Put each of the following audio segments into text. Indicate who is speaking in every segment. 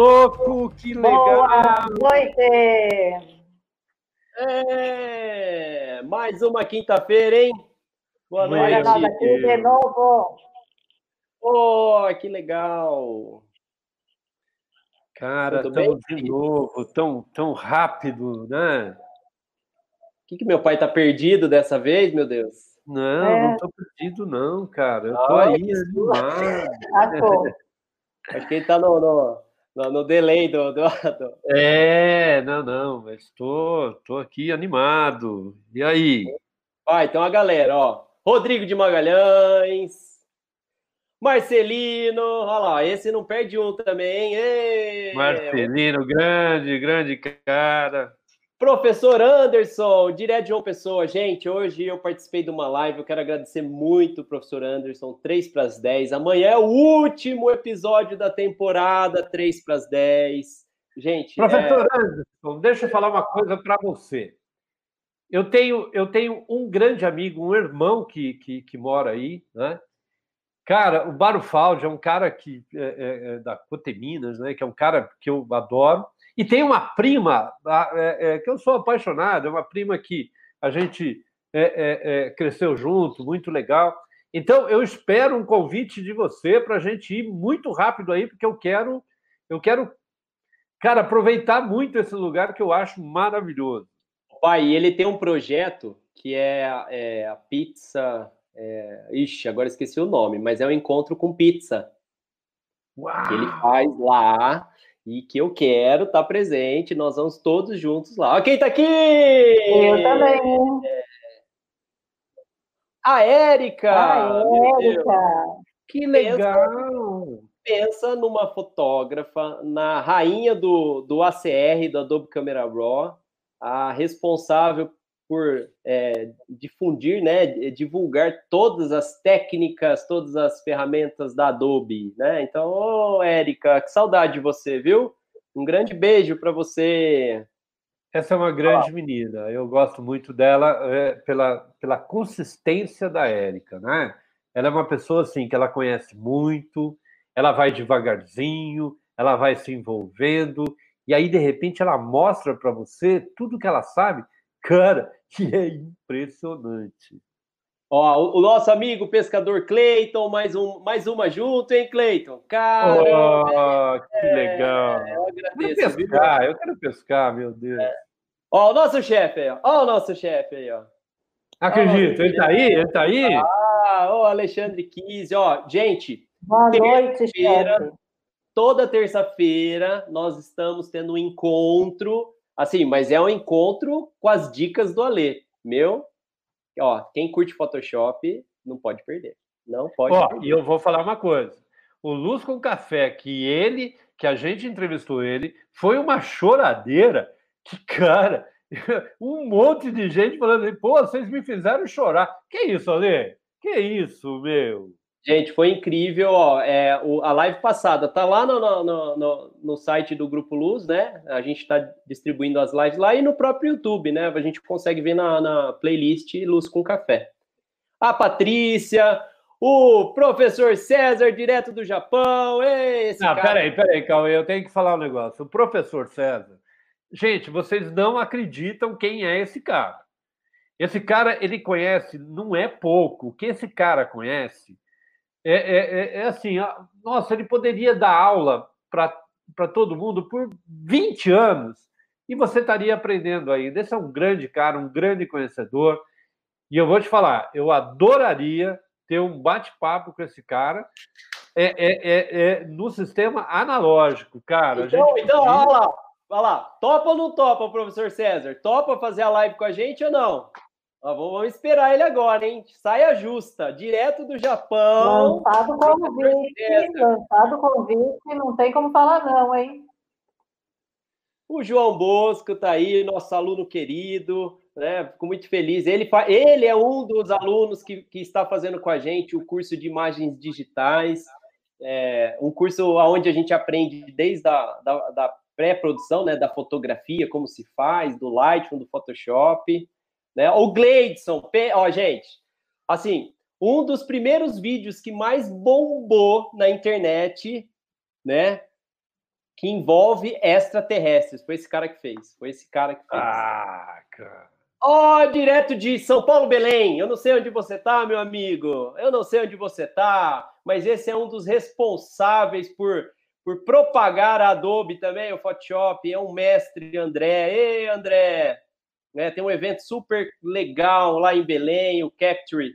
Speaker 1: Louco, que legal!
Speaker 2: Boa noite!
Speaker 3: É, mais uma quinta-feira, hein? Boa noite.
Speaker 2: nós aqui de novo.
Speaker 3: Oh, que legal!
Speaker 1: Cara,
Speaker 3: Tudo
Speaker 1: tão
Speaker 3: bem?
Speaker 1: de novo, tão, tão rápido, né?
Speaker 3: O que, que meu pai tá perdido dessa vez, meu Deus?
Speaker 1: Não,
Speaker 2: É.
Speaker 1: não tô perdido, não, cara. Eu tô
Speaker 3: Ah,
Speaker 1: aí
Speaker 3: que
Speaker 1: animado.
Speaker 2: Ah.
Speaker 3: Acho que ele tá no, no, no, no delay do, do, do-
Speaker 1: É, não, não, mas tô, tô aqui animado. E aí?
Speaker 3: Ó, então a galera, ó. Rodrigo de Magalhães. Marcelino, olha lá, esse não perde um também. Ê!
Speaker 1: Marcelino, grande, grande cara.
Speaker 3: Professor Anderson, direto de João Pessoa. Gente, hoje eu participei de uma live, eu quero agradecer muito professor Anderson, 3 para as 10. Amanhã é o último episódio da temporada, 3 para as 10. Gente, é,
Speaker 1: Professor Anderson, deixa eu falar uma coisa para você. Eu tenho, eu tenho um grande amigo, um irmão que, que, que mora aí, né? Cara, o Barufaldi é um cara que é, é, é da Coteminas, né? Que é um cara que eu adoro. E tem uma prima é, é, que eu sou apaixonado, é uma prima que a gente é, é, é, cresceu junto, muito legal. Então, eu espero um convite de você para a gente ir muito rápido aí, porque eu quero, eu quero, cara, aproveitar muito esse lugar que eu acho maravilhoso.
Speaker 3: pai, ele tem um projeto que é, é a pizza. é, ixi, agora esqueci o nome, mas é um encontro com pizza.
Speaker 1: Uau!
Speaker 3: que ele faz lá e que eu quero estar presente. Nós vamos todos juntos lá. Ó, quem tá aqui?
Speaker 2: Eu também.
Speaker 3: A Érica! Deus.
Speaker 2: Érica.
Speaker 1: Que legal!
Speaker 3: Pensa numa fotógrafa, na rainha do, do ACR, do Adobe Camera Raw, a responsável por é, difundir, né, divulgar todas as técnicas, todas as ferramentas da Adobe, né? Então, ô, Érica, que saudade de você, viu? Um grande beijo para você.
Speaker 1: Essa é uma grande menina. Eu gosto muito dela é, pela, pela consistência da Érica, né? Ela é uma pessoa assim que ela conhece muito, ela vai devagarzinho, ela vai se envolvendo e aí de repente ela mostra para você tudo que ela sabe, cara, que é impressionante.
Speaker 3: Ó, o, nosso amigo pescador Cleiton, mais, um, mais uma junto, hein, Cleiton? Cara,
Speaker 1: Oh, que legal!
Speaker 3: eu
Speaker 1: Eu quero
Speaker 3: agradeço. viu?
Speaker 1: pescar, eu quero pescar, meu Deus.
Speaker 3: Ó, o nosso chefe aí, ó. Ó, o nosso chefe aí, ó.
Speaker 1: Acredito, ele tá aí? Ele tá aí?
Speaker 3: Ah, o Alexandre Kise, ó. Gente,
Speaker 2: Boa noite, chefe.
Speaker 3: toda terça-feira nós estamos tendo um encontro, assim, mas é um encontro com as dicas do Alê. Meu, ó, quem curte Photoshop não pode perder. Não pode
Speaker 1: Ó,
Speaker 3: perder.
Speaker 1: e eu vou falar uma coisa. O Luz com Café, que ele, que a gente entrevistou ele, foi uma choradeira que, cara, um monte de gente falando pô, vocês me fizeram chorar. Que isso, Ale? Que isso, meu?
Speaker 3: Gente, foi incrível, ó. É, o- a live passada tá lá no, no- no- no- site do Grupo Luz, né? A gente está distribuindo as lives lá e no próprio YouTube, né? A gente consegue ver na, na playlist Luz com Café. A Patrícia, o professor César, direto do Japão. Ei, esse
Speaker 1: Não,
Speaker 3: cara...
Speaker 1: peraí, peraí, Cauê, eu tenho que falar um negócio. O professor César, gente, vocês não acreditam quem é esse cara. Esse cara, ele conhece, não é pouco. O que esse cara conhece é, é- é- é assim, nossa, ele poderia dar aula para todo mundo por 20 anos e você estaria aprendendo ainda. Esse é um grande cara, um grande conhecedor. E eu vou te falar, eu adoraria ter um bate-papo com esse cara é, é- é- é no sistema analógico, cara.
Speaker 3: Então,
Speaker 1: gente
Speaker 3: então, olha lá, olha lá. Topa ou não topa, professor César? Topa fazer a live com a gente ou não? Ó, vamos vamos esperar ele agora, hein? Saia justa, direto do Japão.
Speaker 2: Lançado o convite, lançado o convite, não tem como falar não, hein?
Speaker 3: O João Bosco tá aí, nosso aluno querido, né? Fico muito feliz. Ele, fa- ele é um dos alunos que, que está fazendo com a gente o curso de imagens digitais, é, um curso onde a gente aprende desde a da, da pré-produção, né? Da fotografia, como se faz, do Lightroom, do Photoshop, né? O Gleidson, ó, gente, assim, um dos primeiros vídeos que mais bombou na internet, né? que envolve extraterrestres. Foi esse cara que fez. Foi esse cara que fez.
Speaker 1: Ah, cara.
Speaker 3: Ó, oh, direto de São Paulo, Belém. Eu não sei onde você tá, meu amigo. Eu não sei onde você tá, mas esse é um dos responsáveis por, por propagar a Adobe também, o Photoshop. É um mestre, André. Ei, André! Né, tem um evento super legal lá em Belém, o Capture.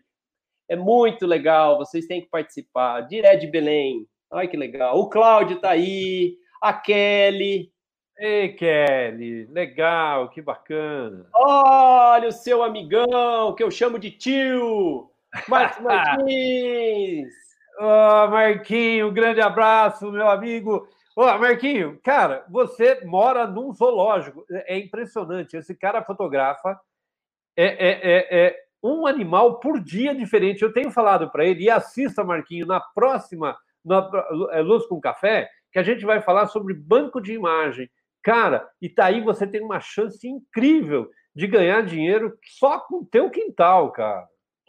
Speaker 3: É muito legal, vocês têm que participar. Direto de Belém. Ai, que legal. O Cláudio tá aí, a Kelly.
Speaker 1: Ei, Kelly, legal, que bacana.
Speaker 3: Olha o seu amigão, que eu chamo de tio, Marcos Martins.
Speaker 1: oh, Marquinho, grande abraço, meu amigo. Oh, Marquinho, cara, você mora num zoológico. É impressionante. Esse cara fotografa é, é, é, é um animal por dia diferente. Eu tenho falado para ele, e assista, Marquinho, na próxima na, é, Luz com Café, que a gente vai falar sobre banco de imagem. Cara, e tá aí você tem uma chance incrível de ganhar dinheiro só com o teu quintal, cara.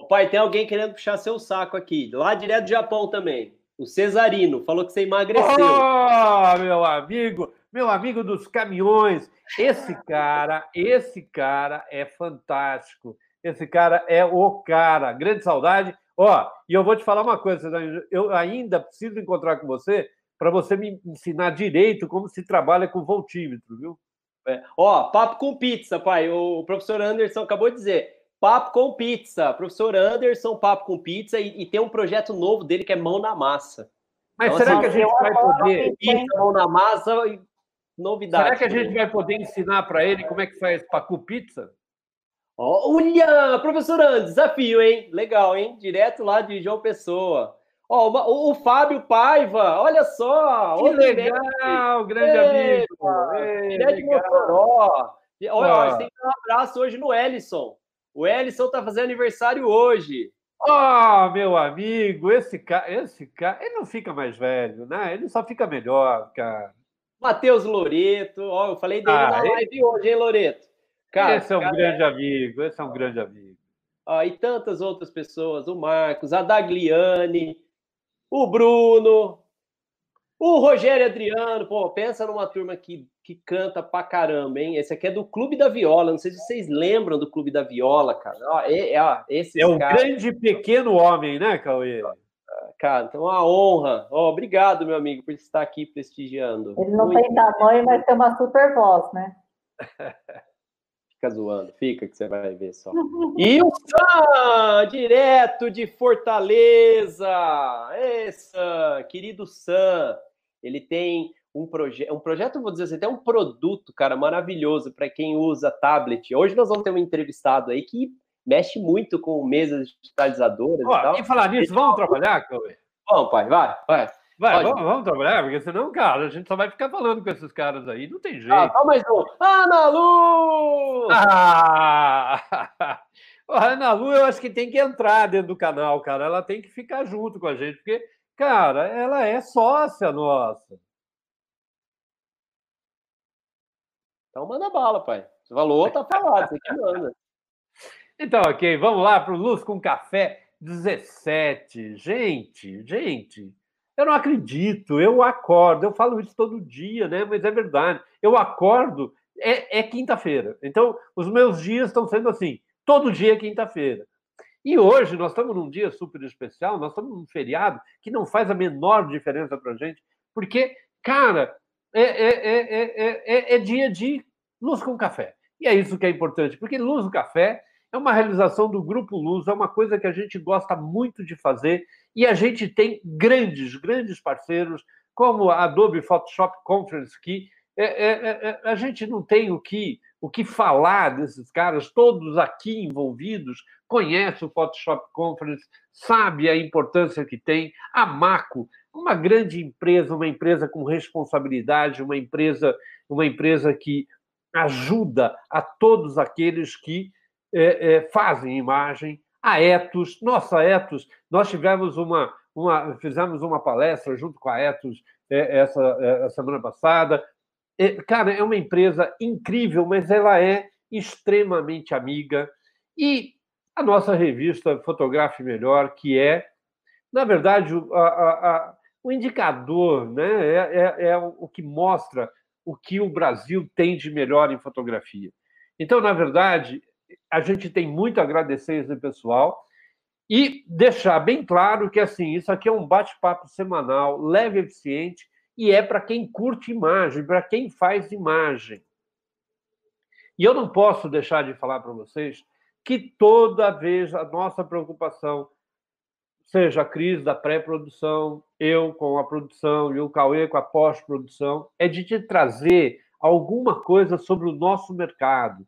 Speaker 3: Pai, tem alguém querendo puxar seu saco aqui, lá direto do Japão também. O Cesarino falou que você emagreceu.
Speaker 1: Oh, meu amigo, meu amigo dos caminhões. Esse cara, esse cara é fantástico. Esse cara é o cara. Grande saudade. Ó, e eu vou te falar uma coisa, eu ainda preciso encontrar com você para você me ensinar direito como se trabalha com voltímetro, viu?
Speaker 3: É. Ó, papo com pizza, pai. O professor Anderson acabou de dizer. Papo com pizza. Professor Anderson, papo com pizza. E, e tem um projeto novo dele que é mão na massa.
Speaker 1: Mas então, será assim, que a gente vai poder.
Speaker 3: Pizza, mão na massa e novidade.
Speaker 1: Será que a gente vai poder ensinar para ele como é que faz pacu pizza?
Speaker 3: Olha, professor Anderson, desafio, hein? Legal, hein? Direto lá de João Pessoa. Ó, o, o, Fábio Paiva, olha só!
Speaker 1: Que legal, grande amigo!
Speaker 3: Ei, de Mossoró. Olha, tem que dar um abraço hoje no Ellison. O Ellison tá fazendo aniversário hoje.
Speaker 1: Oh, meu amigo, esse cara, esse cara, ele não fica mais velho, né? Ele só fica melhor, cara.
Speaker 3: Matheus Loreto, ó, eu falei dele ah, na live ele... hoje, hein, Loreto?
Speaker 1: Cara, esse é um cara... grande amigo, esse é um grande amigo.
Speaker 3: Ah, e tantas outras pessoas, o Marcos, a Dagliane, o Bruno, o Rogério Adriano, pô, pensa numa turma que, que canta pra caramba, hein? Esse aqui é do Clube da Viola, não sei se vocês lembram do Clube da Viola, cara. Ó, é, é,
Speaker 1: esses é o grande pequeno homem, né, Cauê?
Speaker 3: Cara, então é uma honra. Oh, obrigado, meu amigo, por estar aqui prestigiando.
Speaker 2: Ele não Muito... tem tamanho, mas tem uma super voz, né?
Speaker 3: Fica zoando, fica que você vai ver só. E o Sam, direto de Fortaleza. Essa, querido Sam, ele tem um projeto, um projeto, vou dizer assim, até um produto, cara, maravilhoso para quem usa tablet. Hoje nós vamos ter um entrevistado aí que mexe muito com mesas digitalizadoras
Speaker 1: Ó, e tal. E falar nisso, vamos trabalhar, Cauê?
Speaker 3: Vamos, pai, vai, vai.
Speaker 1: Vai, vamos, vamos, trabalhar, porque senão, cara, a gente só vai ficar falando com esses caras aí, não tem jeito.
Speaker 3: Ah, só mais um. Ana Lu!
Speaker 1: Ah! A Ana Lu, eu acho que tem que entrar dentro do canal, cara. Ela tem que ficar junto com a gente, porque, cara, ela é sócia nossa.
Speaker 3: Então manda bala, pai. Você falou, tá falado, você que manda.
Speaker 1: Então, ok, vamos lá para o Luz com Café 17. Gente, gente, eu não acredito, eu acordo, eu falo isso todo dia, né? Mas é verdade. Eu acordo, é, é quinta-feira. Então, os meus dias estão sendo assim, todo dia é quinta-feira. E hoje nós estamos num dia super especial, nós estamos num feriado que não faz a menor diferença para gente, porque, cara, é, é, é, é, dia de luz com café. E é isso que é importante, porque luz com café é uma realização do Grupo Luz, é uma coisa que a gente gosta muito de fazer e a gente tem grandes, grandes parceiros, como a Adobe Photoshop Conference, que é, é, é, a gente não tem o que, o que falar desses caras, todos aqui envolvidos conhecem o Photoshop Conference, sabe a importância que tem. A Maco, uma grande empresa, uma empresa com responsabilidade, uma empresa, uma empresa que ajuda a todos aqueles que é, é, fazem imagem, a Etos, nossa Etos, nós tivemos uma, uma fizemos uma palestra junto com a Etos é, essa, é, semana passada. É, cara, é uma empresa incrível, mas ela é extremamente amiga. E a nossa revista Fotografe Melhor, que é, na verdade, a, a, o indicador, né? É, é, é o que mostra o que o Brasil tem de melhor em fotografia. Então, na verdade, a gente tem muito a agradecer esse pessoal e deixar bem claro que assim isso aqui é um bate-papo semanal, leve, eficiente e é para quem curte imagem, para quem faz imagem. E eu não posso deixar de falar para vocês que toda vez a nossa preocupação, seja a crise da pré-produção, eu com a produção e o Cauê com a pós-produção, é de te trazer alguma coisa sobre o nosso mercado.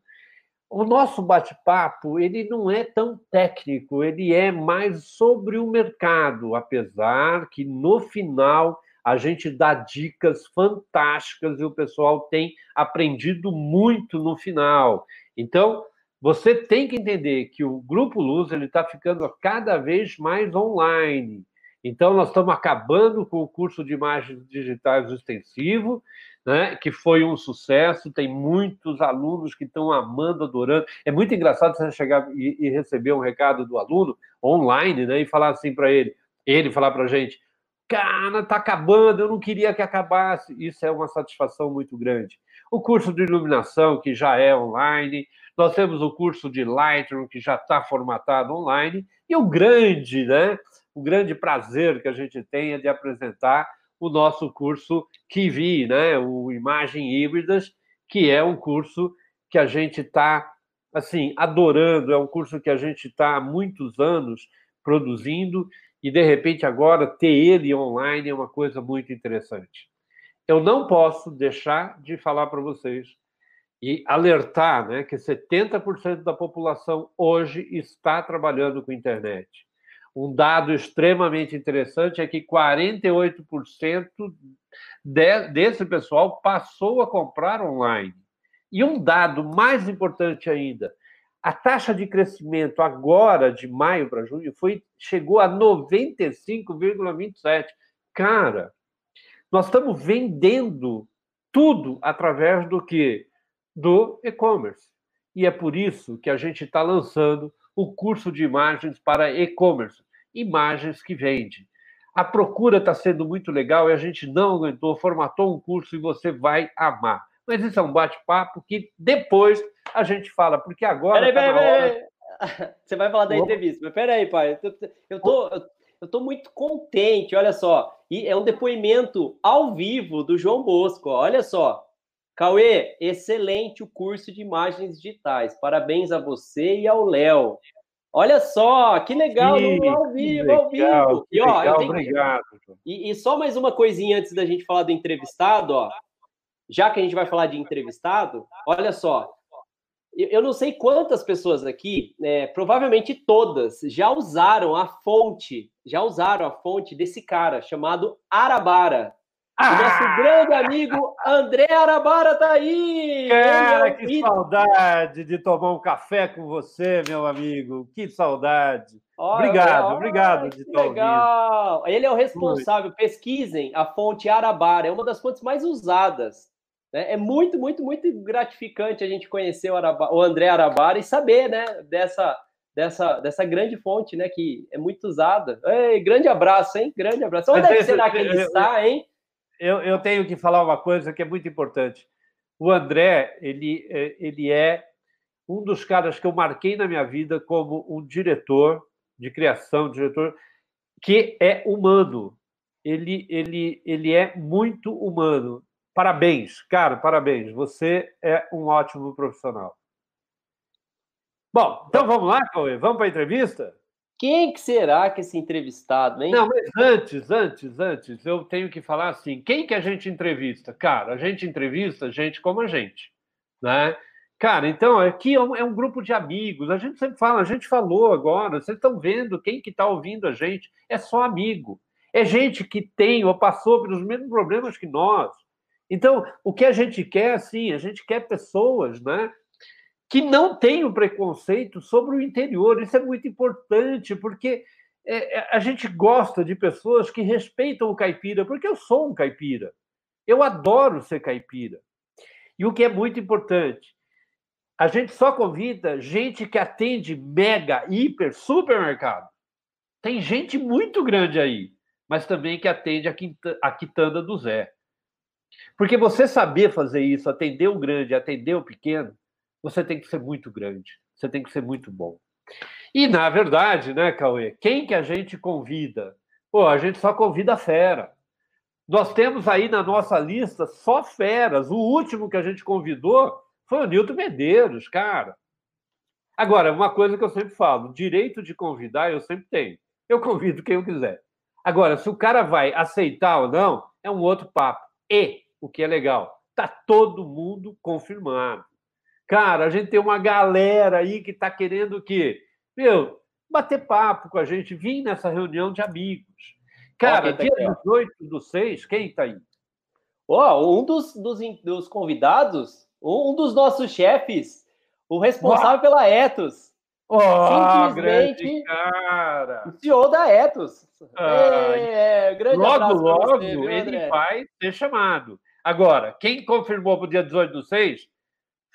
Speaker 1: O nosso bate-papo, ele não é tão técnico, ele é mais sobre o mercado, apesar que no final a gente dá dicas fantásticas e o pessoal tem aprendido muito no final. Então, você tem que entender que o Grupo Luz ele está ficando cada vez mais online. Então, nós estamos acabando com o curso de imagens digitais extensivo, né, que foi um sucesso. Tem muitos alunos que estão amando, adorando. É muito engraçado você chegar e, e receber um recado do aluno online né, e falar assim para ele, ele falar para a gente: cara, está acabando, eu não queria que acabasse. Isso é uma satisfação muito grande. O curso de iluminação, que já é online, nós temos o curso de Lightroom, que já está formatado online, e o grande, né? O grande prazer que a gente tem é de apresentar o nosso curso Kiwi, né? O Imagem Híbridas, que é um curso que a gente está assim adorando, é um curso que a gente está há muitos anos produzindo e de repente agora ter ele online é uma coisa muito interessante. Eu não posso deixar de falar para vocês e alertar né, que 70% da população hoje está trabalhando com internet. Um dado extremamente interessante é que 48% de, desse pessoal passou a comprar online. E um dado mais importante ainda, a taxa de crescimento agora de maio para junho foi chegou a 95,27. Cara, nós estamos vendendo tudo através do que do e-commerce. E é por isso que a gente está lançando o curso de imagens para e-commerce, imagens que vende. A procura está sendo muito legal e a gente não aguentou, formatou um curso e você vai amar. Mas isso é um bate-papo que depois a gente fala, porque agora. Peraí, tá peraí,
Speaker 3: peraí. Hora... Você vai falar da entrevista, mas peraí, pai. Eu tô, eu tô muito contente, olha só. E é um depoimento ao vivo do João Bosco, olha só. Cauê, excelente o curso de imagens digitais. Parabéns a você e ao Léo. Olha só, que legal, Sim, ao vivo, legal, ao vivo. E, ó, legal, tenho... obrigado. E, e, só mais uma coisinha antes da gente falar do entrevistado, ó. Já que a gente vai falar de entrevistado, olha só. Eu, eu não sei quantas pessoas aqui, é, provavelmente todas, já usaram a fonte, já usaram a fonte desse cara chamado Arabara. Ah! O nosso grande amigo André Arabara tá aí!
Speaker 1: Cara, é que saudade de tomar um café com você, meu amigo. Que saudade. Olha, obrigado, olha, obrigado
Speaker 3: de estar legal. Ouvindo. Ele é o responsável. Muito. Pesquisem a fonte Arabara, é uma das fontes mais usadas. Né? É muito, muito, muito gratificante a gente conhecer o, Arabara, o André Arabara e saber né, dessa, dessa, dessa grande fonte, né? Que é muito usada. Ei, grande abraço, hein? Grande abraço. Onde é que será que ele está, hein?
Speaker 1: Eu, eu tenho que falar uma coisa que é muito importante. O André, ele, é, ele é um dos caras que eu marquei na minha vida como um diretor de criação, diretor que é humano. Ele, ele, ele é muito humano. Parabéns, cara, parabéns. Você é um ótimo profissional. Bom, então vamos lá, Cauê? Vamos para a entrevista?
Speaker 3: Quem que será que esse entrevistado, hein?
Speaker 1: Não, mas antes, antes, antes, eu tenho que falar assim, quem que a gente entrevista? Cara, a gente entrevista gente como a gente, né? Cara, então, aqui é um, é um grupo de amigos, a gente sempre fala, a gente falou agora, vocês estão vendo quem que está ouvindo a gente, é só amigo, é gente que tem ou passou pelos mesmos problemas que nós. Então, o que a gente quer, assim, a gente quer pessoas, né? Que não o preconceito sobre o interior. Isso é muito importante, porque é, é, a gente gosta de pessoas que respeitam o caipira, porque eu sou um caipira. Eu adoro ser caipira. E o que é muito importante, a gente só convida gente que atende mega, hiper, supermercado. Tem gente muito grande aí. mas também que atende a quitanda do Zé. Porque você saber fazer isso, atender o grande, atender o pequeno, você tem que ser muito grande, você tem que ser muito bom. E, na verdade, né, Cauê, quem que a gente convida? Pô, a gente só convida fera. Nós temos aí na nossa lista só feras. O último que a gente convidou foi o Nilton Medeiros, cara. Agora, uma coisa que eu sempre falo: direito de convidar eu sempre tenho. Eu convido quem eu quiser. Agora, se o cara vai aceitar ou não, é um outro papo. E, o que é legal, tá todo mundo confirmado. Cara, a gente tem uma galera aí que está querendo que, meu, bater papo com a gente, vir nessa reunião de amigos. Cara, tá dia aqui, 18 do 6, quem está aí?
Speaker 3: Oh, um dos, dos, dos convidados, um dos nossos chefes, o responsável pela Etos.
Speaker 1: Oh, Simplesmente cara.
Speaker 3: o CEO da Etos.
Speaker 1: Ah, é, grande logo, logo você, viu, ele vai ser chamado. Agora, quem confirmou para o dia 18 do 6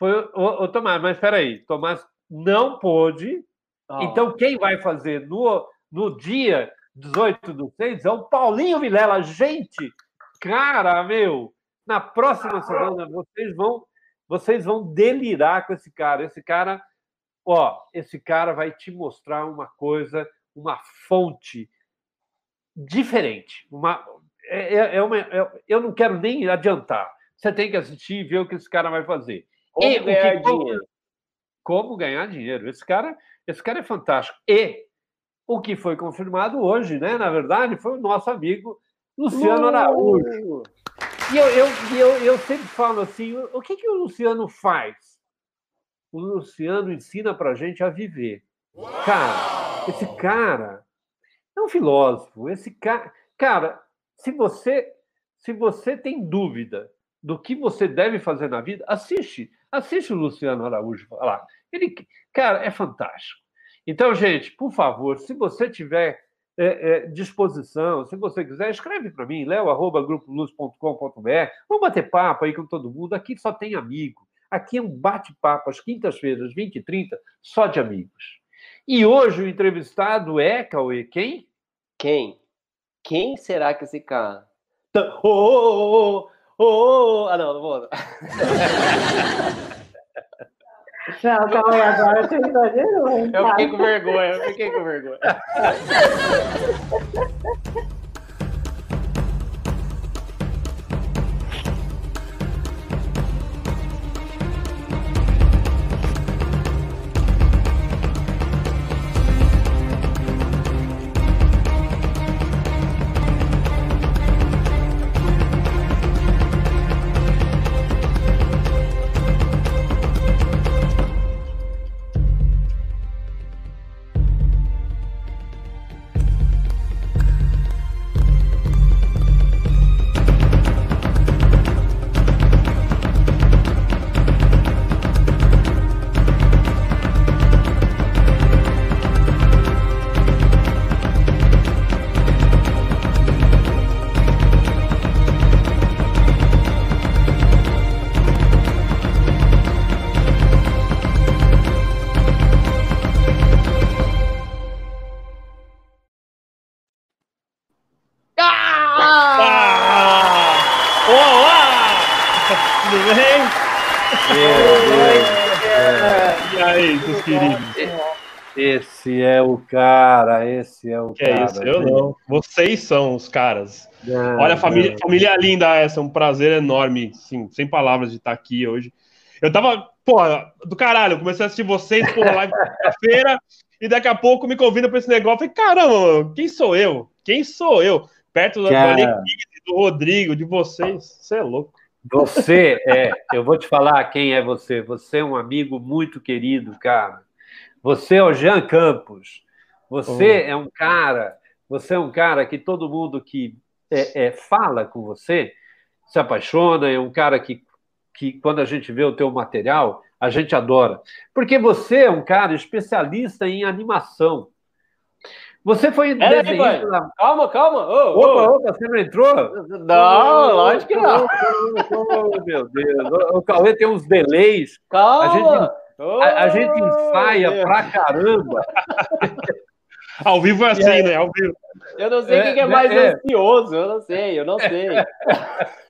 Speaker 1: foi o, o Tomás. Mas espera aí, Tomás não pôde. Oh. Então, quem vai fazer no, no dia 18 do 6 é o Paulinho Vilela. Gente, cara, meu, na próxima semana vocês vão vocês vão delirar com esse cara. Esse cara, ó, esse cara vai te mostrar uma coisa, uma fonte diferente. Uma, é, é, é uma, é, eu não quero nem adiantar. Você tem que assistir e ver o que esse cara vai fazer.
Speaker 3: Como e, ganhar que, dinheiro.
Speaker 1: Como ganhar dinheiro. Esse cara, esse cara é fantástico. E o que foi confirmado hoje, né? Na verdade, foi o nosso amigo Luciano Araújo. E eu, eu, eu, eu sempre falo assim: o que, que o Luciano faz? O Luciano ensina para gente a viver. Cara, esse cara é um filósofo. Esse cara, cara, se você se você tem dúvida do que você deve fazer na vida, assiste Assiste o Luciano Araújo falar. Ele, cara, é fantástico. Então, gente, por favor, se você tiver é, é, disposição, se você quiser, escreve para mim, leo.grupoluz.com.br. Vamos bater papo aí com todo mundo. Aqui só tem amigo. Aqui é um bate-papo às quintas-feiras, 20 e 30, só de amigos. E hoje o entrevistado é, Cauê, quem?
Speaker 3: Quem? Quem será que esse cara? Oh, oh, oh, Oh, ah, não, não vou.
Speaker 2: Não, calma aí, agora você exagerou.
Speaker 3: Eu fiquei com vergonha, eu fiquei com vergonha.
Speaker 1: esse é o
Speaker 4: que
Speaker 1: cara.
Speaker 4: É isso, eu não. Vocês são os caras. Olha, família, família linda essa, um prazer enorme, sim, sem palavras de estar aqui hoje. Eu tava, pô, do caralho, eu comecei a assistir vocês, pô, live feira e daqui a pouco me convida para esse negócio. falei, caramba, quem sou eu? Quem sou eu? Perto da do Rodrigo, de vocês. Você é louco.
Speaker 1: Você é, eu vou te falar quem é você. Você é um amigo muito querido, cara. Você é o Jean Campos. Você oh. é um cara, você é um cara que todo mundo que é, é, fala com você se apaixona, é um cara que, que, quando a gente vê o teu material, a gente adora. Porque você é um cara especialista em animação. Você foi
Speaker 3: é, desenhista... Na... Calma, calma. Oh,
Speaker 1: opa, oh. opa, você não entrou?
Speaker 3: Não, oh, lógico que não.
Speaker 1: Oh, meu Deus. O Cauê tem uns delays.
Speaker 3: Calma.
Speaker 1: A gente, a, a gente ensaia pra caramba.
Speaker 4: Ao vivo é assim,
Speaker 3: É.
Speaker 4: né? Ao vivo.
Speaker 3: Eu não sei
Speaker 1: É,
Speaker 3: quem que é
Speaker 1: né,
Speaker 3: mais
Speaker 1: é.
Speaker 3: ansioso, eu não sei, eu não sei.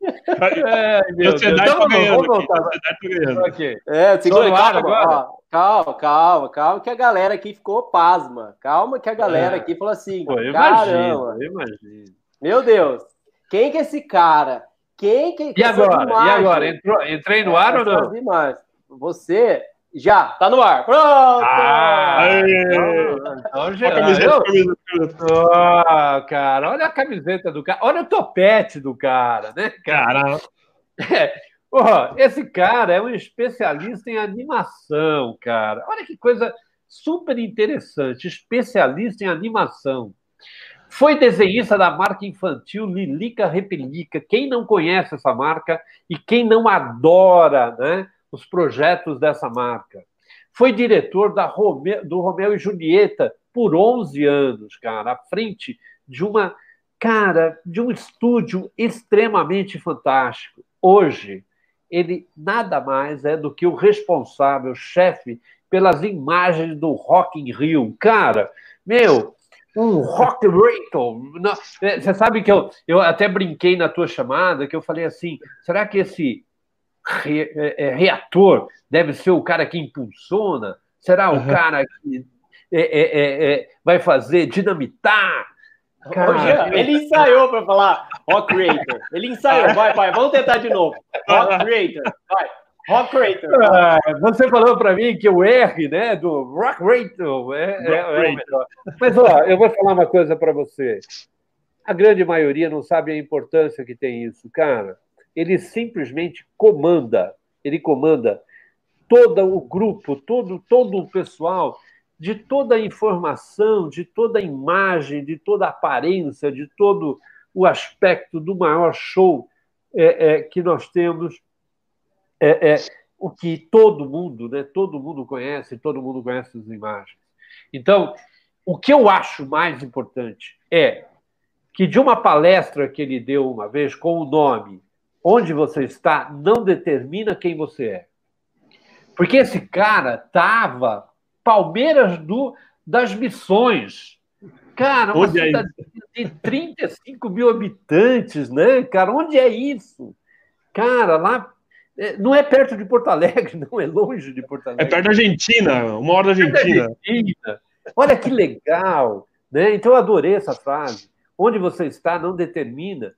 Speaker 1: É, meu Então,
Speaker 4: tá
Speaker 1: vamos,
Speaker 4: ganhando. Sociedade tá ganhando.
Speaker 1: Ok.
Speaker 3: É, segura,
Speaker 1: Tô no ar
Speaker 3: calma,
Speaker 1: agora?
Speaker 3: ó, calma, calma, calma, que a galera aqui ficou pasma. Calma que a galera
Speaker 1: É.
Speaker 3: aqui falou assim,
Speaker 1: Pô, eu
Speaker 3: caramba,
Speaker 1: imagino, eu imagino.
Speaker 3: meu Deus, quem que é esse cara? Quem que
Speaker 1: E
Speaker 3: essas
Speaker 1: agora? E agora? Entrou, entrei no ar ou não?
Speaker 3: Você já tá no ar. Pronto!
Speaker 1: Ah! Então, já- cara, olha a camiseta do cara, olha o topete do cara, né, cara? Ó, esse cara é um especialista em animação, cara. Olha que coisa super interessante, especialista em animação. Foi desenhista da marca infantil Lilica Repelica. Quem não conhece essa marca e quem não adora né, os projetos dessa marca? Foi diretor da Rome- do Romeu e Julieta por 11 anos, cara, à frente de uma, cara, de um estúdio extremamente fantástico. Hoje, ele nada mais é do que o responsável, chefe, pelas imagens do Rock in Rio. Cara, meu, um rock. Não, é, Você sabe que eu, eu até brinquei na tua chamada, que eu falei assim, será que esse re- é, é, reator deve ser o cara que impulsiona? Será o
Speaker 4: Uhum.
Speaker 1: cara que é, é, é, é, vai fazer dinamitar? Cara,
Speaker 3: ele ensaiou para falar Rock Creator. Ele ensaiou. Vai, vai, vamos tentar de novo. Rock Creator. Vai. Rock Creator.
Speaker 1: Ah, você falou para mim que o R, né, do Rock Rato é, é- é melhor. Mas, ó, eu vou falar uma coisa para você. A grande maioria não sabe a importância que tem isso, cara. Ele simplesmente comanda, ele comanda todo o grupo, todo, todo o pessoal, de toda a informação, de toda a imagem, de toda a aparência, de todo o aspecto do maior show é, é, que nós temos é, é, o que todo mundo, né, todo mundo conhece, todo mundo conhece as imagens. Então, o que eu acho mais importante é que de uma palestra que ele deu uma vez com o nome Onde você está não determina quem você é. Porque esse cara tava Palmeiras do, das Missões. Cara, uma
Speaker 4: Onde é
Speaker 1: cidade de 35 mil habitantes, né, cara? Onde é isso? Cara, lá é, não é perto de Porto Alegre, não é longe de Porto
Speaker 4: É
Speaker 1: Alegre.
Speaker 4: perto da Argentina, uma hora da
Speaker 1: É da
Speaker 4: Argentina.
Speaker 1: Argentina. Olha que legal, né? Então eu adorei essa frase. Onde você está não determina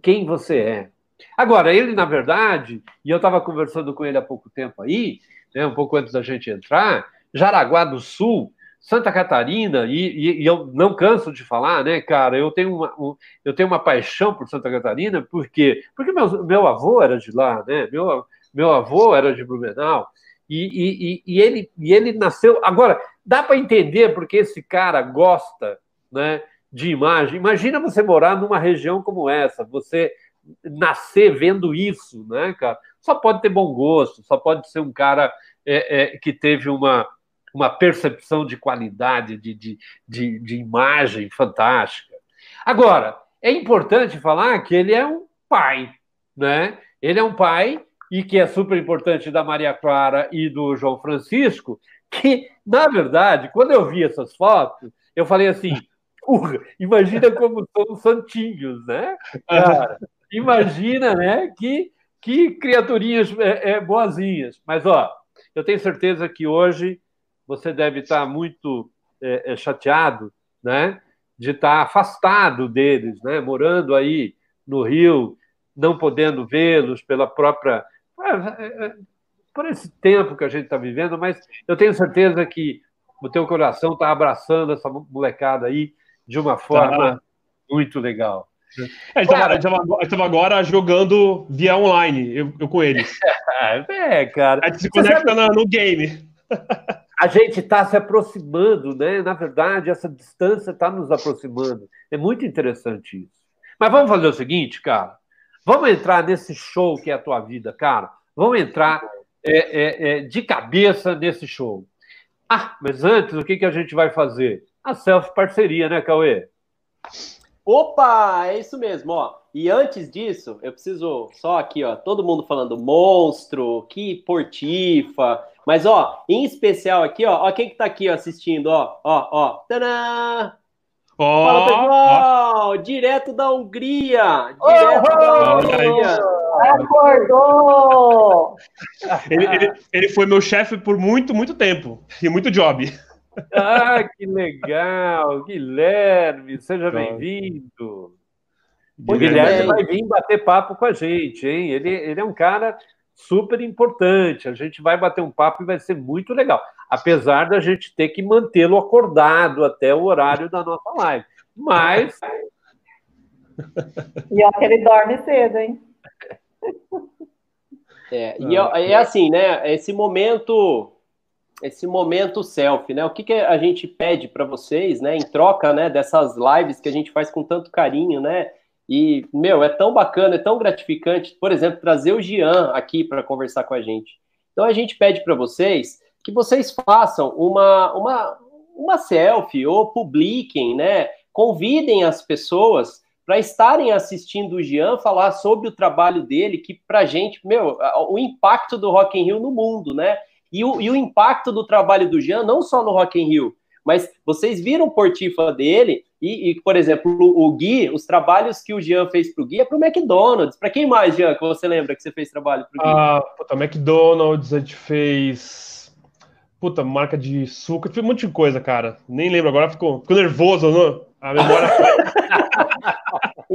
Speaker 1: quem você é. Agora, ele, na verdade, e eu estava conversando com ele há pouco tempo aí, né, um pouco antes da gente entrar, Jaraguá do Sul, Santa Catarina, e, e- e eu não canso de falar, né, cara? Eu tenho uma, um- eu tenho uma paixão por Santa Catarina, por quê? Porque meu, meu avô era de lá, né? Meu, meu avô era de Blumenau, e- e ele, e ele nasceu. Agora, dá para entender porque esse cara gosta né, de imagem. Imagina você morar numa região como essa, você nascer vendo isso, né, cara? Só pode ter bom gosto, só pode ser um cara é, é, que teve uma, uma percepção de qualidade, de, de, de, de imagem fantástica. Agora, é importante falar que ele é um pai, né? Ele é um pai e que é super importante da Maria Clara e do João Francisco, que, na verdade, quando eu vi essas fotos, eu falei assim, "Porra, imagina como são os santinhos, né? Cara, imagina, né, que, que criaturinhas é, é, boazinhas. Mas, ó, eu tenho certeza que hoje você deve estar muito é, é, chateado, né, de estar afastado deles, né, morando aí no Rio, não podendo vê-los pela própria é, é, por esse tempo que a gente está vivendo, mas eu tenho certeza que o teu coração está abraçando essa molecada aí de uma forma muito legal.
Speaker 4: É, a gente tava- a gente tava agora- jogando via online, eu, eu com eles.
Speaker 1: É, cara.
Speaker 4: A gente se conecta na- no game.
Speaker 1: a gente está se aproximando, né? Na verdade, essa distância está nos aproximando. É muito interessante isso. Mas vamos fazer o seguinte, cara. Vamos entrar nesse show que é a tua vida, cara. Vamos entrar é, é, é, de cabeça nesse show. Ah, mas antes, o que, que a gente vai fazer? A self-parceria, né, Cauê?
Speaker 3: Opa, é isso mesmo, ó. E antes disso, eu preciso só aqui, ó, todo mundo falando monstro, que portifa. Mas, ó, em especial aqui, ó, ó quem que tá aqui ó, assistindo, ó, ó, ó. Tadã! Oh, Fala, pessoal! Oh. Direto da Hungria! Direto oh, da Hungria!
Speaker 2: Acordou!
Speaker 4: Ele, ele, ele foi meu chefe por muito, muito tempo. E muito job.
Speaker 1: Ah, que legal! Guilherme, seja bem-vindo. O Guilherme vai vir bater papo com a gente, hein? Ele, ele é um cara super importante. A gente vai bater um papo e vai ser muito legal. Apesar da gente ter que mantê-lo acordado até o horário da nossa live. Mas.
Speaker 2: E ó, que ele dorme cedo, hein?
Speaker 3: É, e é assim, né? Esse momento, esse momento selfie, né? O que, que a gente pede para vocês, né? Em troca, né? Dessas lives que a gente faz com tanto carinho, né? E, meu, é tão bacana, é tão gratificante, por exemplo, trazer o Gian aqui para conversar com a gente. Então a gente pede para vocês que vocês façam uma, uma, uma selfie ou publiquem, né? Convidem as pessoas para estarem assistindo o Gian falar sobre o trabalho dele, que para gente, meu, o impacto do Rock in Rio no mundo, né? E o, e o impacto do trabalho do Gian, não só no Rock in Rio, mas vocês viram o portifa dele e, e, por exemplo, o, Gui, os trabalhos que o Jean fez para o Gui é para o McDonald's. Para quem mais, Jean, que você lembra que você fez trabalho para o Gui?
Speaker 4: Ah, puta, McDonald's, a gente fez. Puta, marca de suco, fez um monte de coisa, cara. Nem lembro agora, ficou, ficou nervoso, não? A memória.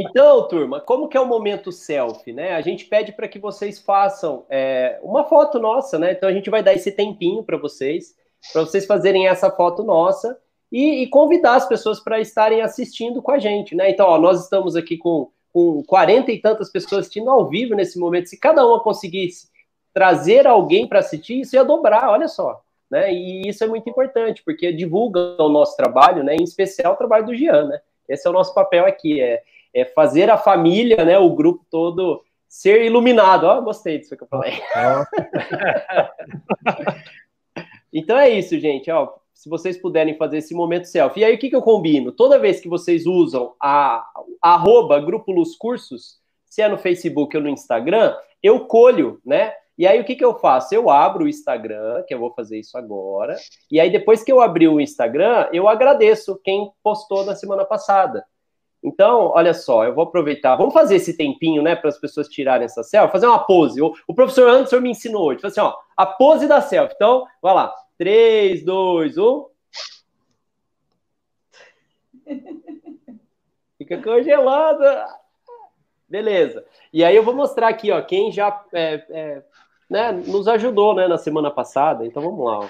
Speaker 3: então, turma, como que é o momento selfie, né? A gente pede para que vocês façam é, uma foto nossa, né? Então a gente vai dar esse tempinho para vocês para vocês fazerem essa foto nossa e, e convidar as pessoas para estarem assistindo com a gente, né? Então, ó, nós estamos aqui com, com 40 e tantas pessoas assistindo ao vivo nesse momento. Se cada uma conseguisse trazer alguém para assistir, isso ia dobrar, olha só. Né? E isso é muito importante, porque divulga o nosso trabalho, né? Em especial o trabalho do Gian, né? Esse é o nosso papel aqui, é, é fazer a família, né? O grupo todo ser iluminado. Ó, gostei disso que eu falei. Então é isso, gente. Ó, se vocês puderem fazer esse momento selfie. E aí, o que, que eu combino? Toda vez que vocês usam a, a arroba Grupo Luz Cursos, se é no Facebook ou no Instagram, eu colho, né? E aí, o que, que eu faço? Eu abro o Instagram, que eu vou fazer isso agora, e aí, depois que eu abrir o Instagram, eu agradeço quem postou na semana passada. Então, olha só, eu vou aproveitar. Vamos fazer esse tempinho, né, para as pessoas tirarem essa selfie, fazer uma pose. O, professor Anderson me ensinou hoje. Falou assim, ó, a pose da selfie. Então, vai lá. 3, 2, 1. Fica congelada. Beleza. E aí eu vou mostrar aqui, ó, quem já é, é, né, nos ajudou, né, na semana passada. Então vamos lá, ó.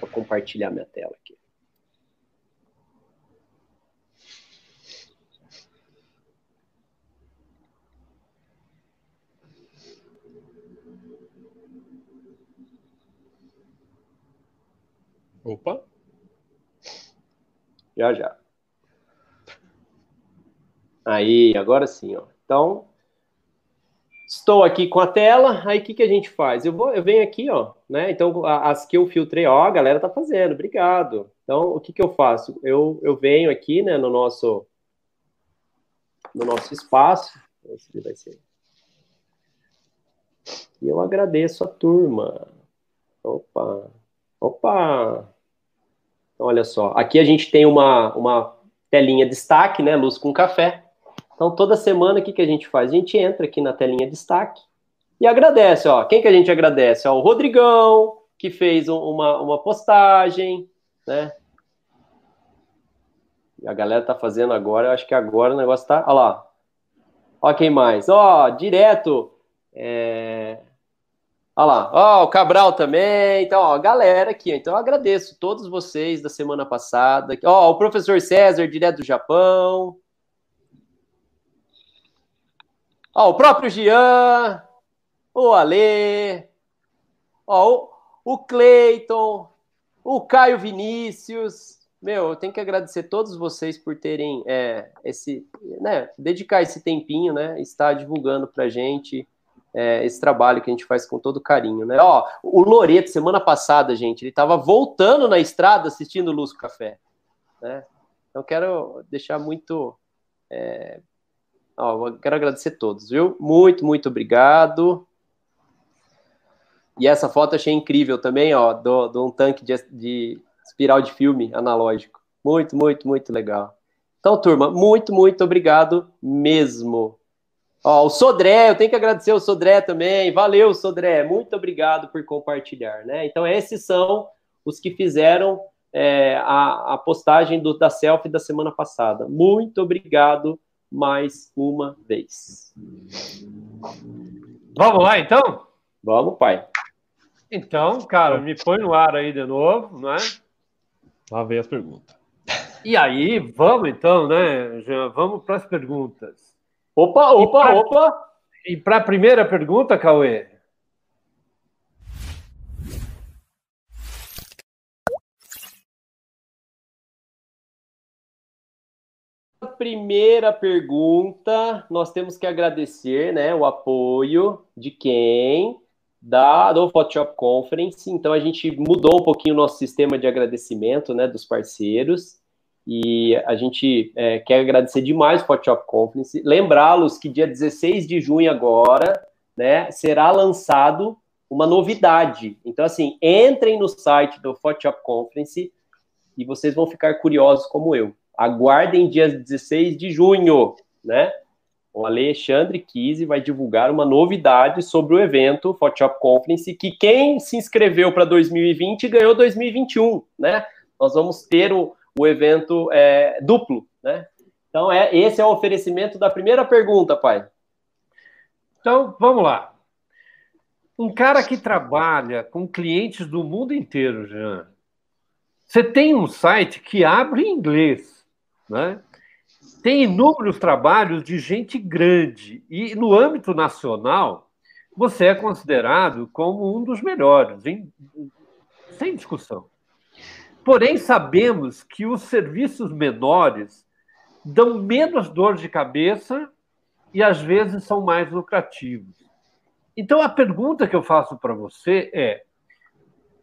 Speaker 3: Só compartilhar minha tela aqui.
Speaker 4: Opa.
Speaker 3: Já, já. Aí, agora sim, ó. Então, estou aqui com a tela. Aí, o que, que a gente faz? Eu, vou, eu venho aqui, ó, né? Então, as que eu filtrei, ó, a galera tá fazendo, obrigado. Então, o que, que eu faço? Eu, eu venho aqui, né, no nosso, no nosso espaço. Esse vai ser. E eu agradeço a turma. Opa, opa. Então, olha só, aqui a gente tem uma, uma telinha destaque, né, luz com café. Então, toda semana, o que, que a gente faz? A gente entra aqui na telinha destaque e agradece, ó. Quem que a gente agradece? Ó, o Rodrigão, que fez uma, uma postagem, né? A galera tá fazendo agora, eu acho que agora o negócio tá... Olha lá. Ó quem mais. Ó, direto... É... Olha lá, ó, o Cabral também. Então, ó, galera aqui. Então, eu agradeço todos vocês da semana passada. Ó, o professor César, direto do Japão. Ó, o próprio Jean. O Ale. Ó, o, o Cleiton. O Caio Vinícius. Meu, eu tenho que agradecer todos vocês por terem é, esse, né, dedicar esse tempinho, né, estar divulgando pra gente é, esse trabalho que a gente faz com todo carinho, né? Ó, o Loreto, semana passada, gente, ele estava voltando na estrada assistindo Luz Café, né? Então, quero deixar muito... É... Ó, quero agradecer a todos, viu? Muito, muito obrigado. E essa foto achei incrível também, ó, do, do um tanque de, de espiral de filme analógico. Muito, muito, muito legal. Então, turma, muito, muito obrigado mesmo. Ó, o Sodré, eu tenho que agradecer o Sodré também. Valeu, Sodré. Muito obrigado por compartilhar, né? Então, esses são os que fizeram é, a, a, postagem do, da selfie da semana passada. Muito obrigado mais uma vez.
Speaker 1: Vamos lá, então?
Speaker 3: Vamos, pai.
Speaker 1: Então, cara, me põe no ar aí de novo, não é?
Speaker 4: Lá vem as perguntas.
Speaker 1: E aí, vamos então, né, Jean? Vamos para as perguntas.
Speaker 3: Opa, opa, e pra, opa!
Speaker 1: E para a primeira pergunta, Cauê?
Speaker 3: primeira pergunta, nós temos que agradecer né, o apoio de quem? Da, do Photoshop Conference. Então, a gente mudou um pouquinho o nosso sistema de agradecimento né, dos parceiros. E a gente é, quer agradecer demais o Photoshop Conference. Lembrá-los que dia 16 de junho agora né, será lançado uma novidade. Então, assim, entrem no site do Photoshop Conference e vocês vão ficar curiosos como eu. Aguardem dia 16 de junho, né? O Alexandre Kise vai divulgar uma novidade sobre o evento Photoshop Conference, que quem se inscreveu para 2020 ganhou 2021, né? Nós vamos ter o, o evento é, duplo, né? Então, é, esse é o oferecimento da primeira pergunta, pai.
Speaker 1: Então, vamos lá. Um cara que trabalha com clientes do mundo inteiro, Jean. Você tem um site que abre em inglês. Né? Tem inúmeros trabalhos de gente grande, e no âmbito nacional, você é considerado como um dos melhores, hein? sem discussão. Porém, sabemos que os serviços menores dão menos dor de cabeça e às vezes são mais lucrativos. Então, a pergunta que eu faço para você é: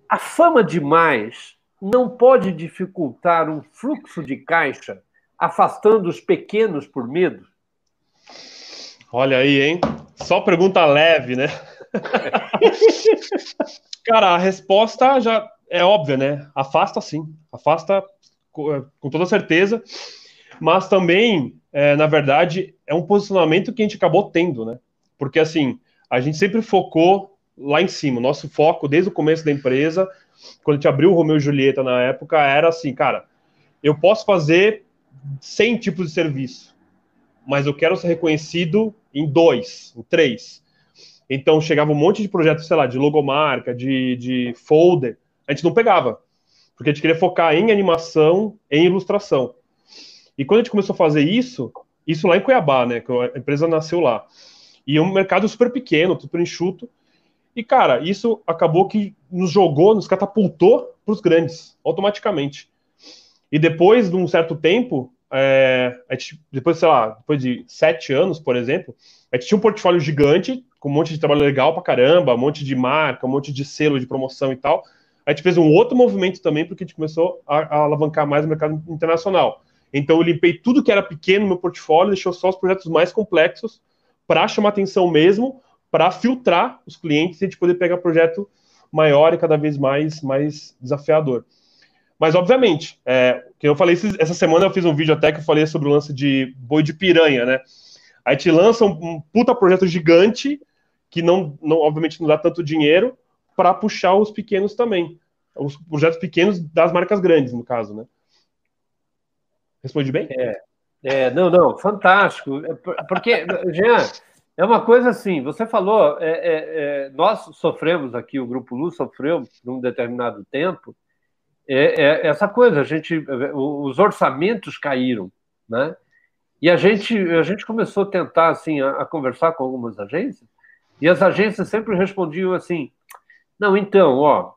Speaker 1: a fama demais não pode dificultar um fluxo de caixa afastando os pequenos por medo?
Speaker 4: Olha aí, hein? Só pergunta leve, né? Cara, a resposta já é óbvia, né? Afasta sim, afasta com toda certeza, mas também, é, na verdade, é um posicionamento que a gente acabou tendo, né? Porque assim, a gente sempre focou lá em cima. Nosso foco, desde o começo da empresa, quando a gente abriu o Romeu e Julieta na época, era assim, cara, eu posso fazer 100 tipos de serviço, mas eu quero ser reconhecido em dois, em três. Então chegava um monte de projetos, sei lá, de logomarca, de, de folder, a gente não pegava, porque a gente queria focar em animação, em ilustração. E quando a gente começou a fazer isso, isso lá em Cuiabá, né, que a empresa nasceu lá, e é um mercado super pequeno, super enxuto, e cara, isso acabou que nos jogou, nos catapultou para os grandes, automaticamente. E depois de um certo tempo, é, gente, depois, sei lá, depois de sete anos, por exemplo, a gente tinha um portfólio gigante, com um monte de trabalho legal pra caramba, um monte de marca, um monte de selo de promoção e tal. A gente fez um outro movimento também, porque a gente começou a, a alavancar mais o mercado internacional. Então, eu limpei tudo que era pequeno no meu portfólio, deixou só os projetos mais complexos para chamar atenção mesmo, para filtrar os clientes e a gente poder pegar projeto maior e cada vez mais, mais desafiador. Mas, obviamente, é, que eu falei essa semana, eu fiz um vídeo até que eu falei sobre o lance de boi de piranha, né? A gente lança um, um puta projeto gigante, que não, não, obviamente, não dá tanto dinheiro, para puxar os pequenos também. Os projetos pequenos das marcas grandes, no caso, né? Respondi bem?
Speaker 1: É, é não, não, fantástico. É, porque, Jean, é uma coisa assim, você falou, é, é, é, nós sofremos aqui, o Grupo Luz sofreu num determinado tempo, é, é essa coisa, a gente, os orçamentos caíram, né? E a gente, a gente começou a tentar assim a, a, conversar com algumas agências e as agências sempre respondiam assim: não, então, ó,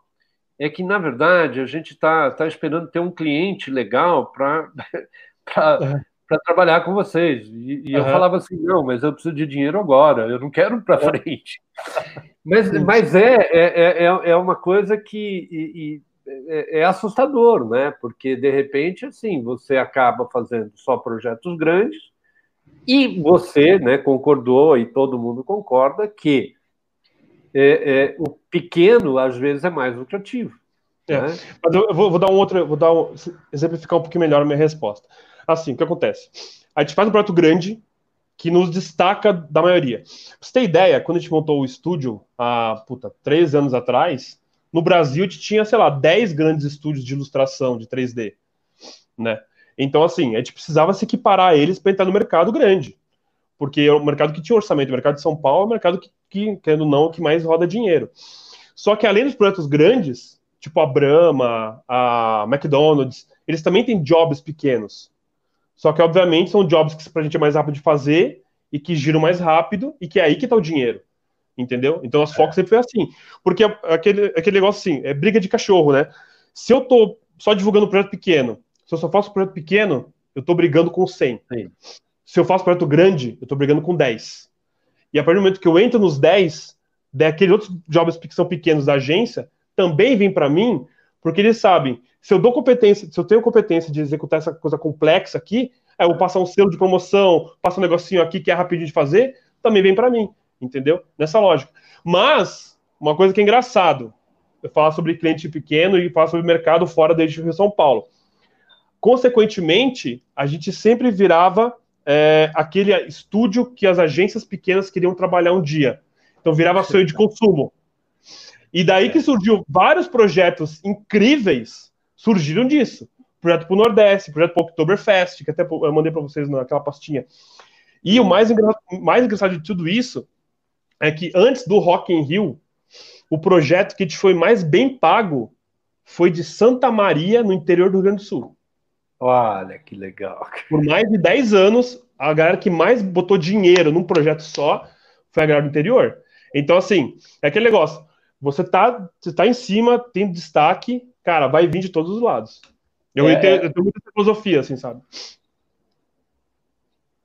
Speaker 1: é que na verdade a gente está tá esperando ter um cliente legal para para trabalhar com vocês. E, e uhum. eu falava assim, não, mas eu preciso de dinheiro agora, eu não quero para frente. mas, mas é, é, é, é uma coisa que e, é, é, assustador, né? Porque de repente, assim, você acaba fazendo só projetos grandes e você, né, concordou e todo mundo concorda que é, é, o pequeno, às vezes, é mais lucrativo.
Speaker 4: É. Né? Mas eu vou, vou, dar um outro, vou dar um, exemplificar um pouquinho melhor a minha resposta. Assim, o que acontece? A gente faz um projeto grande que nos destaca da maioria. Pra você ter ideia, quando a gente montou o estúdio há, puta, três anos atrás, no Brasil a gente tinha, sei lá, 10 grandes estúdios de ilustração de 3D, né? Então, assim, a gente precisava se equiparar a eles para entrar no mercado grande. Porque é o mercado que tinha orçamento, o mercado de São Paulo é o mercado que, que querendo ou não, que mais roda dinheiro. Só que além dos projetos grandes, tipo a Brahma, a McDonald's, eles também têm jobs pequenos. Só que, obviamente, são jobs que para a gente é mais rápido de fazer e que giram mais rápido e que é aí que está o dinheiro. Entendeu? Então, as focos é. sempre foi assim. Porque aquele, aquele negócio assim, é briga de cachorro, né? Se eu tô só divulgando um projeto pequeno, se eu só faço um projeto pequeno, eu tô brigando com 100. Sim. Se eu faço projeto grande, eu tô brigando com 10. E a partir do momento que eu entro nos 10, daqueles outros jobs que são pequenos da agência, também vem para mim, porque eles sabem, se eu dou competência, se eu tenho competência de executar essa coisa complexa aqui, eu vou passar um selo de promoção, passar um negocinho aqui que é rapidinho de fazer, também vem para mim, entendeu? Nessa lógica. Mas, uma coisa que é engraçado, eu falo sobre cliente pequeno e falo sobre mercado fora da Rio São Paulo. Consequentemente, a gente sempre virava é, aquele estúdio que as agências pequenas queriam trabalhar um dia. Então virava sonho de consumo. E daí que surgiu vários projetos incríveis surgiram disso. Projeto para o Nordeste, projeto para o Oktoberfest, que até eu mandei para vocês naquela pastinha. E o mais engraçado, mais engraçado de tudo isso é que antes do Rock in Rio, o projeto que te foi mais bem pago foi de Santa Maria, no interior do Rio Grande do Sul.
Speaker 1: Olha que legal.
Speaker 4: Por mais de 10 anos, a galera que mais botou dinheiro num projeto só foi a galera do interior. Então, assim, é aquele negócio. Você tá, você tá em cima, tem destaque, cara, vai vir de todos os lados. Eu, é, entendo, é. eu tenho muita filosofia, assim, sabe?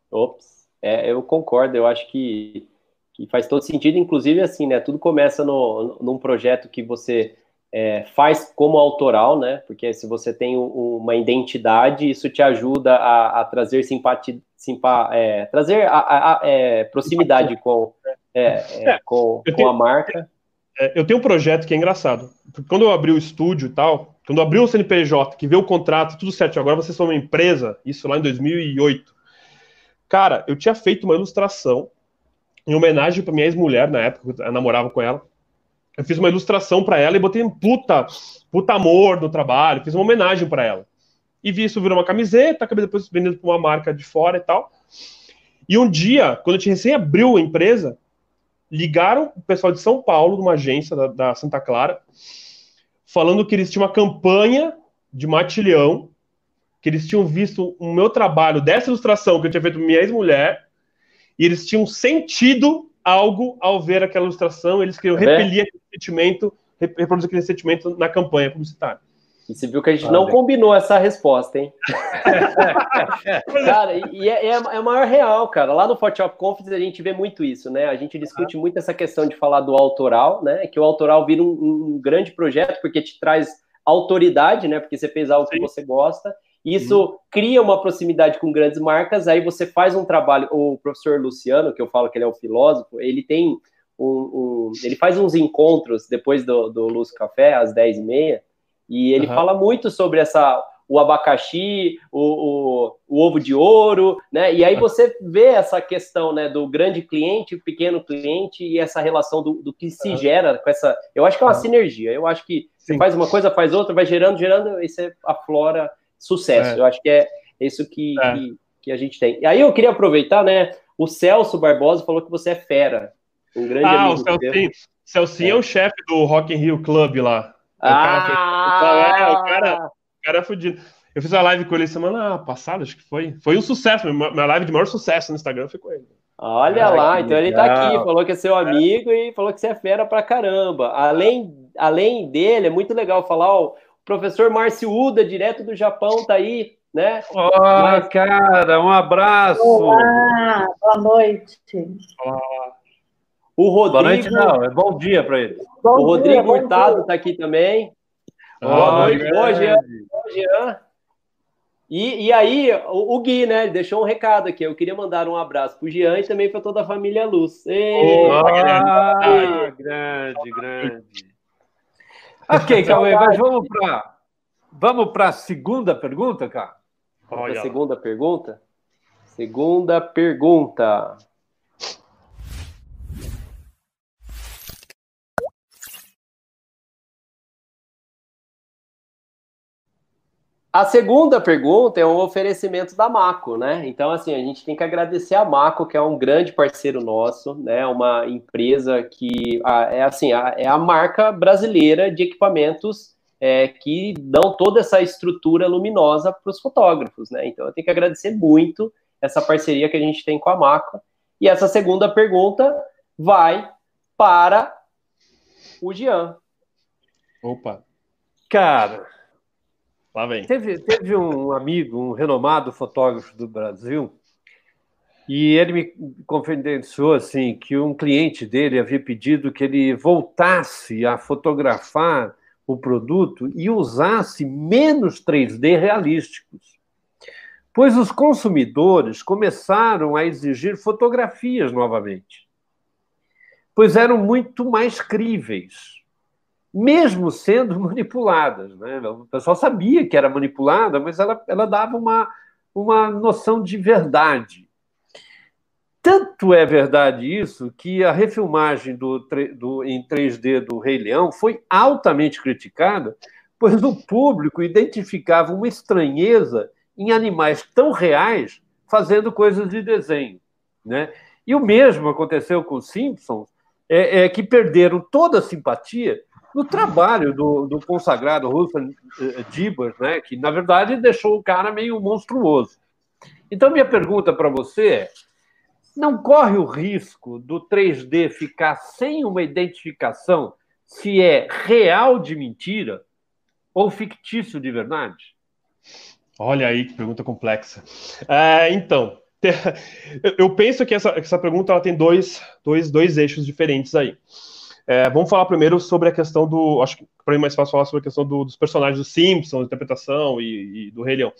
Speaker 3: Ops, é, eu concordo, eu acho que, que faz todo sentido, inclusive assim, né? Tudo começa no, num projeto que você é, faz como autoral, né? Porque se você tem um, uma identidade, isso te ajuda a, a trazer simpatia, simpa, é, trazer a, a, é, proximidade com, é, é, com, com a marca.
Speaker 4: Eu tenho um projeto que é engraçado. Quando eu abri o estúdio e tal, quando eu abri o CNPJ, que vê o contrato, tudo certo, agora vocês são uma empresa, isso lá em 2008. Cara, eu tinha feito uma ilustração em homenagem para minha ex-mulher, na época, eu namorava com ela. Eu fiz uma ilustração para ela e botei um puta, puta amor no trabalho, fiz uma homenagem para ela. E vi isso virou uma camiseta, acabei depois vendendo para uma marca de fora e tal. E um dia, quando a gente recém abriu a empresa, ligaram o pessoal de São Paulo, de uma agência da, da Santa Clara, falando que eles tinham uma campanha de matilhão, que eles tinham visto o meu trabalho dessa ilustração que eu tinha feito minha ex-mulher, e eles tinham sentido algo ao ver aquela ilustração, eles queriam é. repelir aquele sentimento, reproduzir aquele sentimento na campanha publicitária.
Speaker 3: E você viu que a gente não combinou essa resposta, hein? cara, e é, é, é a maior real, cara. Lá no Photoshop Conference a gente vê muito isso, né? A gente discute muito essa questão de falar do autoral, né? Que o autoral vira um, um grande projeto porque te traz autoridade, né? Porque você fez algo Sim. que você gosta. Isso hum. cria uma proximidade com grandes marcas, aí você faz um trabalho. O professor Luciano, que eu falo que ele é um filósofo, ele tem um. um ele faz uns encontros depois do, do Luz Café, às 10h30, e ele uhum. fala muito sobre essa o abacaxi, o, o, o, ovo de ouro, né? E aí você vê essa questão, né, do grande cliente, pequeno cliente e essa relação do, do que se uhum. gera com essa. Eu acho que é uma uhum. sinergia. Eu acho que Sim. você faz uma coisa, faz outra, vai gerando, gerando, e você aflora sucesso. É. Eu acho que é isso que, é. que, que, a gente tem. E aí eu queria aproveitar, né? O Celso Barbosa falou que você é fera.
Speaker 4: Um grande ah, amigo. Ah, o Celcinho. Celcinho é. é o chefe do Rock in Rio Club lá.
Speaker 3: É ah!
Speaker 4: É, o cara, o cara é fudido. Eu fiz a live com ele semana passada, acho que foi. Foi um sucesso, minha live de maior sucesso no Instagram foi com ele.
Speaker 3: Olha lá, então ele tá aqui, falou que é seu amigo e falou que você é fera pra caramba. Além, além dele, é muito legal falar, ó, o professor Márcio Uda, direto do Japão, tá aí, né?
Speaker 1: Ó, oh, Mas... cara, um abraço.
Speaker 2: Olá, boa noite. Olá.
Speaker 3: O Rodrigo.
Speaker 1: Boa noite, não, é bom dia para ele.
Speaker 3: Bom o Rodrigo dia, Hurtado está aqui também. Boa noite. Oi, Jean. Jean. E, e aí, o, o, Gui, né, ele deixou um recado aqui. Eu queria mandar um abraço pro Jean e também para toda a família Luz.
Speaker 1: Ei, oh, grande, grande, grande. Ok, Cauê, mas vamos para vamos para a segunda pergunta, cara?
Speaker 3: Olha. A segunda pergunta? Segunda pergunta. A segunda pergunta é um oferecimento da Maco, né? Então, assim, a gente tem que agradecer a Maco, que é um grande parceiro nosso, né? Uma empresa que é assim, é a marca brasileira de equipamentos é, que dão toda essa estrutura luminosa para os fotógrafos, né? Então, eu tenho que agradecer muito essa parceria que a gente tem com a Maco. E essa segunda pergunta vai para o Jean.
Speaker 1: Opa. Cara, Lá vem. Teve, teve um amigo, um renomado fotógrafo do Brasil, e ele me confidenciou assim que um cliente dele havia pedido que ele voltasse a fotografar o produto e usasse menos 3D realísticos. Pois os consumidores começaram a exigir fotografias novamente. Pois eram muito mais críveis mesmo sendo manipuladas. Né? O pessoal sabia que era manipulada, mas ela, ela dava uma, uma noção de verdade. Tanto é verdade isso que a refilmagem do, do, em 3D do Rei Leão foi altamente criticada, pois o público identificava uma estranheza em animais tão reais fazendo coisas de desenho. Né? E o mesmo aconteceu com os Simpsons, é, é que perderam toda a simpatia no trabalho do, do consagrado Russell Dibas, né, que na verdade deixou o cara meio monstruoso. Então, minha pergunta para você é: não corre o risco do 3D ficar sem uma identificação se é real de mentira ou fictício de verdade?
Speaker 4: Olha aí que pergunta complexa. É, então, eu penso que essa, essa pergunta ela tem dois, dois, dois eixos diferentes aí. É, vamos falar primeiro sobre a questão do. Acho que para mim é mais fácil falar sobre a questão do, dos personagens do Simpsons, interpretação e, e, do Rei Leão.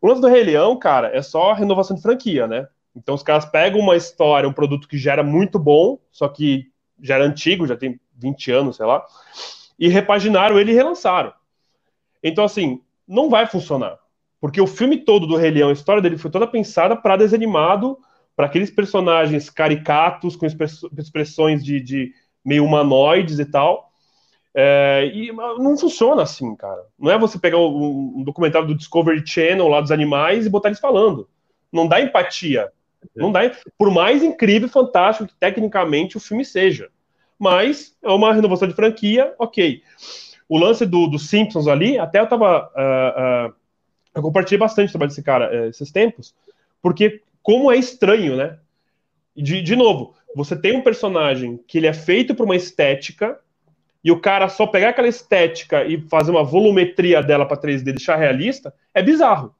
Speaker 4: O lance do Rei Leão, cara, é só renovação de franquia, né? Então os caras pegam uma história, um produto que já era muito bom, só que já era antigo, já tem 20 anos, sei lá, e repaginaram ele e relançaram. Então, assim, não vai funcionar. Porque o filme todo do Rei Leão, a história dele foi toda pensada para desanimado, para aqueles personagens caricatos, com expressões de, de meio humanoides e tal. É, e não funciona assim, cara. Não é você pegar um, um, documentário do Discovery Channel lá dos animais e botar eles falando. Não dá empatia. Não dá, por mais incrível e fantástico que tecnicamente o filme seja. Mas é uma renovação de franquia, ok. O lance do, do Simpsons ali, até eu tava. Uh, uh, eu compartilhei bastante o trabalho desse cara uh, esses tempos, porque como é estranho, né? De, de novo, você tem um personagem que ele é feito para uma estética e o cara só pegar aquela estética e fazer uma volumetria dela para 3D deixar realista, é bizarro.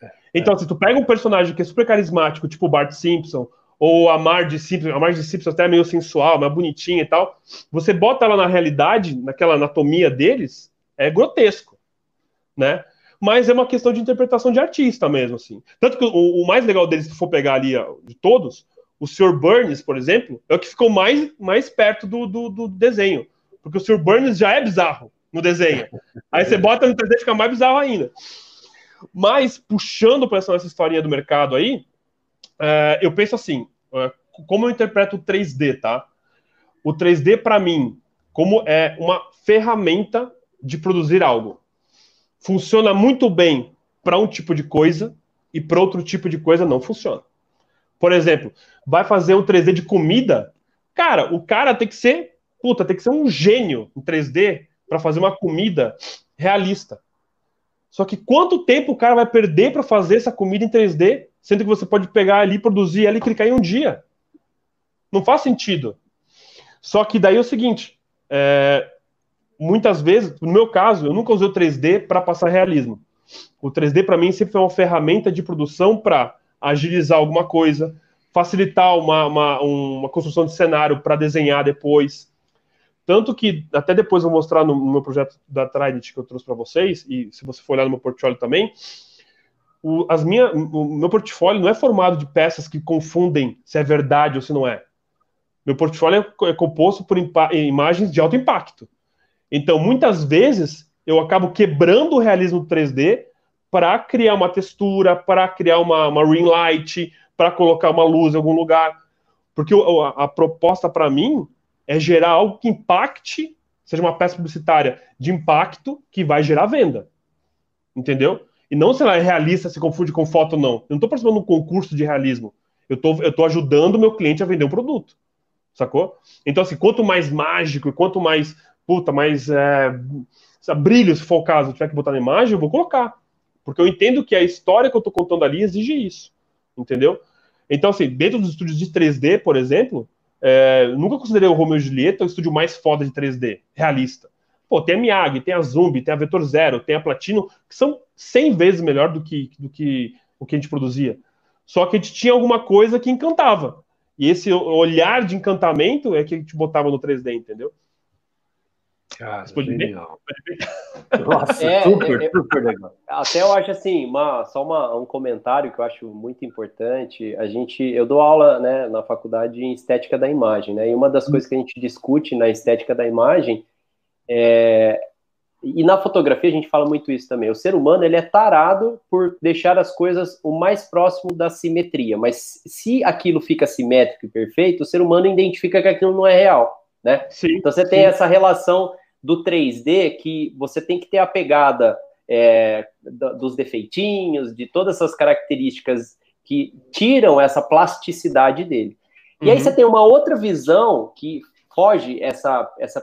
Speaker 4: É, então, é. se tu pega um personagem que é super carismático, tipo o Bart Simpson, ou a Marge Simpson, a Marge Simpson até é meio sensual, mais bonitinha e tal, você bota ela na realidade, naquela anatomia deles, é grotesco, né? Mas é uma questão de interpretação de artista mesmo, assim. Tanto que o, o mais legal deles, se for pegar ali de todos, o Sr. Burns, por exemplo, é o que ficou mais, mais perto do, do, do desenho. Porque o Sr. Burns já é bizarro no desenho. Aí você bota no 3D e fica mais bizarro ainda. Mas, puxando para essa, essa historinha do mercado aí, é, eu penso assim, é, como eu interpreto o 3D, tá? O 3D, para mim, como é uma ferramenta de produzir algo. Funciona muito bem para um tipo de coisa e para outro tipo de coisa não funciona. Por exemplo, vai fazer um 3D de comida, cara, o cara tem que ser, puta, tem que ser um gênio em 3D para fazer uma comida realista. Só que quanto tempo o cara vai perder para fazer essa comida em 3D, sendo que você pode pegar ali, produzir ela e clicar em um dia? Não faz sentido. Só que daí é o seguinte, é, muitas vezes, no meu caso, eu nunca usei o 3D para passar realismo. O 3D para mim sempre foi uma ferramenta de produção para agilizar alguma coisa, facilitar uma, uma, uma construção de cenário para desenhar depois. Tanto que, até depois eu vou mostrar no, no meu projeto da Trident que eu trouxe para vocês, e se você for olhar no meu portfólio também, o, as minha, o meu portfólio não é formado de peças que confundem se é verdade ou se não é. Meu portfólio é, é composto por imagens de alto impacto. Então, muitas vezes, eu acabo quebrando o realismo 3D para criar uma textura, para criar uma, uma ring light, para colocar uma luz em algum lugar. Porque a, a proposta para mim é gerar algo que impacte, seja uma peça publicitária de impacto que vai gerar venda. Entendeu? E não se ela é realista, se confunde com foto, não. Eu não estou participando de um concurso de realismo. Eu estou tô ajudando o meu cliente a vender um produto. Sacou? Então, assim, quanto mais mágico e quanto mais, puta, mais é, brilho, se for o caso, tiver que botar na imagem, eu vou colocar. Porque eu entendo que a história que eu estou contando ali exige isso. Entendeu? Então, assim, dentro dos estúdios de 3D, por exemplo, é, nunca considerei o Romeo e Julieta o estúdio mais foda de 3D, realista. Pô, tem a Miyagi, tem a Zumbi, tem a Vetor Zero, tem a Platino, que são 100 vezes melhor do que, do que o que a gente produzia. Só que a gente tinha alguma coisa que encantava. E esse olhar de encantamento é que a gente botava no 3D, entendeu?
Speaker 1: Cara, genial.
Speaker 3: Nossa, é, super, é, é, super legal. Até eu acho assim, uma, só uma, um comentário que eu acho muito importante. A gente, eu dou aula né, na faculdade em estética da imagem, né? E uma das hum. coisas que a gente discute na estética da imagem é, e na fotografia a gente fala muito isso também. O ser humano ele é tarado por deixar as coisas o mais próximo da simetria. Mas se aquilo fica simétrico e perfeito, o ser humano identifica que aquilo não é real, né? Sim, então você tem sim. essa relação do 3D que você tem que ter a pegada é, dos defeitinhos, de todas essas características que tiram essa plasticidade dele. E uhum. aí você tem uma outra visão que foge essa, essa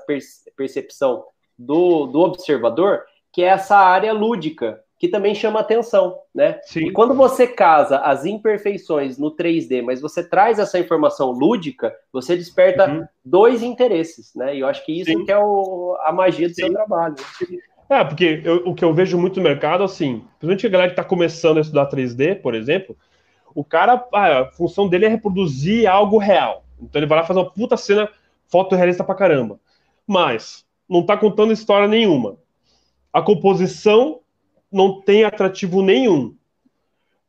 Speaker 3: percepção do, do observador, que é essa área lúdica, que também chama atenção, né? Sim. E quando você casa as imperfeições no 3D, mas você traz essa informação lúdica, você desperta uhum. dois interesses, né? E eu acho que isso Sim. que é o, a magia do Sim. seu trabalho.
Speaker 4: É, porque eu, o que eu vejo muito no mercado, assim, principalmente a galera que está começando a estudar 3D, por exemplo, o cara, ah, a função dele é reproduzir algo real. Então ele vai lá fazer uma puta cena fotorrealista pra caramba. Mas não está contando história nenhuma. A composição não tem atrativo nenhum.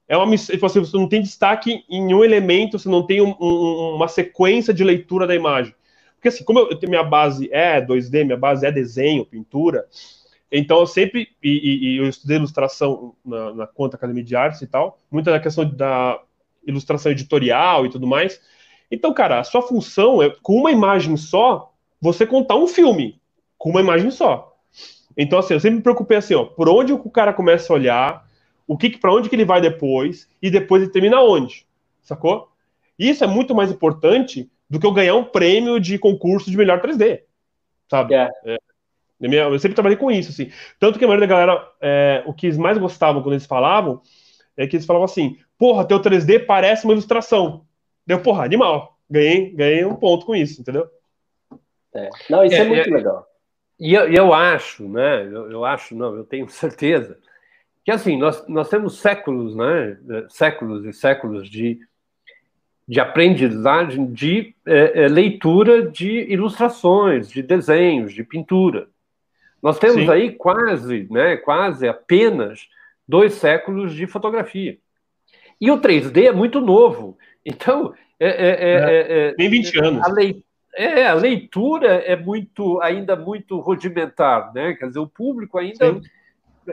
Speaker 4: É uma tipo assim, você não tem destaque em um elemento, você não tem um, um, uma sequência de leitura da imagem. Porque assim, como eu, eu, minha base é 2D, minha base é desenho, pintura, então eu sempre, e, e eu estudei ilustração na, na Conta Academia de Artes e tal, muita da questão da ilustração editorial e tudo mais. Então, cara, a sua função é, com uma imagem só, você contar um filme com uma imagem só. Então, assim, eu sempre me preocupei assim, ó, por onde o cara começa a olhar, o que, para onde que ele vai depois, e depois ele termina onde, sacou? Isso é muito mais importante do que eu ganhar um prêmio de concurso de melhor 3D, sabe? É. É, eu sempre trabalhei com isso, assim. Tanto que a maioria da galera, é, o que eles mais gostavam quando eles falavam, é que eles falavam assim, porra, teu 3D parece uma ilustração. Deu, porra, animal. Ganhei, ganhei um ponto com isso, entendeu?
Speaker 3: É. Não, isso é, é muito é, legal.
Speaker 1: E eu, eu acho, né? Eu, eu, acho, não, eu tenho certeza que assim nós, nós temos séculos, né? Séculos e séculos de, de aprendizagem de é, é, leitura de ilustrações, de desenhos, de pintura. Nós temos Sim. aí quase, né? Quase apenas dois séculos de fotografia. E o 3D é muito novo. Então, é, é, é,
Speaker 4: é, 20 é, anos.
Speaker 1: A é, a leitura é muito, ainda muito rudimentar, né? Quer dizer, o público ainda,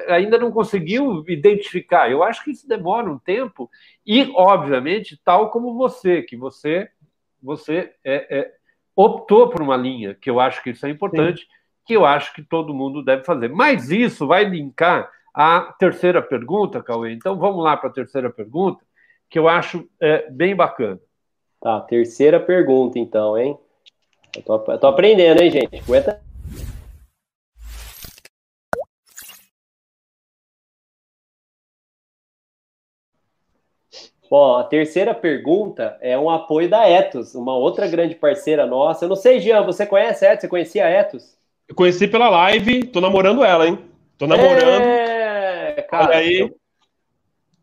Speaker 1: ainda não conseguiu identificar. Eu acho que isso demora um tempo e, obviamente, tal como você, que você, você é, é, optou por uma linha, que eu acho que isso é importante, Sim. que eu acho que todo mundo deve fazer. Mas isso vai linkar à terceira pergunta, Cauê. Então, vamos lá para a terceira pergunta, que eu acho é, bem bacana.
Speaker 3: Tá, terceira pergunta, então, hein? Eu tô, eu tô aprendendo, hein, gente? Aguenta. Bom, a terceira pergunta é um apoio da Etos, uma outra grande parceira nossa. Eu não sei, Jean, você conhece a Etos? Você conhecia a Etos?
Speaker 4: Eu conheci pela live, tô namorando ela, hein? Tô namorando.
Speaker 3: É, cara. Olha aí.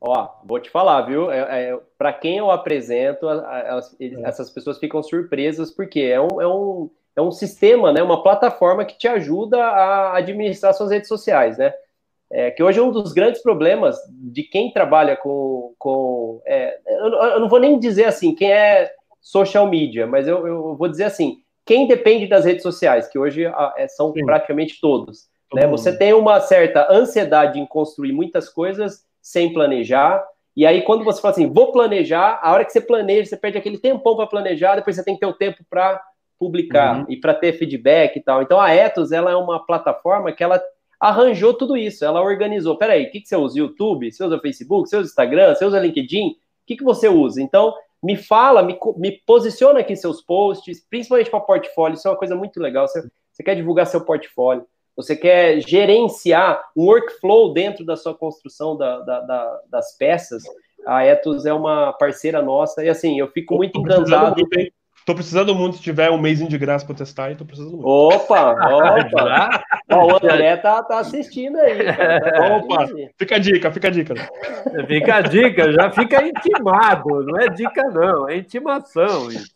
Speaker 3: Ó, vou te falar, viu? É, é para quem eu apresento, elas, é. essas pessoas ficam surpresas porque é um, é, um, é um sistema, né? Uma plataforma que te ajuda a administrar suas redes sociais, né? é, que hoje é um dos grandes problemas de quem trabalha com. com é, eu, eu, não vou nem dizer assim, quem é social media, mas eu, eu vou dizer assim, quem depende das redes sociais, que hoje é, são Sim. praticamente todos. Né? Você tem uma certa ansiedade em construir muitas coisas sem planejar. E aí, quando você fala assim, vou planejar, a hora que você planeja, você perde aquele tempão para planejar, depois você tem que ter o tempo para publicar uhum. e para ter feedback e tal. Então, a Ethos, ela é uma plataforma que ela arranjou tudo isso, ela organizou. Peraí, o que, que você usa? YouTube? Você usa Facebook? Você usa Instagram? Você usa LinkedIn? O que, que você usa? Então, me fala, me, me posiciona aqui seus posts, principalmente para portfólio, isso é uma coisa muito legal. Você, você quer divulgar seu portfólio, você quer gerenciar um workflow dentro da sua construção da, da, da, das peças, a Ethos é uma parceira nossa, e assim, eu fico muito encantado.
Speaker 4: Tô precisando muito, se tiver um mês de graça para testar, e tô precisando muito.
Speaker 3: Opa, opa. Ó, o André tá, tá assistindo aí. Tá
Speaker 4: opa, fica a dica, fica a dica.
Speaker 1: Fica a dica, já fica intimado. Não é dica, não, é intimação. Isso.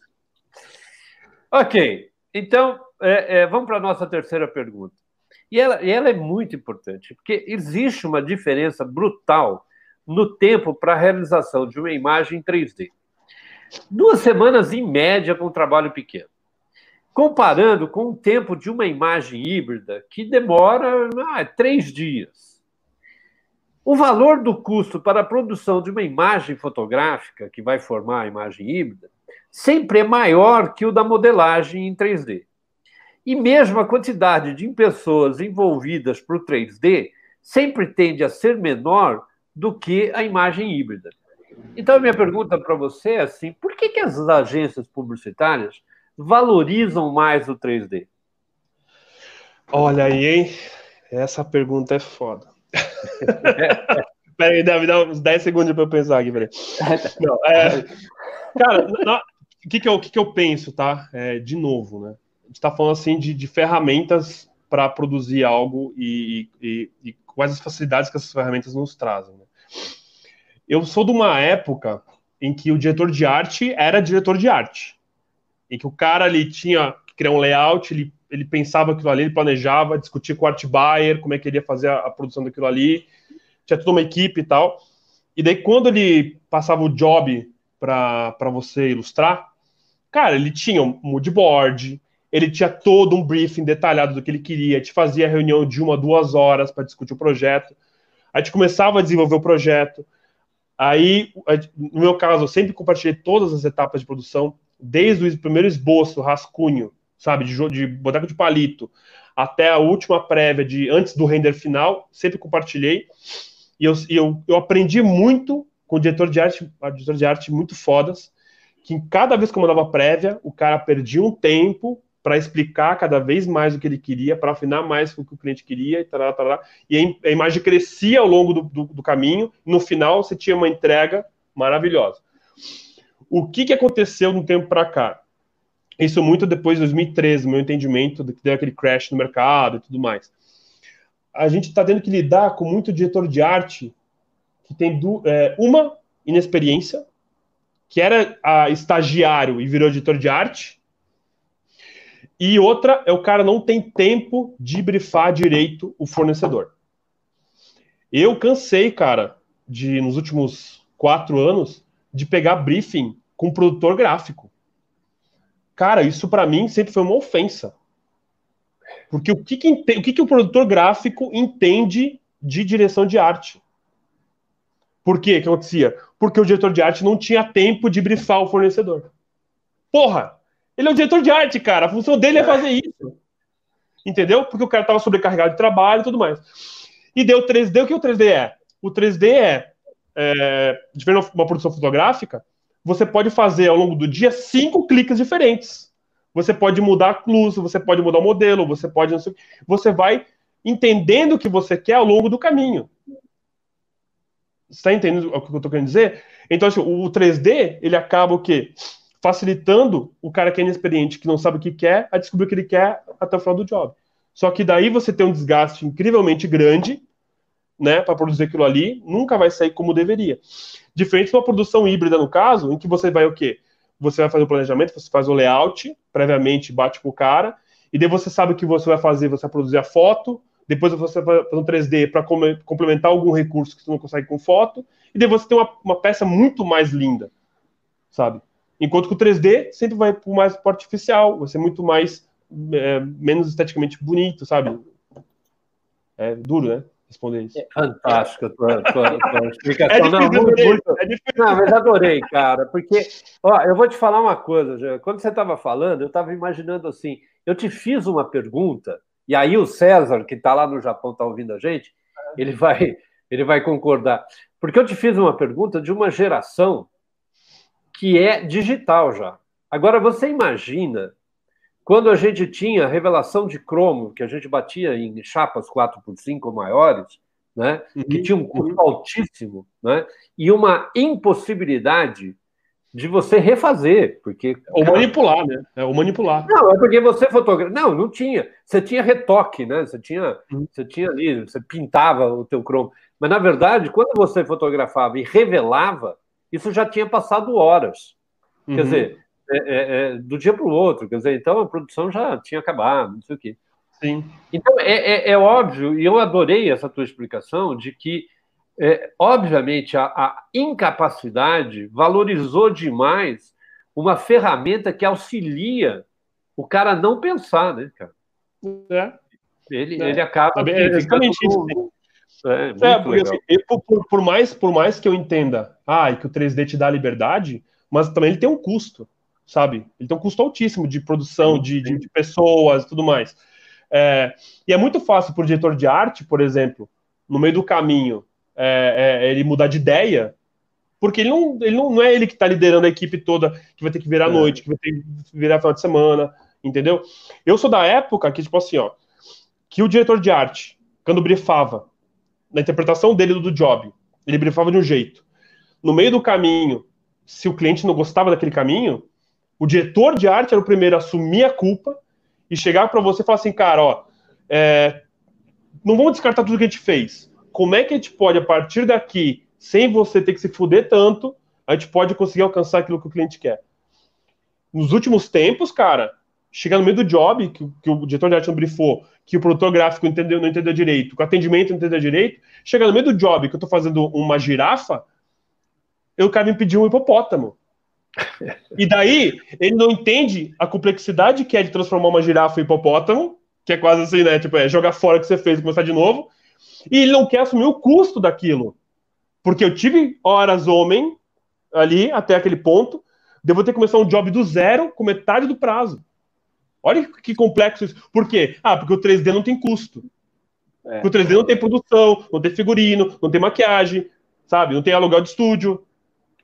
Speaker 1: Ok, então é, é, vamos para a nossa terceira pergunta. E ela, e ela é muito importante, porque existe uma diferença brutal no tempo para a realização de uma imagem em 3D. Duas semanas em média com um trabalho pequeno. Comparando com o tempo de uma imagem híbrida, que demora ah, três dias. O valor do custo para a produção de uma imagem fotográfica, que vai formar a imagem híbrida, sempre é maior que o da modelagem em 3D. E mesmo a quantidade de pessoas envolvidas para o 3D sempre tende a ser menor do que a imagem híbrida. Então, minha pergunta para você é assim: por que, que as agências publicitárias valorizam mais o 3D?
Speaker 4: Olha aí, hein? Essa pergunta é foda. peraí, me dá uns 10 segundos para eu pensar aqui, peraí. Não, é, cara, o que, que, eu, que, que eu penso, tá? É, de novo, né? Gente está falando assim de, de ferramentas para produzir algo e, e, e, quais as facilidades que essas ferramentas nos trazem. Né? Eu sou de uma época em que o diretor de arte era diretor de arte. Em que o cara ali tinha que criar um layout, ele, ele pensava aquilo ali, ele planejava, discutia com o art buyer, como é que ele ia fazer a, a produção daquilo ali, tinha toda uma equipe e tal. E daí, quando ele passava o job para você ilustrar, cara, ele tinha um moodboard, ele tinha todo um briefing detalhado do que ele queria, a gente fazia reunião de uma, duas horas para discutir o projeto, a gente começava a desenvolver o projeto, Aí, no meu caso, eu sempre compartilhei todas as etapas de produção, desde o primeiro esboço, rascunho, sabe, de, de boneco de palito, até a última prévia de antes do render final, sempre compartilhei. E eu, eu, eu aprendi muito com o diretor de arte, diretor de arte muito fodas, que cada vez que eu mandava prévia, o cara perdia um tempo para explicar cada vez mais o que ele queria, para afinar mais o que o cliente queria, e, tará, tará, e a imagem crescia ao longo do, do, do, caminho, no final você tinha uma entrega maravilhosa. O que, que aconteceu no tempo para cá? Isso muito depois de 2013, meu entendimento, que deu aquele crash no mercado e tudo mais. A gente está tendo que lidar com muito diretor de arte que tem é, uma inexperiência, que era a, estagiário e virou editor de arte, e outra é o cara não tem tempo de brifar direito o fornecedor. Eu cansei, cara, de nos últimos quatro anos, de pegar briefing com produtor gráfico. Cara, isso para mim sempre foi uma ofensa. Porque o que, que, o, que, que o produtor gráfico entende de direção de arte? Por quê? Que acontecia? Porque o diretor de arte não tinha tempo de brifar o fornecedor. Porra! Ele é o diretor de arte, cara. A função dele é fazer isso. Entendeu? Porque o cara estava sobrecarregado de trabalho e tudo mais. E deu 3D. O que o 3D é? O 3D é, é diferente uma produção fotográfica, você pode fazer ao longo do dia cinco cliques diferentes. Você pode mudar a luz, você pode mudar o modelo, você pode. Você vai entendendo o que você quer ao longo do caminho. Você está entendendo o que eu estou querendo dizer? Então, assim, o 3D, ele acaba o quê? Facilitando o cara que é inexperiente, que não sabe o que quer, a descobrir o que ele quer até o final do job. Só que daí você tem um desgaste incrivelmente grande, né, para produzir aquilo ali, nunca vai sair como deveria. Diferente de uma produção híbrida, no caso, em que você vai o quê? Você vai fazer o planejamento, você faz o layout, previamente bate com o cara, e daí você sabe o que você vai fazer, você vai produzir a foto, depois você vai fazer um 3D para complementar algum recurso que você não consegue com foto, e depois você tem uma, uma peça muito mais linda, sabe? Enquanto que o 3D sempre vai para o mais artificial, vai ser muito mais, é, menos esteticamente bonito, sabe? É duro, né? Responder isso. É
Speaker 1: fantástico a tua, tua, tua explicação. É não, muito, muito... É não, mas adorei, cara, porque, ó, eu vou te falar uma coisa, já. quando você estava falando, eu estava imaginando assim, eu te fiz uma pergunta, e aí o César, que está lá no Japão, está ouvindo a gente, ele vai, ele vai concordar. Porque eu te fiz uma pergunta de uma geração que é digital já. Agora, você imagina quando a gente tinha revelação de cromo, que a gente batia em chapas 4x5 ou maiores, né, uhum, que tinha um custo uhum. altíssimo, né, e uma impossibilidade de você refazer, porque
Speaker 4: ou cara... manipular, né? É, ou manipular.
Speaker 1: Não, é porque você fotografa. Não, não tinha. Você tinha retoque, né? Você tinha, uhum. você tinha ali, você pintava o teu cromo. Mas na verdade, quando você fotografava e revelava, isso já tinha passado horas. Uhum. Quer dizer, é, é, é, do dia para o outro. Quer dizer, então a produção já tinha acabado, não sei o quê.
Speaker 4: Sim.
Speaker 1: Então é, é, é óbvio, e eu adorei essa tua explicação de que é, obviamente, a, a, incapacidade valorizou demais uma ferramenta que auxilia o cara a não pensar, né, cara?
Speaker 4: É.
Speaker 1: Ele, é. ele acaba.
Speaker 4: É exatamente isso. É, é porque assim, por, por, mais, por mais que eu entenda ah, que o 3D te dá liberdade, mas também ele tem um custo, sabe? Ele tem um custo altíssimo de produção, de, de, de pessoas e tudo mais. É, e é muito fácil para o diretor de arte, por exemplo, no meio do caminho, é, é, ele mudar de ideia, porque ele não, ele não, não é ele que está liderando a equipe toda, que vai ter que virar é. noite, que vai ter que virar final de semana, entendeu? Eu sou da época que, tipo assim, ó, que o diretor de arte, quando briefava, na interpretação dele do job, ele briefava de um jeito. No meio do caminho, se o cliente não gostava daquele caminho, o diretor de arte era o primeiro a assumir a culpa e chegar para você e falar assim, cara, ó, é, não vamos descartar tudo que a gente fez como é que a gente pode, a partir daqui, sem você ter que se fuder tanto, a gente pode conseguir alcançar aquilo que o cliente quer. Nos últimos tempos, cara, chegar no meio do job, que, que o diretor de arte não brifou, que o produtor gráfico entendeu, não entendeu direito, que o atendimento não entendeu direito, chegar no meio do job que eu tô fazendo uma girafa, eu quero me pedir um hipopótamo. E daí, ele não entende a complexidade que é de transformar uma girafa em hipopótamo, que é quase assim, né? Tipo, é jogar fora o que você fez e começar de novo. E ele não quer assumir o custo daquilo. Porque eu tive horas homem ali até aquele ponto, devo ter que começar um job do zero com metade do prazo. Olha que complexo isso. Por quê? Ah, porque o 3D não tem custo. É. O 3D não tem produção, não tem figurino, não tem maquiagem, sabe? Não tem aluguel de estúdio.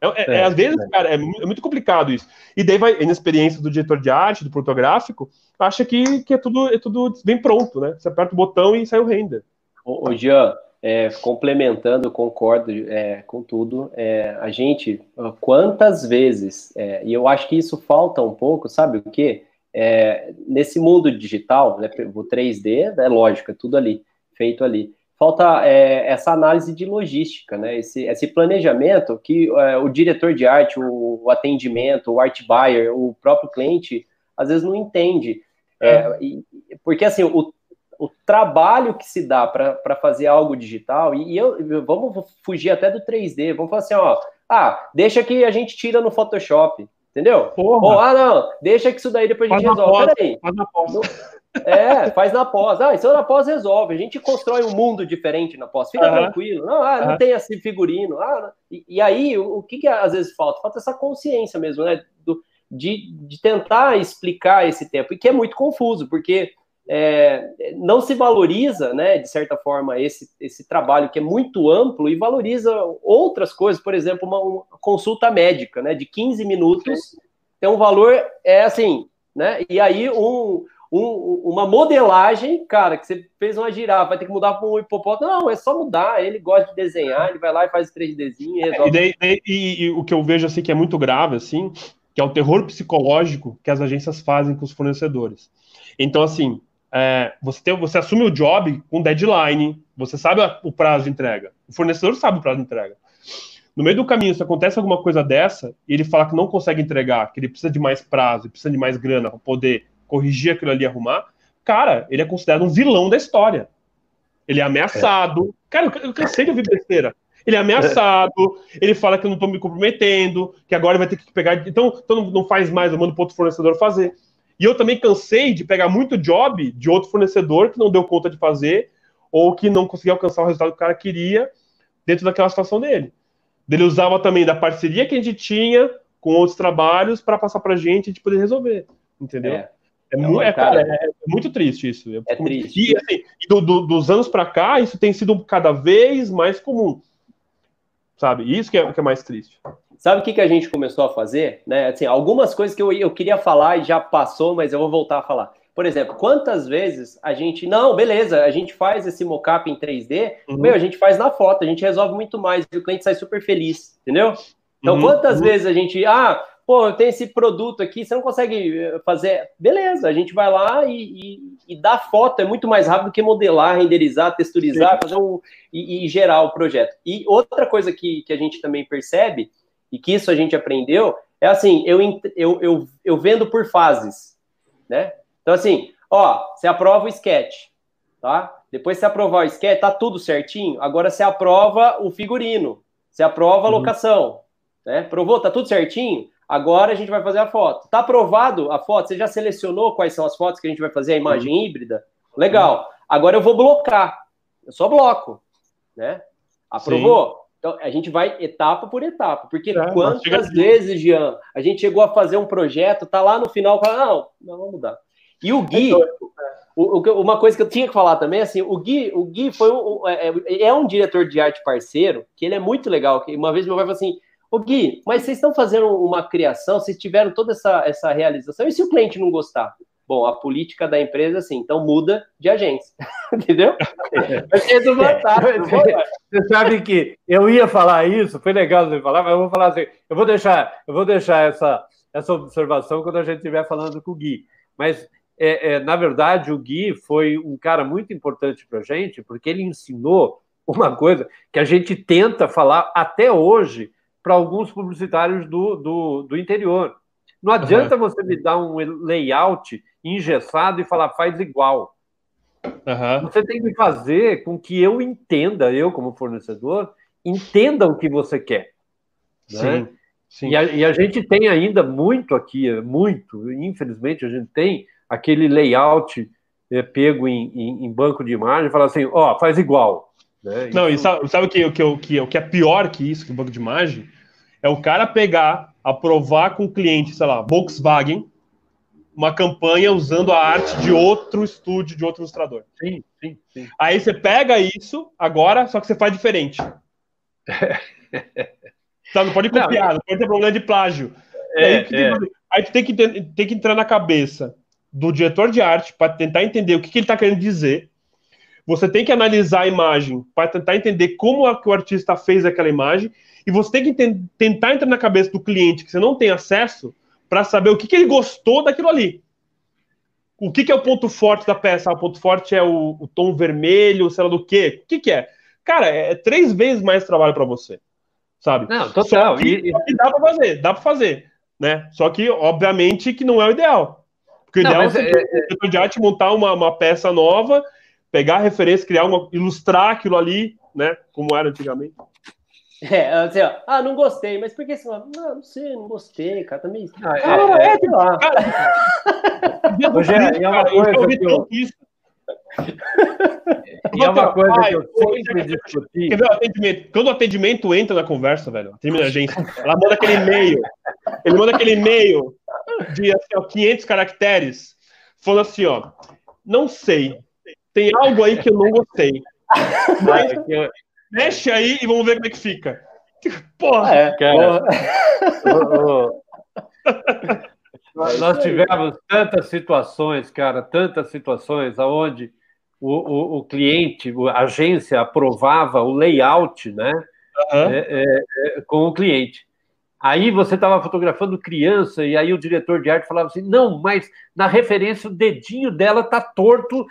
Speaker 4: É, é, é, às vezes, é. cara, é, é, muito complicado isso. E daí vai, na experiência do diretor de arte, do fotográfico, acha que, que é, tudo, é tudo bem pronto, né? Você aperta o botão e sai o render.
Speaker 3: Ô, Jean, é, complementando, concordo é, com tudo. É, a gente, quantas vezes, é, e eu acho que isso falta um pouco, sabe o quê? É, nesse mundo digital, né, o 3D, é lógico, é tudo ali, feito ali. Falta é, essa análise de logística, né? Esse, esse planejamento que o diretor de arte, o, o, atendimento, o art buyer, o próprio cliente, às vezes não entende. E, porque assim, o o trabalho que se dá para fazer algo digital, e, e eu, vamos fugir até do 3D, vamos falar assim, ó, ah, deixa que a gente tira no Photoshop, entendeu? Ou, ah, não, deixa que isso daí depois a gente faz resolve. Peraí. Faz na pós. É, faz na pós. Ah, isso na pós resolve. A gente constrói um mundo diferente na pós. Fica uhum. tranquilo. Não, ah, não uhum. tem esse figurino. Ah, e, e, aí, o, o que, que às vezes falta? Falta essa consciência mesmo, né? Do, de, de tentar explicar esse tempo. E que é muito confuso, porque é, não se valoriza, né, de certa forma, esse, esse trabalho que é muito amplo e valoriza outras coisas, por exemplo, uma, uma consulta médica, né, de 15 minutos, tem um valor, é assim, né, e aí um, um, uma modelagem, cara, que você fez uma girafa, vai ter que mudar para um hipopótamo, não, é só mudar, ele gosta de desenhar, ele vai lá e faz 3Dzinho e
Speaker 4: é, resolve. E, daí, e, e o que eu vejo, assim, que é muito grave, assim, que é o terror psicológico que as agências fazem com os fornecedores. Então, assim, é, você, tem, você assume o job com deadline, você sabe o prazo de entrega. O fornecedor sabe o prazo de entrega. No meio do caminho, se acontece alguma coisa dessa, e ele fala que não consegue entregar, que ele precisa de mais prazo, precisa de mais grana para poder corrigir aquilo ali e arrumar, cara, ele é considerado um vilão da história. Ele é ameaçado. É. Cara, eu cansei de ouvir besteira. Ele é ameaçado, ele fala que eu não estou me comprometendo, que agora vai ter que pegar. Então, então não faz mais, eu mando para outro fornecedor fazer. E eu também cansei de pegar muito job de outro fornecedor que não deu conta de fazer, ou que não conseguia alcançar o resultado que o cara queria dentro daquela situação dele. Ele usava também da parceria que a gente tinha com outros trabalhos para passar para a gente e a gente poder resolver. Entendeu? É. É, mu é, cara, é, é, muito triste isso.
Speaker 3: É, é triste.
Speaker 4: E, assim, do, do, dos anos para cá, isso tem sido cada vez mais comum. Sabe? Isso que é, que é mais triste.
Speaker 3: Sabe o que, que a gente começou a fazer? Né? Assim, algumas coisas que eu, eu queria falar e já passou, mas eu vou voltar a falar. Por exemplo, quantas vezes a gente. Não, beleza, a gente faz esse mockup em 3D, uhum. meu, a gente faz na foto, a gente resolve muito mais e o cliente sai super feliz, entendeu? Então, uhum. quantas uhum. vezes a gente. Ah, pô, eu tenho esse produto aqui, você não consegue eh, fazer. Beleza, a gente vai lá e, e, e dá foto, é muito mais rápido que modelar, renderizar, texturizar, Sim. fazer um. E, e, gerar o projeto. E outra coisa que, que a gente também percebe, e que isso a gente aprendeu, é assim, eu, eu, eu, eu vendo por fases, né? Então, assim, ó, você aprova o sketch, tá? Depois você aprovar o sketch, tá tudo certinho, agora você aprova o figurino, você aprova a uhum. locação, né? Provou, tá tudo certinho? Agora a gente vai fazer a foto. Tá aprovado a foto? Você já selecionou quais são as fotos que a gente vai fazer a imagem uhum. híbrida? Legal. Agora eu vou blocar. Eu só bloco, né? Aprovou? Sim. Então a gente vai etapa por etapa, porque é, quantas vezes, Jean, a gente chegou a fazer um projeto, tá lá no final, fala, não, não vamos mudar. E o Gui, então, o, o, uma coisa que eu tinha que falar também, assim, o Gui, o Gui foi um, é, é, é um diretor de arte parceiro, que ele é muito legal. Que uma vez meu pai falou assim, Ô Gui, mas vocês estão fazendo uma criação, vocês tiveram toda essa, essa realização, e se o cliente não gostar? Bom, a política da empresa, assim, então muda de agência, entendeu?
Speaker 1: Você sabe que eu ia falar isso, foi legal você falar, mas eu vou falar assim, eu vou deixar, eu vou deixar essa, essa observação quando a gente estiver falando com o Gui. Mas, é, é, na verdade, o Gui foi um cara muito importante para a gente, porque ele ensinou uma coisa que a gente tenta falar até hoje para alguns publicitários do, do, do, interior. Não adianta uhum. você me dar um layout engessado e falar faz igual. Uhum. Você tem que fazer com que eu entenda, eu como fornecedor, entenda o que você quer. Né? Sim, sim. E, a, e a gente tem ainda muito aqui, muito, infelizmente a gente tem aquele layout é, pego em, em, em, banco de imagem e fala assim, ó, oh, faz igual.
Speaker 4: Né? Não, isso... e sabe, sabe o, que, o, que, o, que, o que é pior que isso, que o banco de imagem? É o cara pegar, aprovar com o cliente, sei lá, Volkswagen, uma campanha usando a arte de outro estúdio, de outro ilustrador.
Speaker 1: Sim, sim, sim.
Speaker 4: Aí você pega isso agora, só que você faz diferente. não pode copiar, não, não pode ter problema de plágio. É, aí, é. aí tu tem que, tem que entrar na cabeça do diretor de arte para tentar entender o que, que ele está querendo dizer. Você tem que analisar a imagem para tentar entender como é que o artista fez aquela imagem e você tem que tentar entrar na cabeça do cliente que você não tem acesso para saber o que, que ele gostou daquilo ali. O que, que é o ponto forte da peça? Ah, o ponto forte é o, o tom vermelho, sei lá do quê? O que, que é? Cara, é, é três vezes mais trabalho para você, sabe?
Speaker 1: Não, total.
Speaker 4: Só que, e... só que dá para fazer, dá para fazer, né? Só que, obviamente, que não é o ideal. Porque o não, ideal é você, é, é... de arte montar uma, uma peça nova, pegar a referência, criar uma, ilustrar aquilo ali, né? Como era antigamente.
Speaker 3: É, assim, ó, ah, não gostei, mas por que você fala? Não, não sei, não gostei, cara, também.
Speaker 1: Ah, cara, é, é, é, lá. Cara, Hoje é, é uma coisa que eu... E é uma coisa que eu sempre discuti.
Speaker 4: Quer ver o atendimento? Quando o atendimento entra na conversa, velho, atendimento da agência, ela manda aquele e-mail, ele manda aquele e-mail de assim, ó, 500 caracteres, falando assim, ó, não sei, tem algo aí que eu não gostei. Mas, Mexe aí e vamos ver como é que fica. Porra! É, cara.
Speaker 1: Nós tivemos tantas situações, cara, tantas situações aonde o, o, o, cliente, a agência aprovava o layout, né, uhum. é, é, é, com o cliente. Aí você estava fotografando criança e aí o diretor de arte falava assim, não, mas na referência o dedinho dela tá torto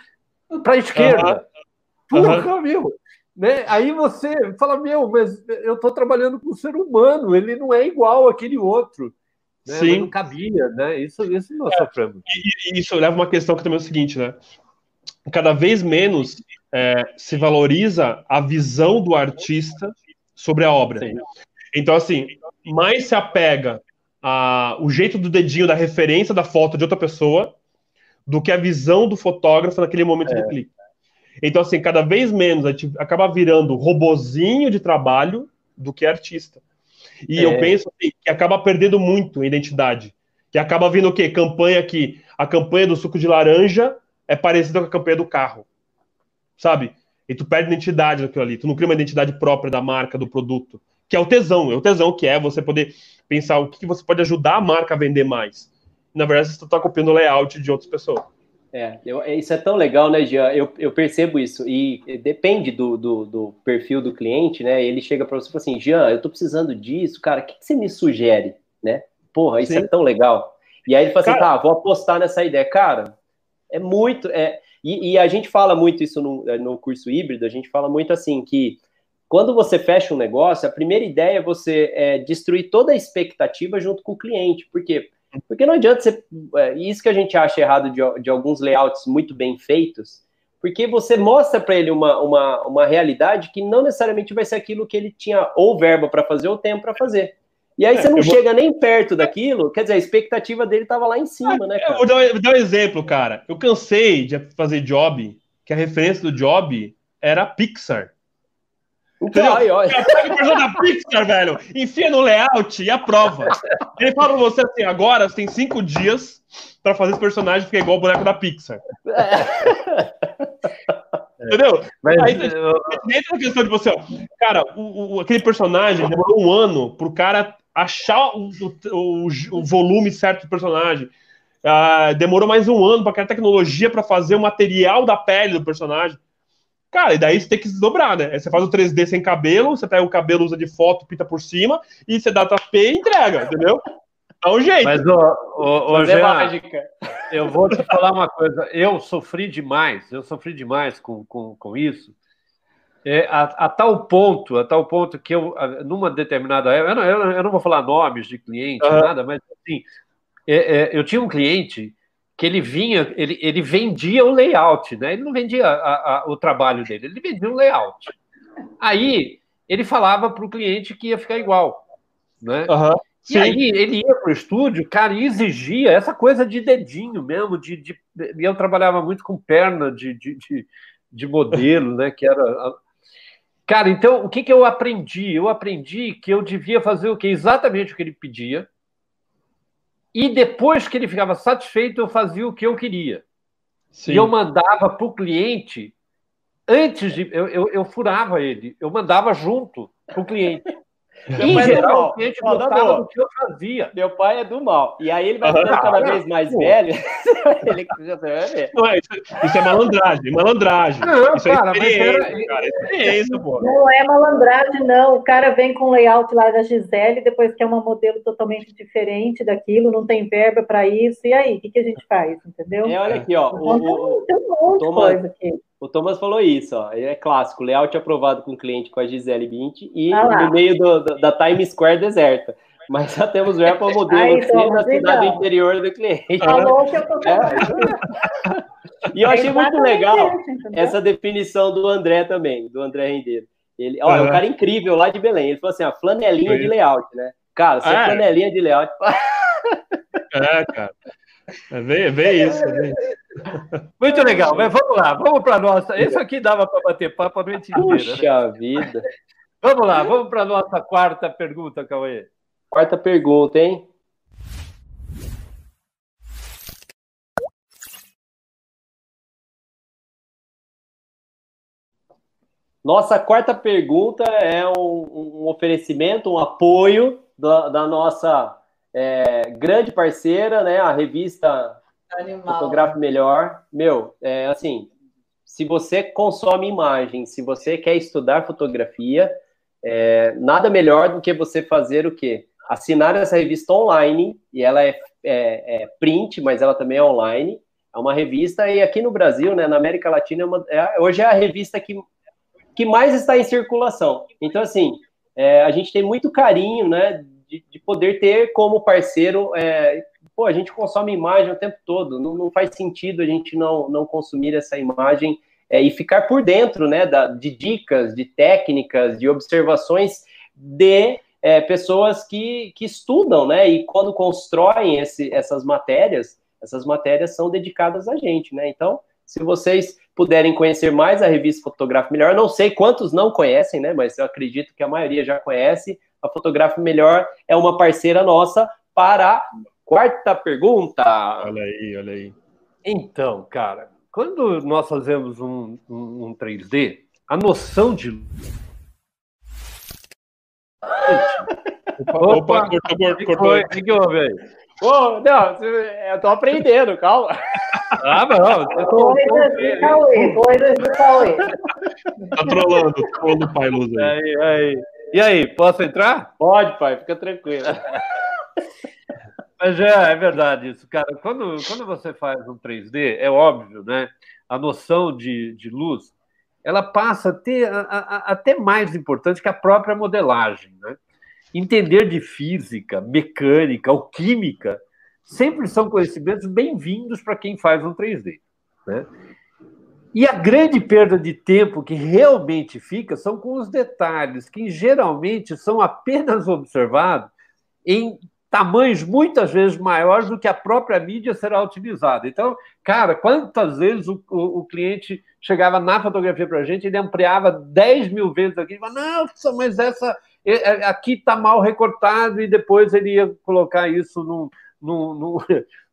Speaker 1: para a esquerda. Uhum. Porra, uhum. meu! Né? Aí você fala, meu, mas eu estou trabalhando com um ser humano, ele não é igual aquele outro. Né? Sim. não cabia, né? Isso, isso nós é, sofremos.
Speaker 4: E, isso leva uma questão que também é o seguinte, né? cada vez menos é, se valoriza a visão do artista sobre a obra. Sim. Então, assim, mais se apega a, o jeito do dedinho da referência da foto de outra pessoa do que a visão do fotógrafo naquele momento é. do clique. Então, assim, cada vez menos a gente acaba virando robozinho de trabalho do que artista. E é. eu penso assim, que acaba perdendo muito a identidade. Que acaba vindo o quê? Campanha que a campanha do suco de laranja é parecida com a campanha do carro. Sabe? E tu perde identidade naquilo ali. Tu não cria uma identidade própria da marca, do produto. Que é o tesão. É o tesão que é você poder pensar o que você pode ajudar a marca a vender mais. Na verdade, você está copiando o layout de outras pessoas.
Speaker 3: É, eu, isso é tão legal, né, Jean? Eu, eu percebo isso. E depende do, do, do perfil do cliente, né? Ele chega para você e fala assim: Jean, eu tô precisando disso, cara, o que, que você me sugere? Né? Porra, isso é Sim. é tão legal. E aí ele fala assim: tá, vou apostar nessa ideia. Cara, é muito. É, e, e a gente fala muito isso no, é, no curso híbrido, a gente fala muito assim que quando você fecha um negócio, a primeira ideia é você é, destruir toda a expectativa junto com o cliente. Por quê? Porque não adianta você. É, isso que a gente acha errado de, de alguns layouts muito bem feitos, porque você mostra para ele uma, uma, uma realidade que não necessariamente vai ser aquilo que ele tinha ou verba para fazer ou tempo para fazer. E aí é, você não chega vou... nem perto daquilo, quer dizer, a expectativa dele estava lá em cima, ah, né? Cara?
Speaker 4: Eu vou dar, vou dar um exemplo, cara. Eu cansei de fazer job, que a referência do job era Pixar. Então, aí, olha. Pega o da Pixar, velho, enfia no layout e aprova. Ele fala pra você assim: agora você tem cinco dias pra fazer esse personagem ficar igual o boneco da Pixar. É. Entendeu? Mas, aí entra a questão de você, ó, cara, o, o, aquele personagem demorou um ano pro cara achar o, o, o volume certo do personagem. Uh, demorou mais um ano para criar tecnologia para fazer o material da pele do personagem. Cara, e daí você tem que desdobrar, né? Aí você faz o 3D sem cabelo, você pega o cabelo, usa de foto, pinta por cima, e você dá P e entrega, entendeu? Dá um jeito.
Speaker 1: Mas, ô, ô, ô Jean, mágica. eu vou te falar uma coisa. Eu sofri demais, eu sofri demais com, com, com isso. É, a, a, tal ponto, a tal ponto que eu, numa determinada época, eu não, eu não vou falar nomes de cliente, uhum. nada, mas assim, é, é, eu tinha um cliente que ele vinha, ele, ele vendia o layout, né? Ele não vendia a, a, o trabalho dele, ele vendia o layout. Aí ele falava para o cliente que ia ficar igual, né? Uhum, e aí ele ia para o estúdio, cara, e exigia essa coisa de dedinho mesmo, de, de eu trabalhava muito com perna de, de, de, de modelo, né? Que era Cara, então o que, que eu aprendi? Eu aprendi que eu devia fazer o que exatamente o que ele pedia, e depois que ele ficava satisfeito, eu fazia o que eu queria. Sim. E eu mandava para o cliente, antes de. Eu, eu, eu, furava ele, eu mandava junto para o cliente. Em geral, o cliente gostava do que eu fazia.
Speaker 3: Meu pai é do mal. E aí ele vai ficando cada vez mais velho. ele
Speaker 4: Não é, isso, é malandragem, malandragem. Não, isso é cara, é experiência, era... cara. É experiência,
Speaker 2: pô. Não é malandragem, não. O cara vem com o layout lá da Gisele, depois quer uma modelo totalmente diferente daquilo, não tem verba para isso. E aí, o que, que a gente faz? Entendeu?
Speaker 3: É, olha aqui, ó. Então, o, tem um monte de coisa aqui. O Thomas falou isso, ó. É clássico, layout aprovado com o cliente com a Gisele Bint e ah no meio do, do, da Times Square deserta. Mas já temos o modelo Aí, Thomas, na cidade então. interior do cliente. Falou que eu tô é. E eu achei muito legal essa definição do André também, do André Rendeiro. Ele, ó, é um cara incrível lá de Belém. Ele falou assim: a flanelinha de layout, né? Cara, você é flanelinha de layout.
Speaker 4: É, cara. É bem, bem isso. Bem...
Speaker 1: Muito legal, mas vamos lá, vamos para a nossa. Isso aqui dava para bater papo a noite inteira.
Speaker 3: Puxa né? vida.
Speaker 1: Vamos lá, vamos para a nossa quarta pergunta, Cauê.
Speaker 3: Quarta pergunta, hein? Nossa quarta pergunta é um, um oferecimento, um apoio da, da nossa é, grande parceira, né? A revista Animal. Fotografe Melhor. Meu, é assim, se você consome imagem, se você quer estudar fotografia, é, nada melhor do que você fazer o quê? Assinar essa revista online, e ela é, é, é print, mas ela também é online. É uma revista, e aqui no Brasil, né, na América Latina, é uma, é, hoje é a revista que, que mais está em circulação. Então, assim, a gente tem muito carinho, né, de, de poder ter como parceiro é, pô, a gente consome imagem o tempo todo, não, não faz sentido a gente não, não consumir essa imagem é, e ficar por dentro, né, da, de dicas, de técnicas, de observações de é, pessoas que, que estudam, né, e quando constroem esse, essas matérias, essas matérias são dedicadas a gente, né, então, se vocês puderem conhecer mais a revista Fotográfico Melhor, não sei quantos não conhecem, né, mas eu acredito que a maioria já conhece, a Fotográfico Melhor é uma parceira nossa para a quarta pergunta.
Speaker 4: Olha aí, olha aí.
Speaker 1: Então, cara, quando nós fazemos um, um, um 3D, a noção de.
Speaker 3: Opa, Opa cortou, cortou. O que houve aí? Pô, não, eu tô aprendendo, calma.
Speaker 1: Ah, não.
Speaker 2: Coisas de Cauê, coisas de Cauê.
Speaker 4: Tá trolando, trolando o pai Luz
Speaker 1: aí. aí, aí. E aí, posso entrar?
Speaker 3: Pode, pai, fica tranquilo.
Speaker 1: Mas é, é verdade isso, cara. Quando, quando você faz um 3D, é óbvio, né? A noção de, de luz, ela passa a ter a, a, até mais importante que a própria modelagem, né? Entender de física, mecânica ou química sempre são conhecimentos bem-vindos para quem faz um 3D, né? E a grande perda de tempo que realmente fica são com os detalhes, que geralmente são apenas observados em tamanhos muitas vezes maiores do que a própria mídia será utilizada. Então, cara, quantas vezes o, o, o cliente chegava na fotografia para a gente, ele ampliava 10 mil vezes aqui, falava, não, mas essa aqui está mal recortado, e depois ele ia colocar isso no, no, no,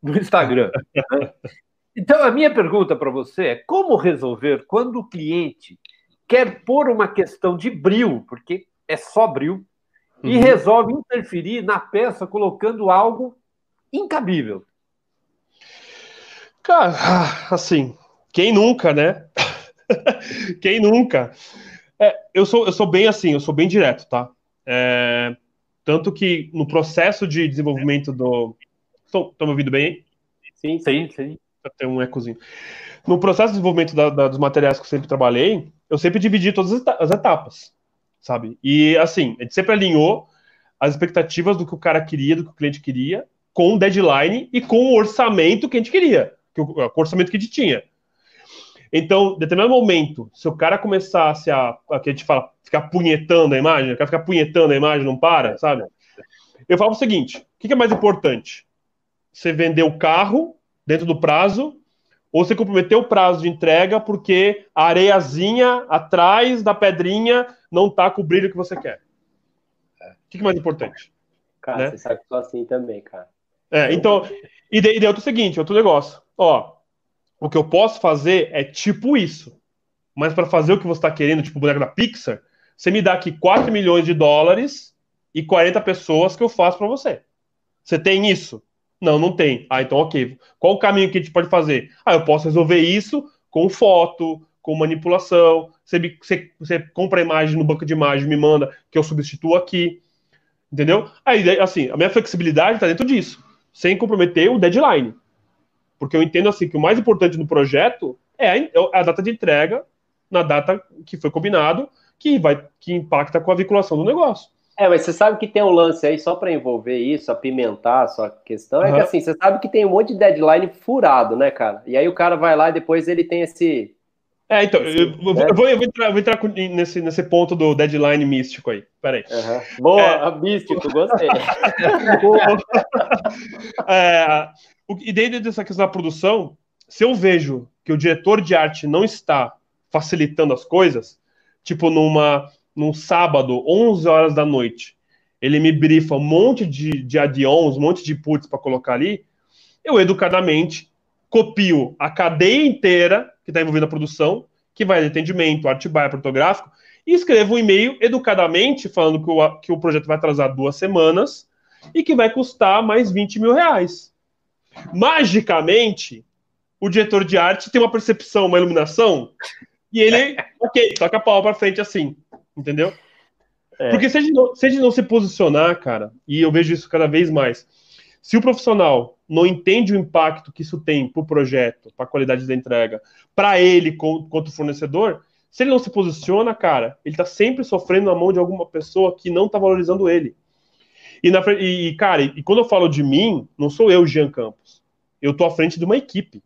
Speaker 1: no Instagram. então, a minha pergunta para você é como resolver quando o cliente quer pôr uma questão de bril, porque é só bril, e uhum. resolve interferir na peça colocando algo incabível.
Speaker 4: Cara, assim, quem nunca, né? quem nunca? É, eu, sou, eu sou bem assim, eu sou bem direto, tá? É, tanto que no processo de desenvolvimento do. Estão me ouvindo bem?
Speaker 1: Sim, sim, sim.
Speaker 4: Tem um ecozinho. No processo de desenvolvimento da, da, dos materiais que eu sempre trabalhei, eu sempre dividi todas as etapas sabe? E assim, a gente sempre alinhou as expectativas do que o cara queria, do que o cliente queria, com o deadline e com o orçamento que a gente queria, que o, o orçamento que a gente tinha. Então, em determinado momento, se o cara começasse a, a que a gente fala, ficar punhetando a imagem, o cara ficar punhetando a imagem, não para, sabe? Eu falo o seguinte: o que é mais importante? Você vender o carro dentro do prazo ou você comprometeu o prazo de entrega porque a areiazinha atrás da pedrinha não está com o brilho que você quer. O que é mais importante?
Speaker 3: Cara, né? você sabe que sou assim também, cara.
Speaker 4: É, então, e daí, daí outro seguinte, outro negócio. Ó, o que eu posso fazer é tipo isso. Mas para fazer o que você está querendo, tipo o boneco da Pixar, você me dá aqui 4 milhões de dólares e 40 pessoas que eu faço para você. Você tem isso? Não, não tem. Ah, então ok. Qual o caminho que a gente pode fazer? Ah, eu posso resolver isso com foto, com manipulação. Você, você, você compra a imagem no banco de imagem, me manda, que eu substituo aqui. Entendeu? Aí, assim, a minha flexibilidade está dentro disso, sem comprometer o deadline. Porque eu entendo assim que o mais importante no projeto é a, é a data de entrega na data que foi combinado, que vai que impacta com a vinculação do negócio.
Speaker 3: É, mas você sabe que tem um lance aí, só para envolver isso, apimentar a sua questão, é que assim, você sabe que tem um monte de deadline furado, né, cara? E aí o cara vai lá e depois ele tem esse.
Speaker 4: É, então, esse, eu, né? eu, vou, eu, vou, entrar, vou entrar nesse, nesse ponto do deadline místico aí. Peraí.
Speaker 3: Uhum. Boa, é... místico, gostei.
Speaker 4: é, e dentro dessa questão da produção, se eu vejo que o diretor de arte não está facilitando as coisas, tipo numa num sábado, 11 horas da noite, ele me brifa um monte de, de add-ons, um monte de puts para colocar ali, eu educadamente copio a cadeia inteira que está envolvida na produção, que vai de atendimento, arte buy, fotográfico, e escrevo um e-mail educadamente falando que o, que o projeto vai atrasar duas semanas e que vai custar mais 20 mil reais. Magicamente, o diretor de arte tem uma percepção, uma iluminação, e ele, ok, toca a pau para frente assim. Entendeu? É. Porque se a, não, se a gente não se posicionar, cara, e eu vejo isso cada vez mais, se o profissional não entende o impacto que isso tem para o projeto, para a qualidade da entrega, para ele quanto fornecedor, se ele não se posiciona, cara, ele está sempre sofrendo na mão de alguma pessoa que não está valorizando ele. E, na, e, cara, e quando eu falo de mim, não sou eu, Jean Campos. Eu tô à frente de uma equipe.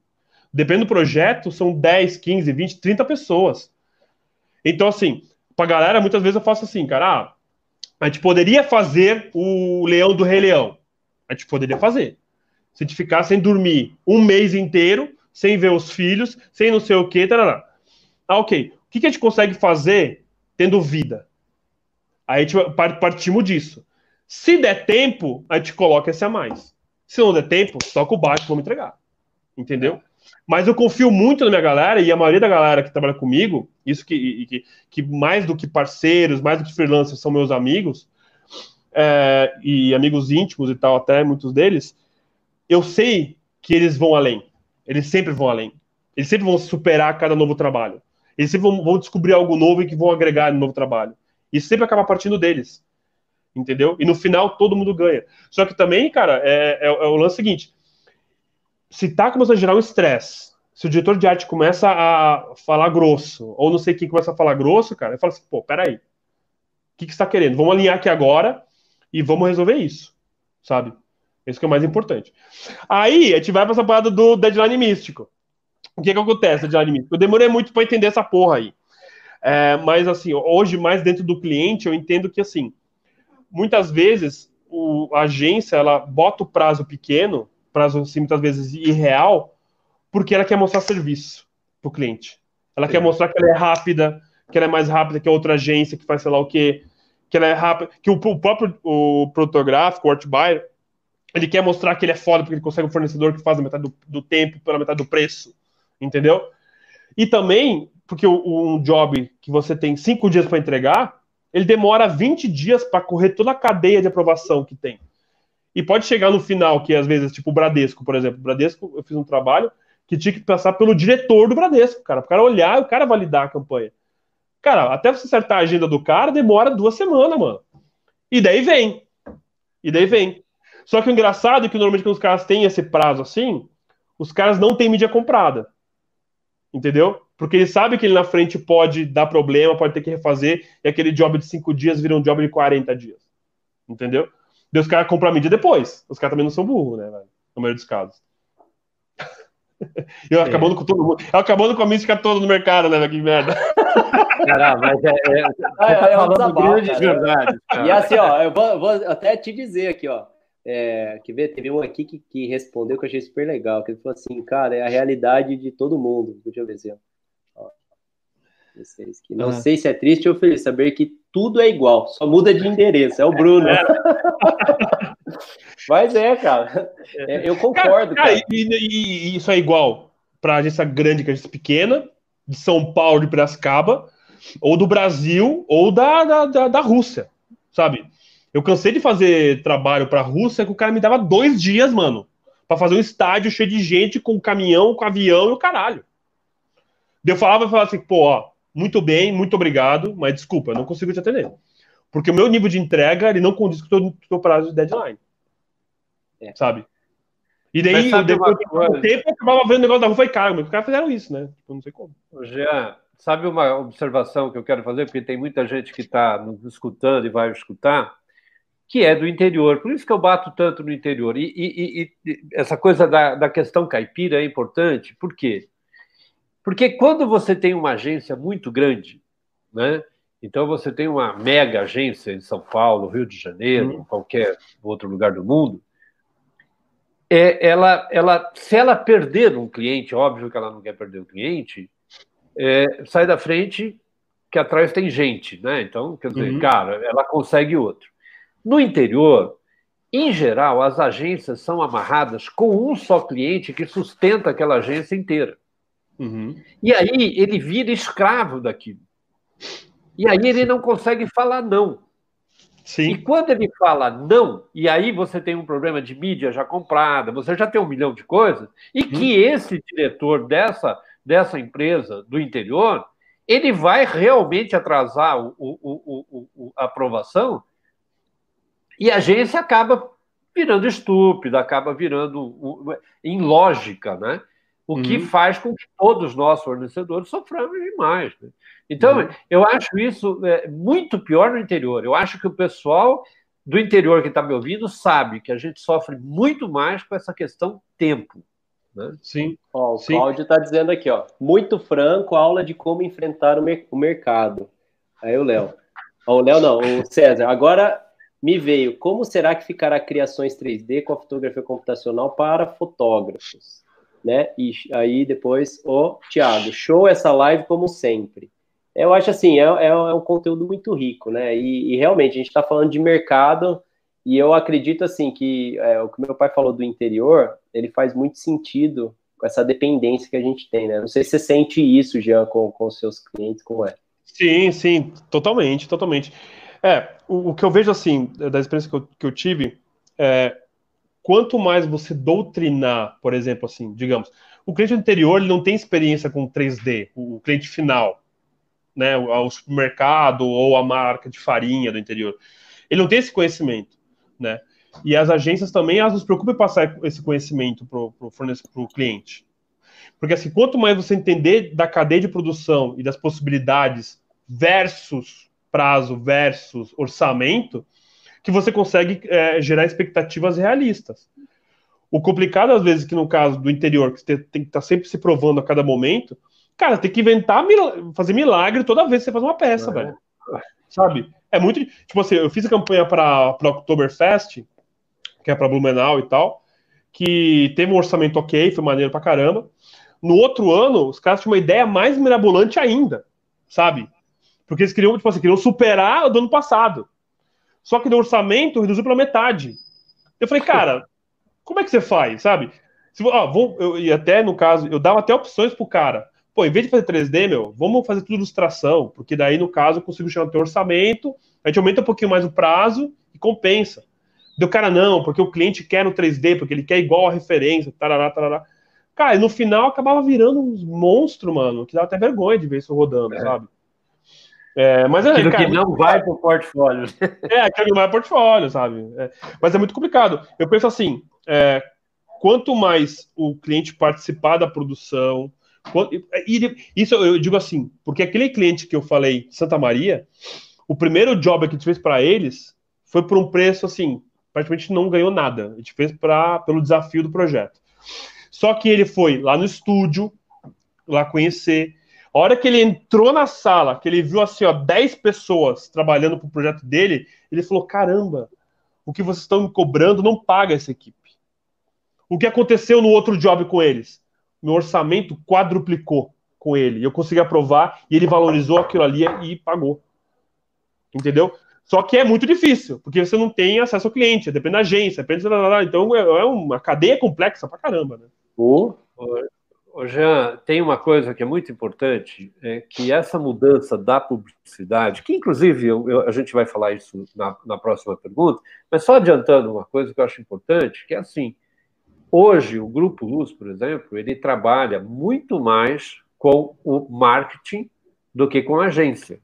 Speaker 4: Depende do projeto, são 10, 15, 20, 30 pessoas. Então, assim, pra galera, muitas vezes eu faço assim, cara, ah, a gente poderia fazer o Leão do Rei Leão. A gente poderia fazer. Se a gente ficar sem dormir um mês inteiro, sem ver os filhos, sem não sei o que, tarará. Ah, ok. O que a gente consegue fazer tendo vida? Aí a gente partimos disso. Se der tempo, a gente coloca esse a mais. Se não der tempo, toca o baixo, vamos entregar. Entendeu? Mas eu confio muito na minha galera e a maioria da galera que trabalha comigo, isso que, que, que mais do que parceiros, mais do que freelancers, são meus amigos, é, e amigos íntimos e tal, até muitos deles, eu sei que eles vão além. Eles sempre vão além. Eles sempre vão superar cada novo trabalho. Eles sempre vão, vão descobrir algo novo e que vão agregar no novo trabalho. Isso sempre acaba partindo deles. Entendeu? E no final todo mundo ganha. Só que também, cara, é, é, é o lance seguinte: se tá começando a gerar um estresse, se o diretor de arte começa a falar grosso, ou não sei quem começa a falar grosso, cara, eu falo assim, pô, peraí. O que, que você tá querendo? Vamos alinhar aqui agora e vamos resolver isso, sabe? Isso que é o mais importante. Aí, a gente vai pra essa parada do deadline místico. O que que acontece, deadline místico? Eu demorei muito para entender essa porra aí. É, mas, assim, hoje, mais dentro do cliente, eu entendo que, assim, muitas vezes o, a agência, ela bota o prazo pequeno, prazo, assim, muitas vezes irreal, porque ela quer mostrar serviço pro cliente. Ela Sim. quer mostrar que ela é rápida, que ela é mais rápida que a outra agência que faz sei lá o quê, que ela é rápida, que o, o próprio o protográfico, o art buyer, ele quer mostrar que ele é foda porque ele consegue um fornecedor que faz a metade do, do tempo pela metade do preço, entendeu? E também porque o, um job que você tem cinco dias para entregar, ele demora 20 dias para correr toda a cadeia de aprovação que tem. E pode chegar no final, que às vezes, tipo o Bradesco, por exemplo. O Bradesco, eu fiz um trabalho que tinha que passar pelo diretor do Bradesco, cara. O cara olhar o cara validar a campanha. Cara, até você acertar a agenda do cara, demora duas semanas, mano. E daí vem. E daí vem. Só que o engraçado é que normalmente quando os caras têm esse prazo assim, os caras não têm mídia comprada. Entendeu? Porque ele sabe que ele na frente pode dar problema, pode ter que refazer, e aquele job de cinco dias vira um job de 40 dias. Entendeu? Deus os caras compram a mídia depois. Os caras também não são burros, né, velho? No maioria dos casos. Eu é. acabando com todo mundo. Acabando com a mística toda no mercado, né? Que merda.
Speaker 3: Caramba, mas é. é, é, tá é falando grande verdade. E assim, ó, eu vou, vou, até te dizer aqui, ó. É, que ver, teve um aqui que, que respondeu que eu achei super legal, que ele falou assim, cara, é a realidade de todo mundo. Deixa eu ver assim, ó. Vocês que não ah. sei se é triste ou feliz saber que tudo é igual, só muda de endereço. É o Bruno. É. Mas é, cara. É, eu concordo. Cara, cara.
Speaker 4: E, e, isso é igual para agência grande que agência pequena, de São Paulo, de Piracicaba, ou do Brasil, ou da, da, da, da Rússia, sabe? Eu cansei de fazer trabalho pra Rússia que o cara me dava dois dias, mano, para fazer um estádio cheio de gente, com caminhão, com avião e o caralho. Eu falava e falava assim, pô, ó, muito bem, muito obrigado, mas desculpa, eu não consigo te atender. Porque o meu nível de entrega, ele não condiz com o teu prazo de deadline. É. Sabe? E daí, depois de tempo, eu acabava vendo o negócio da rua e falei, cara, mas os caras fizeram isso, né? Tipo, não sei como.
Speaker 1: Jean, sabe uma observação que eu quero fazer, porque tem muita gente que está nos escutando e vai escutar, que é do interior. Por isso que eu bato tanto no interior. E, e, e essa coisa da, da questão caipira é importante, por quê? Porque quando você tem uma agência muito grande, né? Então você tem uma mega agência em São Paulo, Rio de Janeiro, uhum. qualquer outro lugar do mundo, é, ela, ela, se ela perder um cliente, óbvio que ela não quer perder o cliente, é, sai da frente que atrás tem gente, né? Então, quer dizer, uhum. cara, ela consegue outro. No interior, em geral, as agências são amarradas com um só cliente que sustenta aquela agência inteira. Uhum. E aí ele vira escravo daquilo. E aí ele não consegue falar não. Sim. E quando ele fala não, e aí você tem um problema de mídia já comprada, você já tem um milhão de coisas, e hum. que esse diretor dessa, dessa empresa do interior, ele vai realmente atrasar o, o, o, a aprovação, e a agência acaba virando estúpida, acaba virando em lógica, né? O uhum. que faz com que todos nós, fornecedores, soframos demais. Né? Então, uhum. eu acho isso é, muito pior no interior. Eu acho que o pessoal do interior que está me ouvindo sabe que a gente sofre muito mais com essa questão tempo. Né?
Speaker 3: Sim. Ó, o Sim. Cláudio está dizendo aqui, ó, muito franco, aula de como enfrentar o, mer o mercado. Aí o Léo. O Léo não, o César. Agora me veio, como será que ficará criações 3D com a fotografia computacional para fotógrafos? Né? E aí depois o Thiago, show essa live como sempre. Eu acho assim, é, é, é um conteúdo muito rico, né? E, e realmente a gente está falando de mercado e eu acredito assim que é, o que meu pai falou do interior, ele faz muito sentido com essa dependência que a gente tem, né? Não sei se você sente isso, Jean, com, com seus clientes, como é.
Speaker 4: Sim, sim, totalmente, totalmente. É, o, o que eu vejo assim, da experiência que eu, que eu tive, é, quanto mais você doutrinar, por exemplo, assim, digamos, o cliente anterior ele não tem experiência com 3D, o, cliente final, né, o, supermercado ou a marca de farinha do interior, ele não tem esse conhecimento, né? E as agências também elas não se preocupam em passar esse conhecimento para o cliente. Porque assim, quanto mais você entender da cadeia de produção e das possibilidades versus prazo versus orçamento, que você consegue é, gerar expectativas realistas. O complicado, às vezes, que no caso do interior, que você tem que estar tá sempre se provando a cada momento, cara, tem que inventar, fazer milagre toda vez que você faz uma peça, é. velho. Sabe? É muito. Tipo assim, eu fiz a campanha para o Oktoberfest, que é para Blumenau e tal, que teve um orçamento ok, foi maneiro pra caramba. No outro ano, os caras tinham uma ideia mais mirabolante ainda, sabe? Porque eles queriam, tipo assim, queriam superar o do ano passado. Só que no orçamento reduziu pela metade. Eu falei, cara, como é que você faz, sabe? Se, ó, vou, eu, e até no caso, eu dava até opções pro cara. Pô, em vez de fazer 3D, meu, vamos fazer tudo ilustração, porque daí, no caso, eu consigo chamar o teu orçamento, a gente aumenta um pouquinho mais o prazo e compensa. Deu cara, não, porque o cliente quer no 3D, porque ele quer igual a referência, tarará, tarará. Cara, e no final acabava virando uns monstros, mano, que dava até vergonha de ver isso rodando, é. sabe?
Speaker 1: É, mas é, aquilo cara, que não vai para o portfólio.
Speaker 4: É, aquilo que não vai para portfólio, sabe? É, mas é muito complicado. Eu penso assim: é, quanto mais o cliente participar da produção, quanto, e, isso eu digo assim, porque aquele cliente que eu falei, Santa Maria, o primeiro job que a gente fez para eles foi por um preço assim, praticamente não ganhou nada. A gente fez pra, pelo desafio do projeto. Só que ele foi lá no estúdio, lá conhecer, a hora que ele entrou na sala, que ele viu assim, ó, 10 pessoas trabalhando para o projeto dele, ele falou: caramba, o que vocês estão me cobrando não paga essa equipe. O que aconteceu no outro job com eles? Meu orçamento quadruplicou com ele. Eu consegui aprovar e ele valorizou aquilo ali e pagou. Entendeu? Só que é muito difícil, porque você não tem acesso ao cliente, depende da agência, depende da. Então é, é uma cadeia complexa pra caramba, né?
Speaker 1: Oh. Jean, tem uma coisa que é muito importante, é que essa mudança da publicidade, que inclusive eu, eu, a gente vai falar isso na, na, próxima pergunta, mas só adiantando uma coisa que eu acho importante, que é assim, hoje o Grupo Luz, por exemplo, ele trabalha muito mais com o marketing do que com a agência.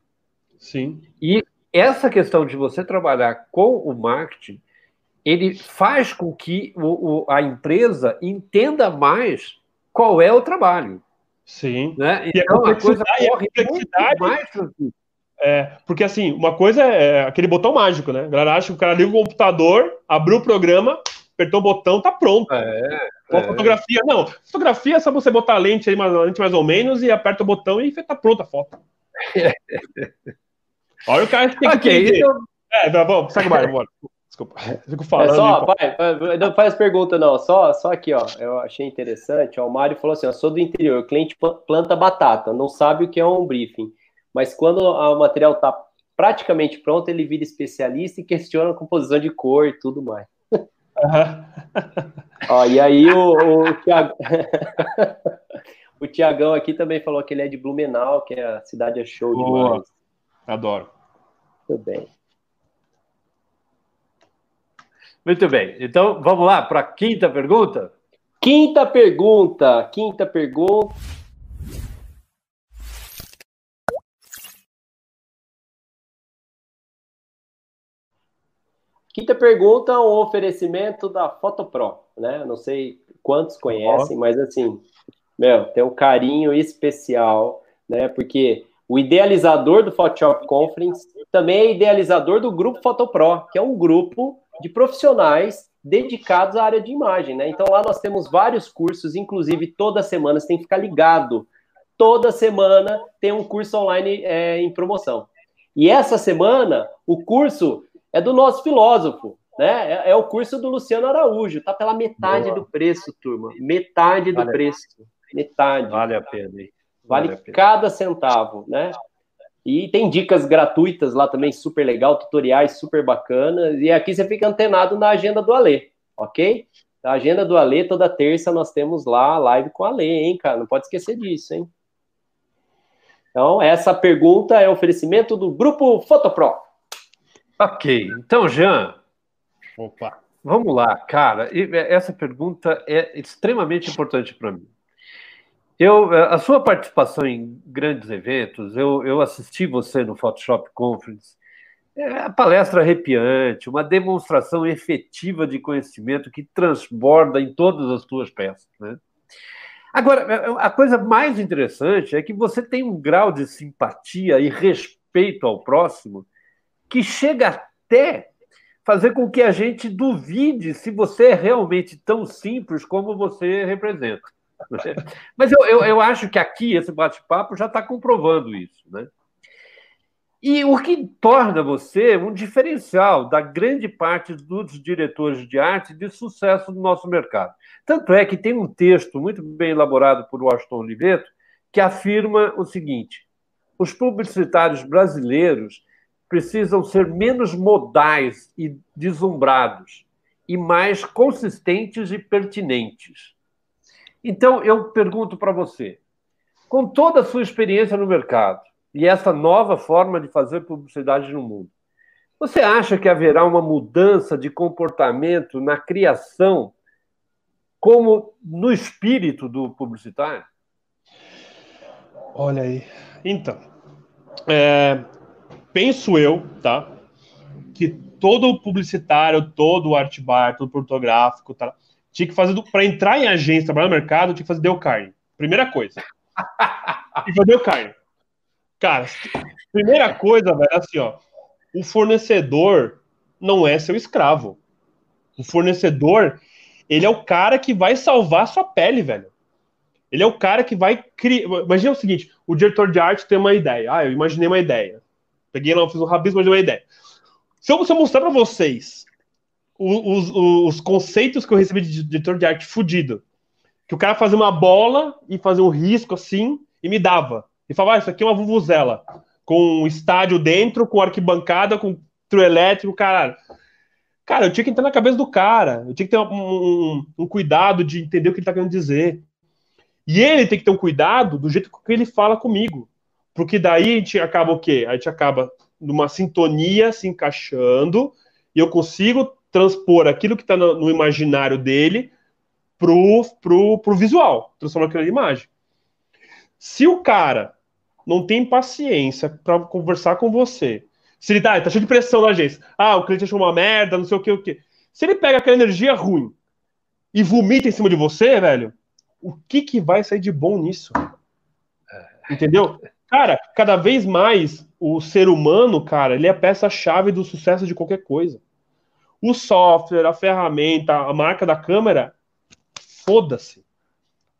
Speaker 4: Sim.
Speaker 1: E essa questão de você trabalhar com o marketing, ele faz com que o, o, a empresa entenda mais qual é o trabalho.
Speaker 4: Sim.
Speaker 1: Né? Então, a, coisa corre muito mais
Speaker 4: é, porque assim, uma coisa é aquele botão mágico, né? A galera acha que o cara liga o computador, abriu o programa, apertou o botão, tá pronto. É, é. fotografia, não. Fotografia é só você botar a lente aí, mais, lente mais ou menos, e aperta o botão e tá pronta a foto. Olha o cara que tem que okay, então... É, tá bom, segue mais, bora. Desculpa,
Speaker 3: fico falando. É só, pai, não faz pergunta, não. Só, só aqui, ó. Eu achei interessante. Ó, o Mário falou assim: ó, sou do interior, o cliente planta batata, não sabe o que é um briefing. Mas quando o material está praticamente pronto, ele vira especialista e questiona a composição de cor e tudo mais. Uhum. ó, e aí o, o, o Tiagão aqui também falou que ele é de Blumenau, que é a cidade é show Boa. demais.
Speaker 4: Adoro.
Speaker 3: Tudo bem.
Speaker 1: Muito bem. Então, vamos lá para a quinta pergunta?
Speaker 3: Quinta pergunta. Quinta pergunta. Quinta pergunta, um oferecimento da Fotopro, né? Não sei quantos conhecem, mas assim, meu, tem um carinho especial, né? Porque o idealizador do Photoshop Conference também é idealizador do Grupo Fotopro, que é um grupo de profissionais dedicados à área de imagem, né? Então lá nós temos vários cursos, inclusive toda semana você tem que ficar ligado. Toda semana tem um curso online é, em promoção. E essa semana o curso é do nosso filósofo, né? É, é o curso do Luciano Araújo, tá pela metade Boa. do preço, turma. Metade do vale preço. Metade.
Speaker 1: Vale a pena.
Speaker 3: Vale, vale a pena. cada centavo, né? E tem dicas gratuitas lá também, super legal, tutoriais super bacanas. E aqui você fica antenado na agenda do Alê, ok? A agenda do Alê, toda terça nós temos lá a live com o Alê, hein, cara? Não pode esquecer disso, hein? Então, essa pergunta é oferecimento do Grupo Fotopro.
Speaker 1: Ok. Então, Jean. Opa. Vamos lá, cara. Essa pergunta é extremamente importante para mim. Eu, a sua participação em grandes eventos, eu, eu assisti você no Photoshop Conference, é a palestra arrepiante, uma demonstração efetiva de conhecimento que transborda em todas as suas peças. Né? Agora, a coisa mais interessante é que você tem um grau de simpatia e respeito ao próximo que chega até fazer com que a gente duvide se você é realmente tão simples como você representa. Mas eu, eu, eu acho que aqui esse bate-papo já está comprovando isso. Né? E o que torna você um diferencial da grande parte dos diretores de arte de sucesso do nosso mercado. Tanto é que tem um texto muito bem elaborado por Washington Oliveto que afirma o seguinte: os publicitários brasileiros precisam ser menos modais e deslumbrados e mais consistentes e pertinentes. Então, eu pergunto para você, com toda a sua experiência no mercado e essa nova forma de fazer publicidade no mundo, você acha que haverá uma mudança de comportamento na criação, como no espírito do publicitário?
Speaker 4: Olha aí. Então, é, penso eu, tá? Que todo publicitário, todo art bar, todo fotográfico, tá? Tinha que fazer, para entrar em agência, trabalhar no mercado, tinha que fazer deu carne. Primeira coisa. e fazer deu carne. Cara, primeira coisa, velho, assim, ó. O fornecedor não é seu escravo. O fornecedor, ele é o cara que vai salvar sua pele, velho. Ele é o cara que vai criar. Imagina o seguinte: o diretor de arte tem uma ideia. Ah, eu imaginei uma ideia. Peguei lá, fiz um rabisco, imaginei uma ideia. Se eu, se eu mostrar para vocês os, os, conceitos que eu recebi de diretor de arte fudido. Que o cara fazia uma bola e fazia um risco assim e me dava. E falava, ah, isso aqui é uma vuvuzela. Com um estádio dentro, com arquibancada, com trio elétrico, caralho. Cara, eu tinha que entrar na cabeça do cara. Eu tinha que ter um, um, um cuidado de entender o que ele tá querendo dizer. E ele tem que ter um cuidado do jeito que ele fala comigo. Porque daí a gente acaba o quê? A gente acaba numa sintonia se encaixando e eu consigo transpor aquilo que está no, no, imaginário dele pro, pro, pro visual, transformar aquilo em imagem. Se o cara não tem paciência para conversar com você, se ele tá, tá cheio de pressão na agência, ah, o cliente achou uma merda, não sei o que, o que. Se ele pega aquela energia ruim e vomita em cima de você, velho, o que que vai sair de bom nisso? Entendeu? Cara, cada vez mais o ser humano, cara, ele é a peça-chave do sucesso de qualquer coisa. O software, a ferramenta, a marca da câmera, foda-se.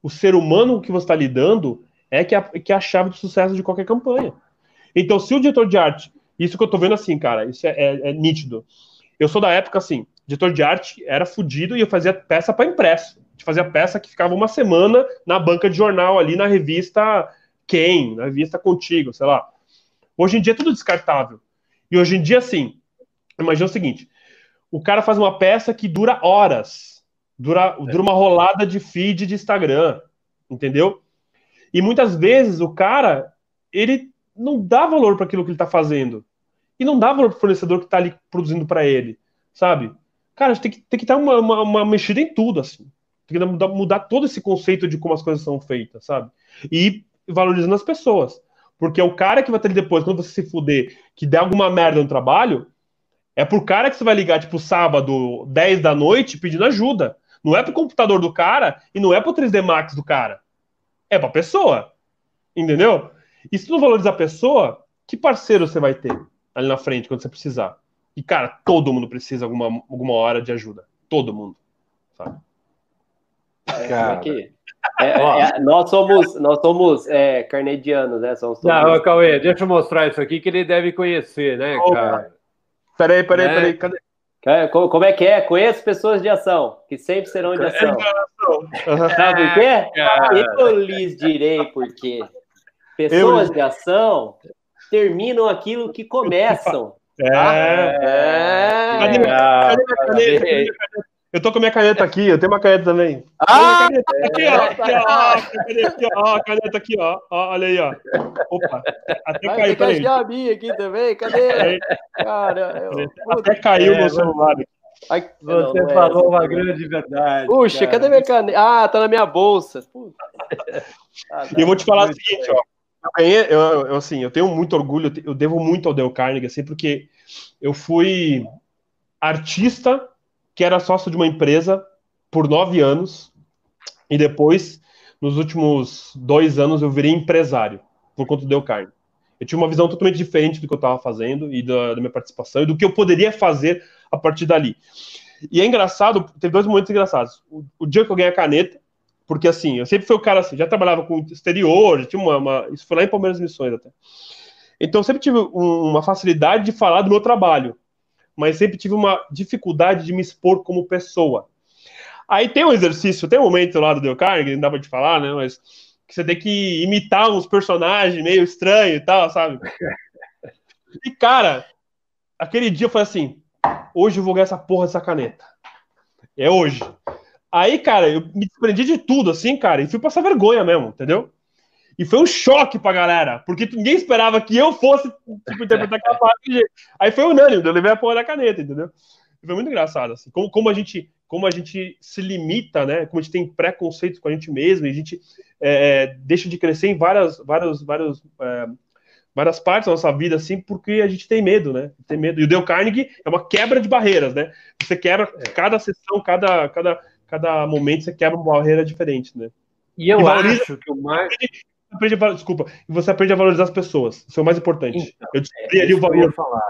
Speaker 4: O ser humano que você está lidando é que, é que é a chave do sucesso de qualquer campanha. Então, se o diretor de arte, isso que eu tô vendo assim, cara, isso é, é, é nítido. Eu sou da época assim, diretor de arte era fudido e eu fazia peça para impresso. A fazia peça que ficava uma semana na banca de jornal ali na revista Quem, na revista Contigo, sei lá. Hoje em dia é tudo descartável. E hoje em dia, assim, imagina o seguinte: o cara faz uma peça que dura horas. Dura, é. dura uma rolada de feed de Instagram. Entendeu? E muitas vezes o cara, ele não dá valor para aquilo que ele está fazendo. E não dá valor para o fornecedor que está ali produzindo para ele. Sabe? Cara, a gente tem que, tem que dar uma, uma, uma mexida em tudo, assim. Tem que mudar, mudar todo esse conceito de como as coisas são feitas, sabe? E valorizando as pessoas. Porque é o cara que vai ter depois, quando você se fuder, que der alguma merda no trabalho, é pro cara que você vai ligar, tipo, sábado, 10 da noite, pedindo ajuda. Não é pro computador do cara e não é pro 3D Max do cara. É pra pessoa. Entendeu? E se tu não valorizar a pessoa, que parceiro você vai ter? ali na frente quando você precisar. E, cara, todo mundo precisa alguma, alguma hora de ajuda. Todo mundo. Sabe?
Speaker 3: É, cara. É, é, nós somos, nós somos é, carnedianos, né? Somos
Speaker 1: Não, Cauê, deixa eu mostrar isso aqui que ele deve conhecer, né, oh, cara?
Speaker 4: Peraí, peraí, né? peraí, cadê?
Speaker 3: Como é que é? Conheço pessoas de ação, que sempre serão de ação. Sabe por quê? Eu lhes direi por quê. Pessoas eu... de ação terminam aquilo que começam.
Speaker 4: É. é. Cadê, cadê, cadê, cadê, eu tô com a minha caneta aqui, eu tenho uma caneta também.
Speaker 3: Ah!
Speaker 4: Caneta. Aqui, ó, aqui, ó, aqui, ó, a caneta aqui, ó. ó. Olha aí, ó. Opa, até
Speaker 3: Vai,
Speaker 4: caiu,
Speaker 3: peraí. a minha aqui também, cadê? Cara,
Speaker 4: eu... Até caiu é, meu celular
Speaker 1: aqui. Você não, não é falou uma grande verdade.
Speaker 3: Puxa, cara. cadê minha caneta? Ah, tá na minha bolsa.
Speaker 4: Ah, e eu vou te falar o seguinte, ó. Eu, eu, eu, assim, eu tenho muito orgulho, eu devo muito ao Dale Carnegie, assim, porque eu fui artista que era sócio de uma empresa por nove anos e depois, nos últimos dois anos, eu virei empresário por conta do Deu Carne. Eu tinha uma visão totalmente diferente do que eu estava fazendo e da, da, minha participação e do que eu poderia fazer a partir dali. E é engraçado, teve dois momentos engraçados. O, o dia que eu ganhei a caneta, porque assim, eu sempre fui o cara assim, já trabalhava com exterior, já tinha uma, uma, Isso foi lá em Palmeiras Missões até. Então eu sempre tive um, uma facilidade de falar do meu trabalho mas sempre tive uma dificuldade de me expor como pessoa. Aí tem um exercício, tem um momento lá do Dale Carnegie, não dá pra te falar, né? Mas que você tem que imitar uns personagens meio estranhos e tal, sabe? E, cara, aquele dia foi assim: hoje eu vou ganhar essa porra dessa caneta. É hoje. Aí, cara, eu me desprendi de tudo, assim, cara, e fui passar vergonha mesmo, entendeu? E foi um choque pra galera, porque ninguém esperava que eu fosse tipo, interpretar aquela parte. Aí foi unânime, eu levei a porra da caneta, entendeu? E foi muito engraçado, assim, como, como, a gente, como a gente se limita, né? Como a gente tem preconceitos com a gente mesmo, e a gente é, é deixa de crescer em várias, várias, várias, é, várias partes da nossa vida, assim, porque a gente tem medo, né? Tem medo. E o Dale Carnegie é uma quebra de barreiras, né? Você quebra cada sessão, cada, cada, cada momento, você quebra uma barreira diferente, né?
Speaker 1: E eu e valoriza, acho que o mais
Speaker 4: aprende a, desculpa, você aprende a valorizar as pessoas. Isso é o mais importante.
Speaker 1: Então, eu descobri é, ali o valor. Eu, falar.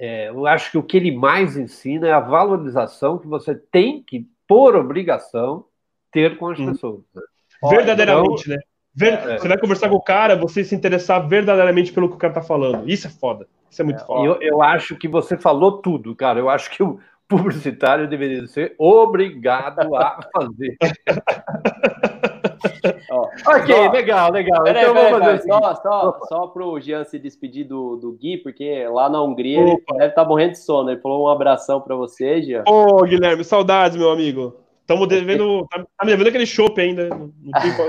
Speaker 1: É, eu acho que o que ele mais ensina é a valorização que você tem que, por obrigação, ter com as hum. pessoas. Né?
Speaker 4: Verdadeiramente, então, né? Ver, é, você vai conversar com o cara, você se interessar verdadeiramente pelo que o cara tá falando. Isso é foda. Isso é muito é, foda.
Speaker 1: Eu, eu acho que você falou tudo, cara. Eu acho que o publicitário deveria ser obrigado a fazer. Ok, só, legal, legal.
Speaker 3: Pera então vamos fazer assim. Só, só, só para o Jean se despedir do, do Gui, porque lá na Hungria Opa. ele deve estar tá morrendo de sono. Ele falou um abração para você, Jean.
Speaker 4: Ô, Guilherme, saudades, meu amigo. Estamos devendo. Tá, tá me devendo aquele chopp ainda. Não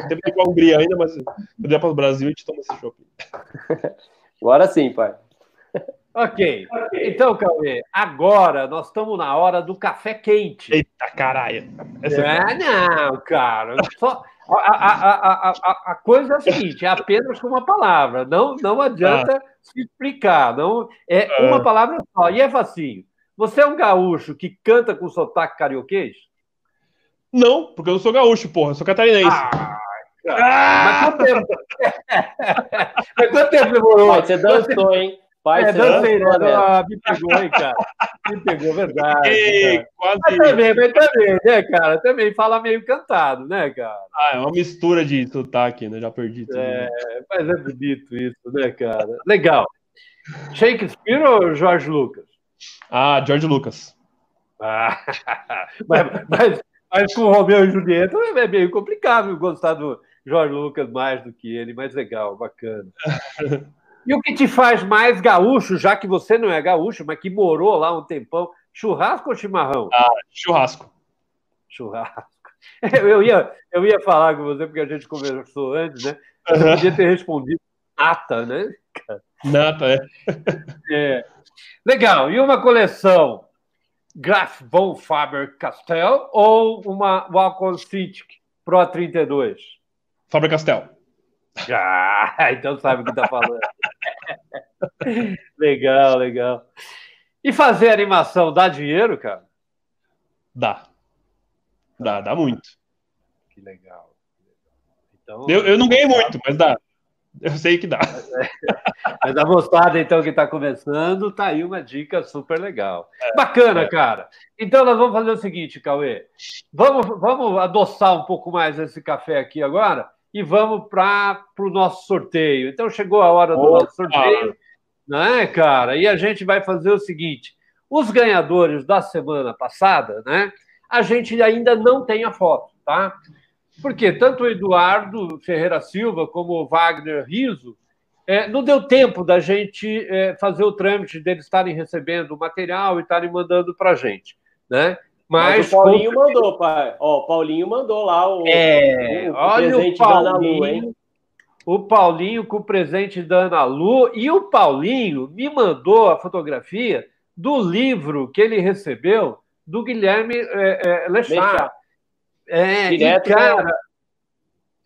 Speaker 4: tem tempo a Hungria ainda, mas quando vier para o Brasil, a gente toma esse chopp.
Speaker 3: Agora sim, pai.
Speaker 1: Ok. Então, Cauê, agora nós estamos na hora do café quente.
Speaker 4: Eita, caralho.
Speaker 1: Essa é, não, cara. Só, a, a, a, a, coisa é a seguinte: é apenas com uma palavra. Não, não adianta ah. se explicar. Não, é ah. uma palavra só. E é facinho. Você é um gaúcho que canta com sotaque carioquês?
Speaker 4: Não, porque eu não sou gaúcho, porra. Eu sou catarinense. Ah,
Speaker 1: ah! Mas quanto tempo? Mas quanto tempo demorou?
Speaker 3: Você dançou, hein?
Speaker 1: Pai, é, dancei, né? Ah, me pegou, hein, cara? Me pegou, verdade. Ei, quase... Mas também, mas também, né, cara? Também fala meio cantado, né, cara?
Speaker 4: Ah, é uma mistura de sotaque, né? Já perdi tudo.
Speaker 1: É, mas é bonito isso, né, cara? Legal. Shakespeare ou George Lucas?
Speaker 4: Ah, George Lucas.
Speaker 1: Ah, mas, mas, mas com o Romeu e Julieta é meio complicado gostar do George Lucas mais do que ele, mas legal, bacana. E o que te faz mais gaúcho, já que você não é gaúcho, mas que morou lá um tempão, churrasco ou chimarrão?
Speaker 4: Ah, churrasco.
Speaker 1: Churrasco. Eu ia, eu ia falar com você, porque a gente conversou antes, né? Você uhum. podia ter respondido nata, né?
Speaker 4: Nata, é.
Speaker 1: é. Legal. E uma coleção Graf von Faber-Castell ou uma Wacom Citic Pro 32?
Speaker 4: Faber-Castell.
Speaker 1: Ah, então sabe o que está falando. legal, legal. E fazer animação dá dinheiro, cara?
Speaker 4: Dá. Dá, dá muito.
Speaker 1: Que legal.
Speaker 4: Então, eu, eu não ganhei muito, mas dá. Eu sei que dá.
Speaker 1: Mas a moçada, então, que está começando, tá aí uma dica super legal. É, Bacana, é. cara. Então, nós vamos fazer o seguinte, Cauê. Vamos, vamos adoçar um pouco mais esse café aqui agora e vamos para o nosso sorteio. Então, chegou a hora do Opa. nosso sorteio, né, cara? E a gente vai fazer o seguinte: os ganhadores da semana passada, né? A gente ainda não tem a foto, tá? Porque tanto o Eduardo Ferreira Silva como o Wagner Riso é, não deu tempo da gente é, fazer o trâmite deles estarem recebendo o material e estarem mandando para a gente, né?
Speaker 3: Mas, Mas, o Paulinho com... mandou, pai. Ó, o Paulinho mandou lá o,
Speaker 1: é, o, o olha presente o Paulinho, da Ana Lu, hein? O Paulinho com o presente da Ana Lu e o Paulinho me mandou a fotografia do livro que ele recebeu do Guilherme é, é, Lechar. É, Direto, e, cara, né?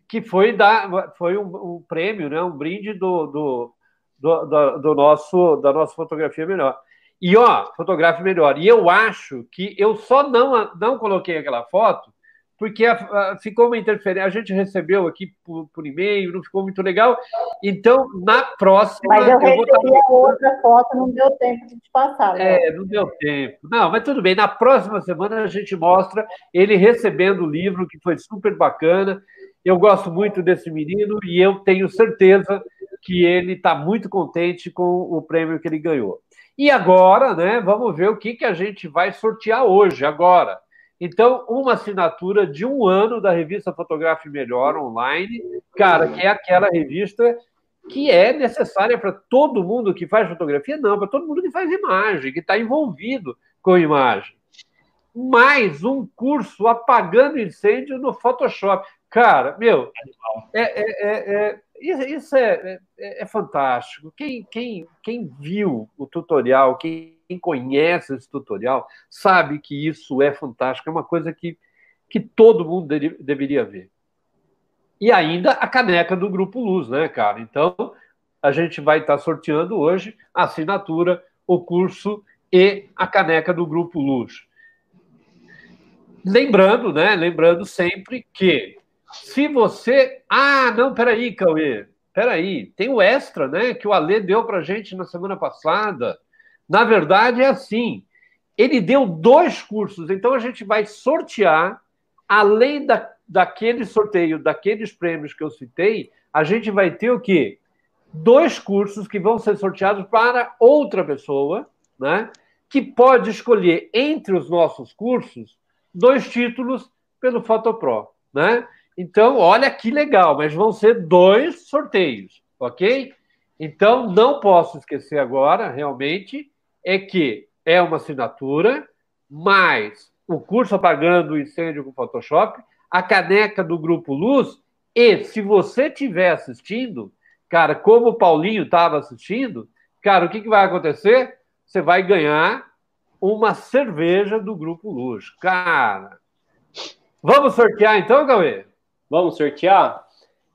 Speaker 1: que foi, da, foi um, um, prêmio, né, um brinde do, do, do, do, do nosso, da nossa fotografia melhor. E, ó, fotografe melhor. E eu acho que eu só não, não coloquei aquela foto porque a, a, ficou uma interferência. A gente recebeu aqui por, por, e-mail, não ficou muito legal. Então, na próxima.
Speaker 2: Mas eu, eu recebi vou... a outra foto, não deu tempo de te passar.
Speaker 1: Né? É, não deu tempo. Não, mas tudo bem. Na próxima semana a gente mostra ele recebendo o livro, que foi super bacana. Eu gosto muito desse menino e eu tenho certeza que ele está muito contente com o prêmio que ele ganhou. E agora, né, vamos ver o que, que a gente vai sortear hoje, agora. Então, uma assinatura de um ano da revista Fotografe Melhor online, cara, que é aquela revista que é necessária para todo mundo que faz fotografia, não, para todo mundo que faz imagem, que está envolvido com imagem. Mais um curso apagando incêndio no Photoshop. Cara, meu, é, é, é, é isso é, é, é, fantástico. Quem, quem, quem viu o tutorial, quem conhece esse tutorial, sabe que isso é fantástico, é uma coisa que, que todo mundo de, deveria ver. E ainda a caneca do Grupo Luz, né, cara? Então, a gente vai estar sorteando hoje a assinatura, o curso e a caneca do Grupo Luz. Lembrando, né? Lembrando sempre que se você. Ah, não, peraí, Cauê. Peraí. Tem o extra, né? Que o Alê deu para gente na semana passada. Na verdade, é assim. Ele deu dois cursos, então a gente vai sortear, além da, daquele sorteio, daqueles prêmios que eu citei, a gente vai ter o quê? Dois cursos que vão ser sorteados para outra pessoa, né? Que pode escolher entre os nossos cursos dois títulos pelo Photopro, né? Então, olha que legal, mas vão ser dois sorteios, ok? Então, não posso esquecer agora, realmente, é que é uma assinatura, mais o curso apagando o incêndio com Photoshop, a caneca do Grupo Luz, e se você estiver assistindo, cara, como o Paulinho estava assistindo, cara, o que, que vai acontecer? Você vai ganhar uma cerveja do Grupo Luz. Cara, vamos sortear então, Cauê?
Speaker 3: Vamos sortear?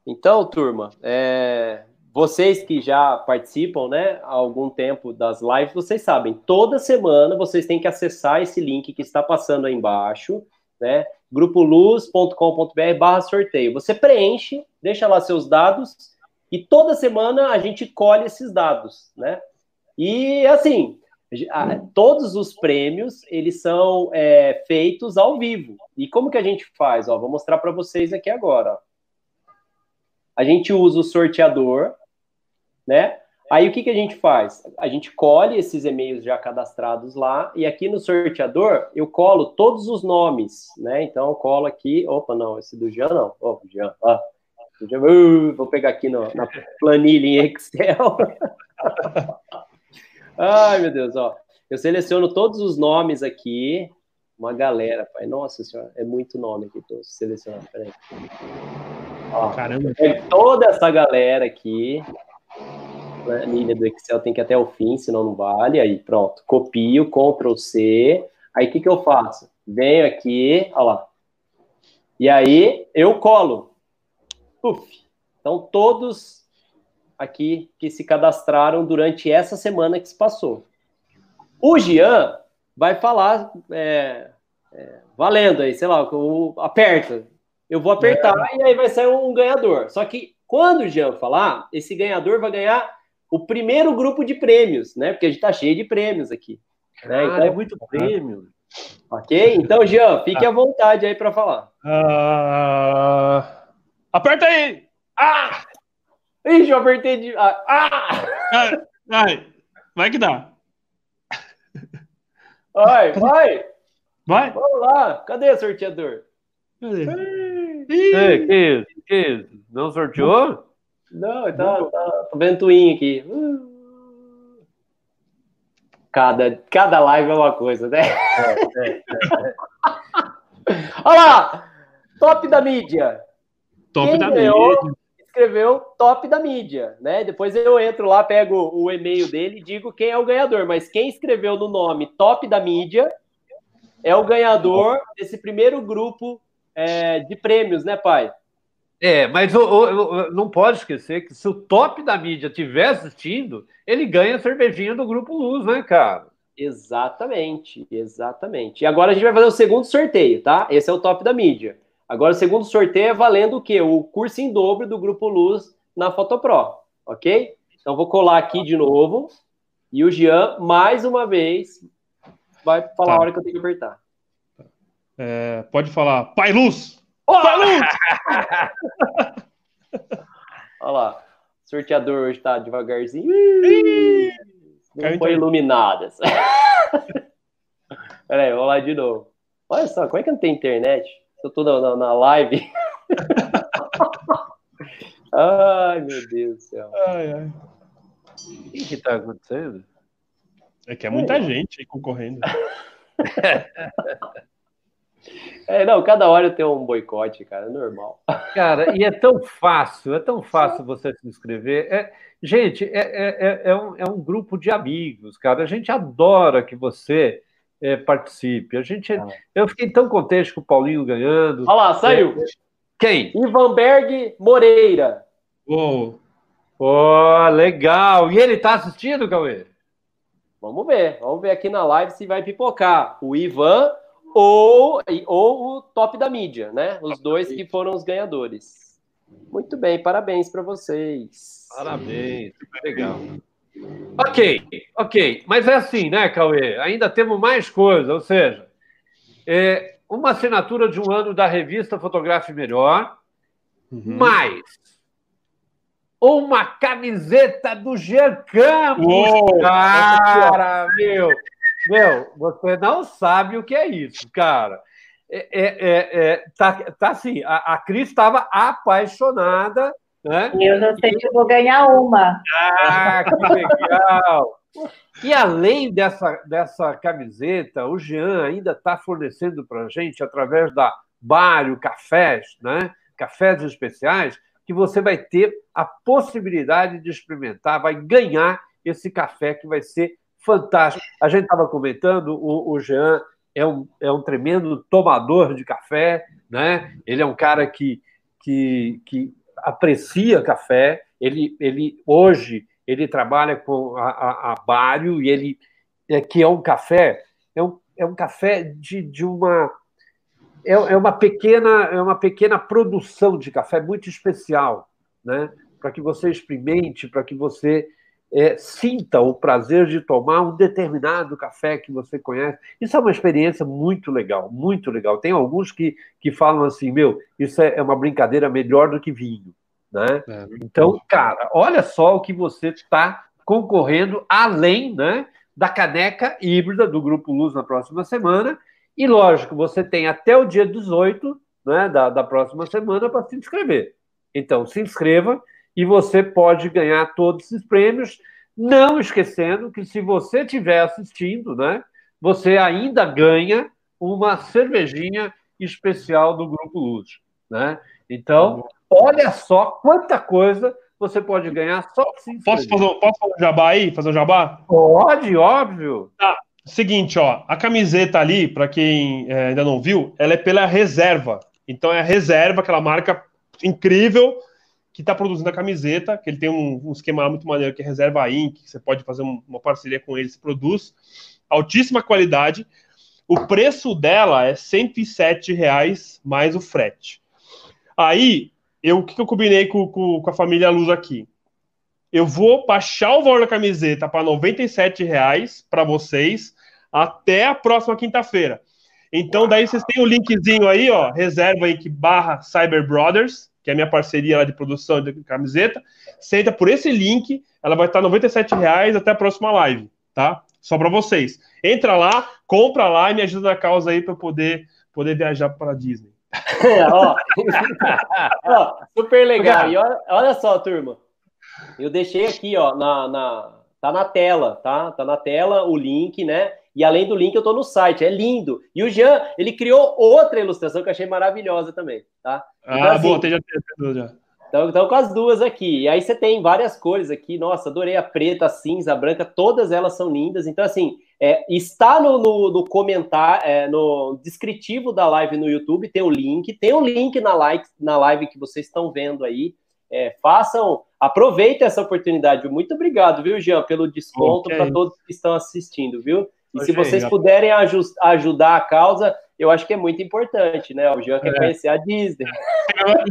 Speaker 3: Então, turma, é... vocês que já participam, né, há algum tempo das lives, vocês sabem, toda semana vocês têm que acessar esse link que está passando aí embaixo, né, grupoluz.com.br barra sorteio. Você preenche, deixa lá seus dados e toda semana a gente colhe esses dados, né? E assim, todos os prêmios eles são é, feitos ao vivo. E como que a gente faz? Ó, vou mostrar para vocês aqui agora. A gente usa o sorteador, né? Aí o que, que a gente faz? A gente colhe esses e-mails já cadastrados lá e aqui no sorteador eu colo todos os nomes, né? Então eu colo aqui, opa, não, esse do Jean não, oh, Jean, ah, vou pegar aqui no, na planilha em Excel. Ai, meu Deus, ó. Eu seleciono todos os nomes aqui. Uma galera, pai. Nossa senhora, é muito nome aqui tô selecionando. Peraí. Ó, Caramba. É toda essa galera aqui. Planilha do Excel tem que ir até o fim, senão não vale. Aí, pronto. Copio, Ctrl C. Aí, o que, que eu faço? Venho aqui, ó lá. E aí, eu colo. Uf. Então, todos aqui que se cadastraram durante essa semana que se passou. O Gian vai falar é, é, valendo aí, sei lá, o, aperta. Eu vou apertar é. e aí vai sair um ganhador. Só que Quando o Jean falar, esse ganhador vai ganhar o primeiro grupo de prêmios, né? Porque a gente tá cheio de prêmios aqui. Né?
Speaker 1: Então é muito prêmio.
Speaker 3: Ok? Então, Jean, fique à vontade aí para falar.
Speaker 4: Uh... Aperta aí!
Speaker 3: Ah! Ixi, eu apertei de. Ah!
Speaker 4: ah! Vai, vai que dá.
Speaker 3: Vai, vai!
Speaker 4: Vai!
Speaker 3: Vamos lá! Cadê o sorteador?
Speaker 4: Cadê?
Speaker 1: Ei, que isso? Que isso? Não sorteou?
Speaker 3: Não, tá, tá, tá ventoinho aqui. Cada, cada live é uma coisa, né? É, é, é. Olha lá! Top da mídia.
Speaker 4: Top Quem da ganhou, mídia.
Speaker 3: Escreveu top da mídia, né? Depois eu entro lá, pego o e-mail dele e digo quem é o ganhador. Mas quem escreveu no nome top da mídia é o ganhador desse primeiro grupo é, de prêmios, né, pai?
Speaker 1: É, mas o, o, não pode esquecer que se o top da mídia estiver assistindo, ele ganha a cervejinha do Grupo Luz, né, cara?
Speaker 3: Exatamente, exatamente. E agora a gente vai fazer o segundo sorteio, tá? Esse é o top da mídia. Agora o segundo sorteio é valendo o quê? O curso em dobro do Grupo Luz na Fotopro, ok? Então vou colar aqui de novo. E o Jean, mais uma vez, vai falar tá. a hora que eu tenho que apertar.
Speaker 4: É, pode falar, Pai Luz! Oh! Pai Luz!
Speaker 3: Olha lá, o sorteador hoje tá devagarzinho. Não foi iluminado. Peraí, vou lá de novo. Olha só, como é que não tem internet? Eu tô na, na live. ai, meu Deus do céu.
Speaker 1: Ai, ai. O que está acontecendo?
Speaker 4: É que é muita é. gente aí concorrendo.
Speaker 3: É, não, cada hora tem um boicote, cara, é normal.
Speaker 1: Cara, e é tão fácil, é tão fácil você se inscrever. É, gente, é, é, é, é, um, é um grupo de amigos, cara. A gente adora que você é, participe. A gente, ah. Eu fiquei tão contente com o Paulinho ganhando.
Speaker 3: Olha lá, saiu. É,
Speaker 1: quem?
Speaker 3: Ivanberg Moreira.
Speaker 1: Oh. oh, legal. E ele está assistindo, Cauê?
Speaker 3: Vamos ver. Vamos ver aqui na live se vai pipocar. O Ivan ou, ou o top da mídia, né? Os dois que foram os ganhadores. Muito bem, parabéns para vocês.
Speaker 1: Parabéns, legal. Ok, ok. Mas é assim, né, Cauê? Ainda temos mais coisa, ou seja, é uma assinatura de um ano da revista Fotografe Melhor, uhum. mais uma camiseta do Jean Campos. Cara, meu, meu, você não sabe o que é isso, cara. É, é, é, é tá, tá assim, a, a Cris estava apaixonada né?
Speaker 2: Eu não sei se eu vou ganhar uma.
Speaker 1: Ah, que legal! E além dessa, dessa camiseta, o Jean ainda está fornecendo para a gente, através da Bário Cafés, né? cafés especiais, que você vai ter a possibilidade de experimentar, vai ganhar esse café que vai ser fantástico. A gente estava comentando, o, o Jean é um, é um tremendo tomador de café, né? ele é um cara que, que, que aprecia café. Ele, ele hoje ele trabalha com a, a, a Bário e ele é, que é um café é um, é um café de, de uma é, é uma pequena é uma pequena produção de café muito especial, né? Para que você experimente, para que você é, sinta o prazer de tomar um determinado café que você conhece. Isso é uma experiência muito legal, muito legal. Tem alguns que, que falam assim, meu, isso é, é uma brincadeira melhor do que vinho. Né? É, então, cara, olha só o que você está concorrendo, além né, da caneca híbrida do Grupo Luz na próxima semana. E, lógico, você tem até o dia 18 né, da, da próxima semana para se inscrever. Então, se inscreva e você pode ganhar todos esses prêmios, não esquecendo que se você estiver assistindo, né, você ainda ganha uma cervejinha especial do Grupo Luz, né? Então, olha só quanta coisa você pode ganhar só se
Speaker 4: posso fazer, posso fazer um jabá aí? Fazer um jabá?
Speaker 1: Pode, óbvio.
Speaker 4: Tá. Seguinte, ó, a camiseta ali, para quem é, ainda não viu, ela é pela reserva. Então é a reserva, aquela marca incrível que está produzindo a camiseta, que ele tem um, um, esquema muito maneiro que é Reserva Inc., que você pode fazer um, uma parceria com eles, produz altíssima qualidade. O preço dela é 107 reais mais o frete. Aí, eu, o que, que eu combinei com, com, com, a família Luz aqui? Eu vou baixar o valor da camiseta para R$ reais para vocês até a próxima quinta-feira. Então, daí vocês têm o linkzinho aí, ó, reserva aí que barra Cyber Brothers, que é a minha parceria lá de produção de camiseta. Você entra por esse link, ela vai estar R$ reais até a próxima live, tá? Só para vocês. Entra lá, compra lá e me ajuda na causa aí para poder poder viajar para Disney.
Speaker 3: É, ó. ó, super legal. E olha, olha só, turma. Eu deixei aqui, ó, na, na, tá na tela, tá? Tá na tela o link, né? E além do link, eu tô no site. É lindo. E o Jean, ele criou outra ilustração que eu achei maravilhosa também, tá?
Speaker 4: Então, ah, assim, boa, tem já, já.
Speaker 3: Então, então, com as duas aqui. E aí você tem várias cores aqui. Nossa, adorei a preta, a cinza, a branca. Todas elas são lindas. Então, assim, é, está no, no, no comentário, é, no descritivo da live no YouTube, tem o link. Tem o link na, like, na live que vocês estão vendo aí. É, façam, aproveitem essa oportunidade. Muito obrigado, viu, Jean, pelo desconto para todos que estão assistindo, viu? E se vocês puderem ajudar a causa, eu acho que é muito importante, né? O Jean quer é. conhecer a Disney.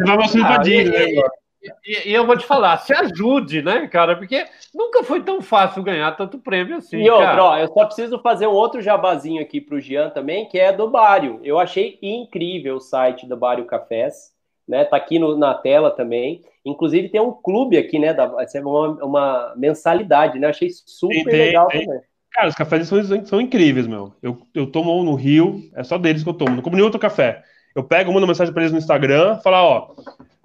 Speaker 1: Vamos para ah, Disney. E, e, e, eu vou te falar, se ajude, né, cara? Porque nunca foi tão fácil ganhar tanto prêmio assim.
Speaker 3: E outro, ó, eu só preciso fazer um outro jabazinho aqui para o Jean também, que é do Bário. Eu achei incrível o site do Bário Cafés, né? Tá aqui no, na tela também. Inclusive tem um clube aqui, né? Da, é uma, uma mensalidade, né? Eu achei super tem, legal tem. também.
Speaker 4: Cara, os cafés são, são incríveis, meu. Eu, eu tomo no Rio, é só deles que eu tomo. Não como nenhum outro café. Eu pego, mando mensagem para eles no Instagram, falar, ó,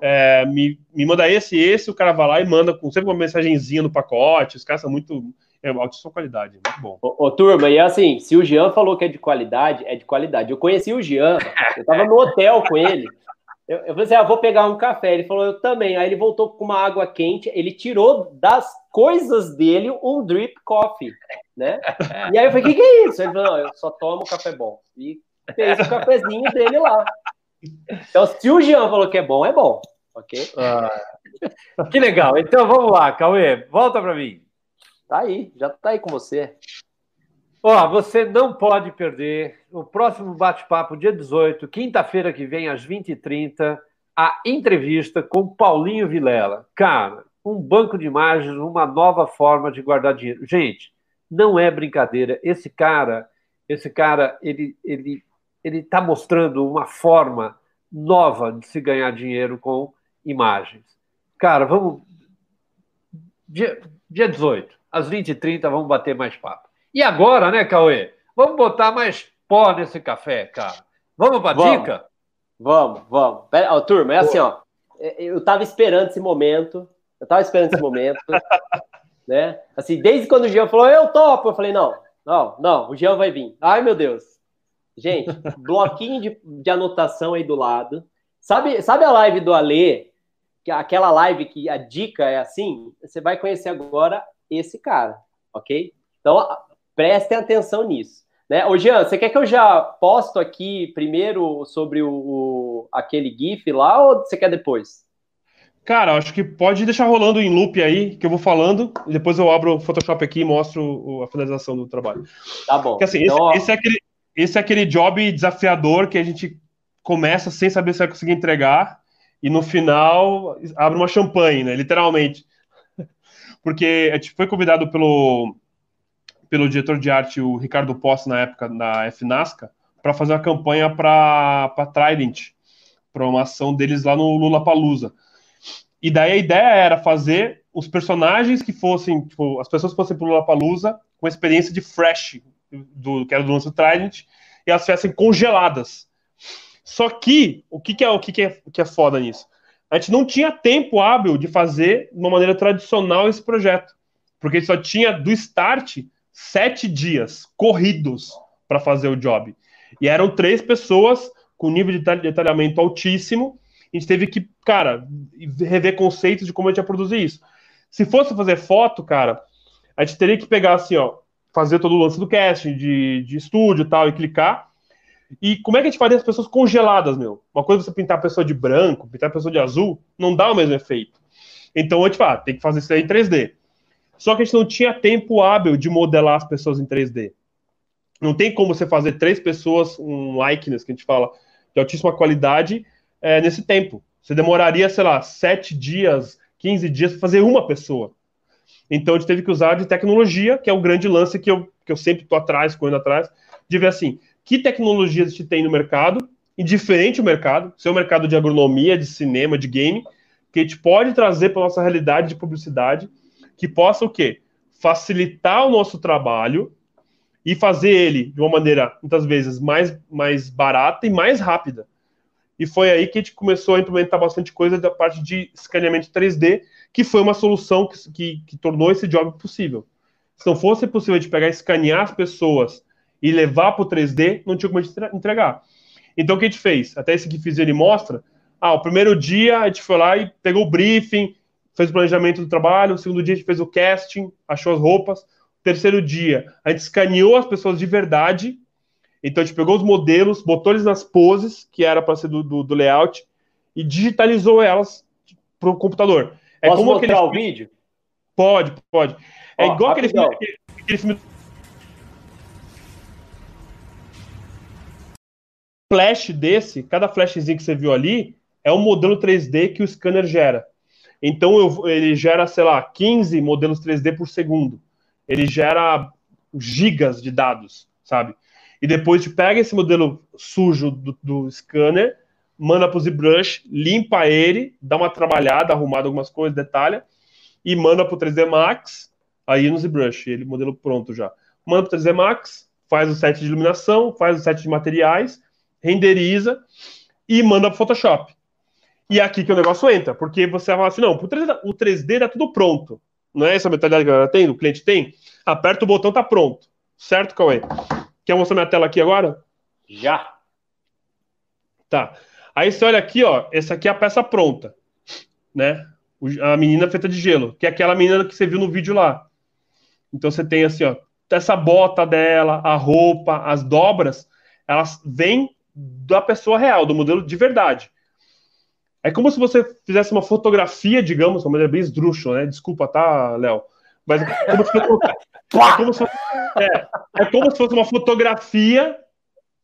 Speaker 4: é, me, me manda esse e esse, o cara vai lá e manda com sempre uma mensagenzinha no pacote. Os caras são muito. É altíssima qualidade, muito bom.
Speaker 3: Ô, ô, turma, e assim, se o Jean falou que é de qualidade, é de qualidade. Eu conheci o Jean, eu tava no hotel com ele. Eu, eu falei assim: ah, vou pegar um café. Ele falou, eu também. Aí ele voltou com uma água quente, ele tirou das coisas dele um drip coffee, né? E aí eu falei, o que, que é isso? Ele falou, não, eu só tomo café bom. E fez o cafezinho dele lá. Então, se o Jean falou que é bom, é bom, ok?
Speaker 1: Ah, que legal. Então, vamos lá, Cauê, volta para mim.
Speaker 3: Tá aí, já tá aí com você.
Speaker 1: Ó, você não pode perder o próximo bate-papo, dia 18, quinta-feira que vem, às 20h30, a entrevista com Paulinho Vilela. Cara, um banco de imagens, uma nova forma de guardar dinheiro. Gente, não é brincadeira. Esse cara, esse cara, ele ele ele está mostrando uma forma nova de se ganhar dinheiro com imagens. Cara, vamos dia, dia 18, às 20h30, vamos bater mais papo. E agora, né, Cauê? Vamos botar mais pó nesse café, cara. Vamos para dica?
Speaker 3: Vamos, vamos. Pera, ó, turma, é assim, ó. É, eu tava esperando esse momento. Eu tava esperando esse momento. né? Assim, desde quando o Jean falou, eu topo, eu falei, não, não, não, o Jean vai vir. Ai, meu Deus. Gente, bloquinho de, de anotação aí do lado. Sabe, sabe a live do Alê? Que, aquela live que a dica é assim? Você vai conhecer agora esse cara, ok? Então, Prestem atenção nisso. Né? Ô, Jean, você quer que eu já posto aqui primeiro sobre o, o aquele GIF lá ou você quer depois?
Speaker 4: Cara, acho que pode deixar rolando em loop aí, que eu vou falando, e depois eu abro o Photoshop aqui e mostro a finalização do trabalho.
Speaker 3: Tá bom.
Speaker 4: Porque, assim, então, esse, esse, é aquele, esse é aquele job desafiador que a gente começa sem saber se vai conseguir entregar, e no final abre uma champanhe, né? Literalmente. Porque a gente foi convidado pelo pelo diretor de arte, o Ricardo Posse, na época, na FNASCA, para fazer uma campanha para Trident, para uma ação deles lá no Lula Palusa. E daí a ideia era fazer os personagens que fossem, tipo, as pessoas que fossem pro Lula Palusa com experiência de Fresh, do, que era do lance do Trident, e elas fossem congeladas. Só que, o que, que é o que, que, é, que é foda nisso? A gente não tinha tempo hábil de fazer de uma maneira tradicional esse projeto. Porque só tinha do start sete dias corridos para fazer o job. E eram três pessoas com nível de detalhamento altíssimo. A gente teve que, cara, rever conceitos de como a gente ia produzir isso. Se fosse fazer foto, cara, a gente teria que pegar assim, ó, fazer todo o lance do casting, de, de estúdio e tal, e clicar. E como é que a gente faria as pessoas congeladas, meu? Uma coisa é você pintar a pessoa de branco, pintar a pessoa de azul, não dá o mesmo efeito. Então, a gente fala, tem que fazer isso aí em 3D. Só que a gente não tinha tempo hábil de modelar as pessoas em 3D. Não tem como você fazer três pessoas, um likeness que a gente fala, de altíssima qualidade, é, nesse tempo. Você demoraria, sei lá, 7 dias, 15 dias para fazer uma pessoa. Então a gente teve que usar de tecnologia, que é o grande lance que eu, que eu sempre estou atrás, correndo atrás, de ver assim, que tecnologias a gente tem no mercado, indiferente o mercado, se é o mercado de agronomia, de cinema, de game, que a gente pode trazer para nossa realidade de publicidade, que possa o quê? Facilitar o nosso trabalho e fazer ele de uma maneira, muitas vezes, mais, mais barata e mais rápida. E foi aí que a gente começou a implementar bastante coisa da parte de escaneamento 3D, que foi uma solução que, que, que tornou esse job possível. Se não fosse possível de pegar escanear as pessoas e levar para o 3D, não tinha como a gente entregar. Então, o que a gente fez? Até esse que fiz ele mostra. Ah, o primeiro dia a gente foi lá e pegou o briefing, fez o planejamento do trabalho. O segundo dia a gente fez o casting, achou as roupas. O terceiro dia a gente escaneou as pessoas de verdade. Então, a gente pegou os modelos, botou eles nas poses, que era para ser do, do, do, layout, e digitalizou elas para o computador.
Speaker 3: É Posso como mostrar aquele... o vídeo?
Speaker 4: Pode, pode. É Ó, igual aquele filme, aquele filme flash desse, cada flashzinho que você viu ali, é um modelo 3D que o scanner gera. Então eu, ele gera, sei lá, 15 modelos 3D por segundo. Ele gera gigas de dados, sabe? E depois te pega esse modelo sujo do, do scanner, manda para o ZBrush, limpa ele, dá uma trabalhada, arrumada algumas coisas, detalha, e manda para o 3D Max, aí no ZBrush, ele modelo pronto já. Manda para o 3D Max, faz o set de iluminação, faz o set de materiais, renderiza e manda para o Photoshop. E é aqui que o negócio entra, porque você vai falar assim, não, o 3D, o 3D tá tudo pronto. Não é essa mentalidade que a galera tem, o cliente tem? Aperta o botão, tá pronto. Certo, Cauê? Quer mostrar minha tela aqui agora?
Speaker 3: Já.
Speaker 4: Tá. Aí você olha aqui, ó, essa aqui é a peça pronta, né? A menina feita de gelo, que é aquela menina que você viu no vídeo lá. Então você tem assim, ó, essa bota dela, a roupa, as dobras, elas vêm da pessoa real, do modelo de verdade. É como se você fizesse uma fotografia, digamos, uma maneira bem esdrúxula, né? Desculpa, tá, Léo? Mas é como, se, é, como se, é, é como se fosse uma fotografia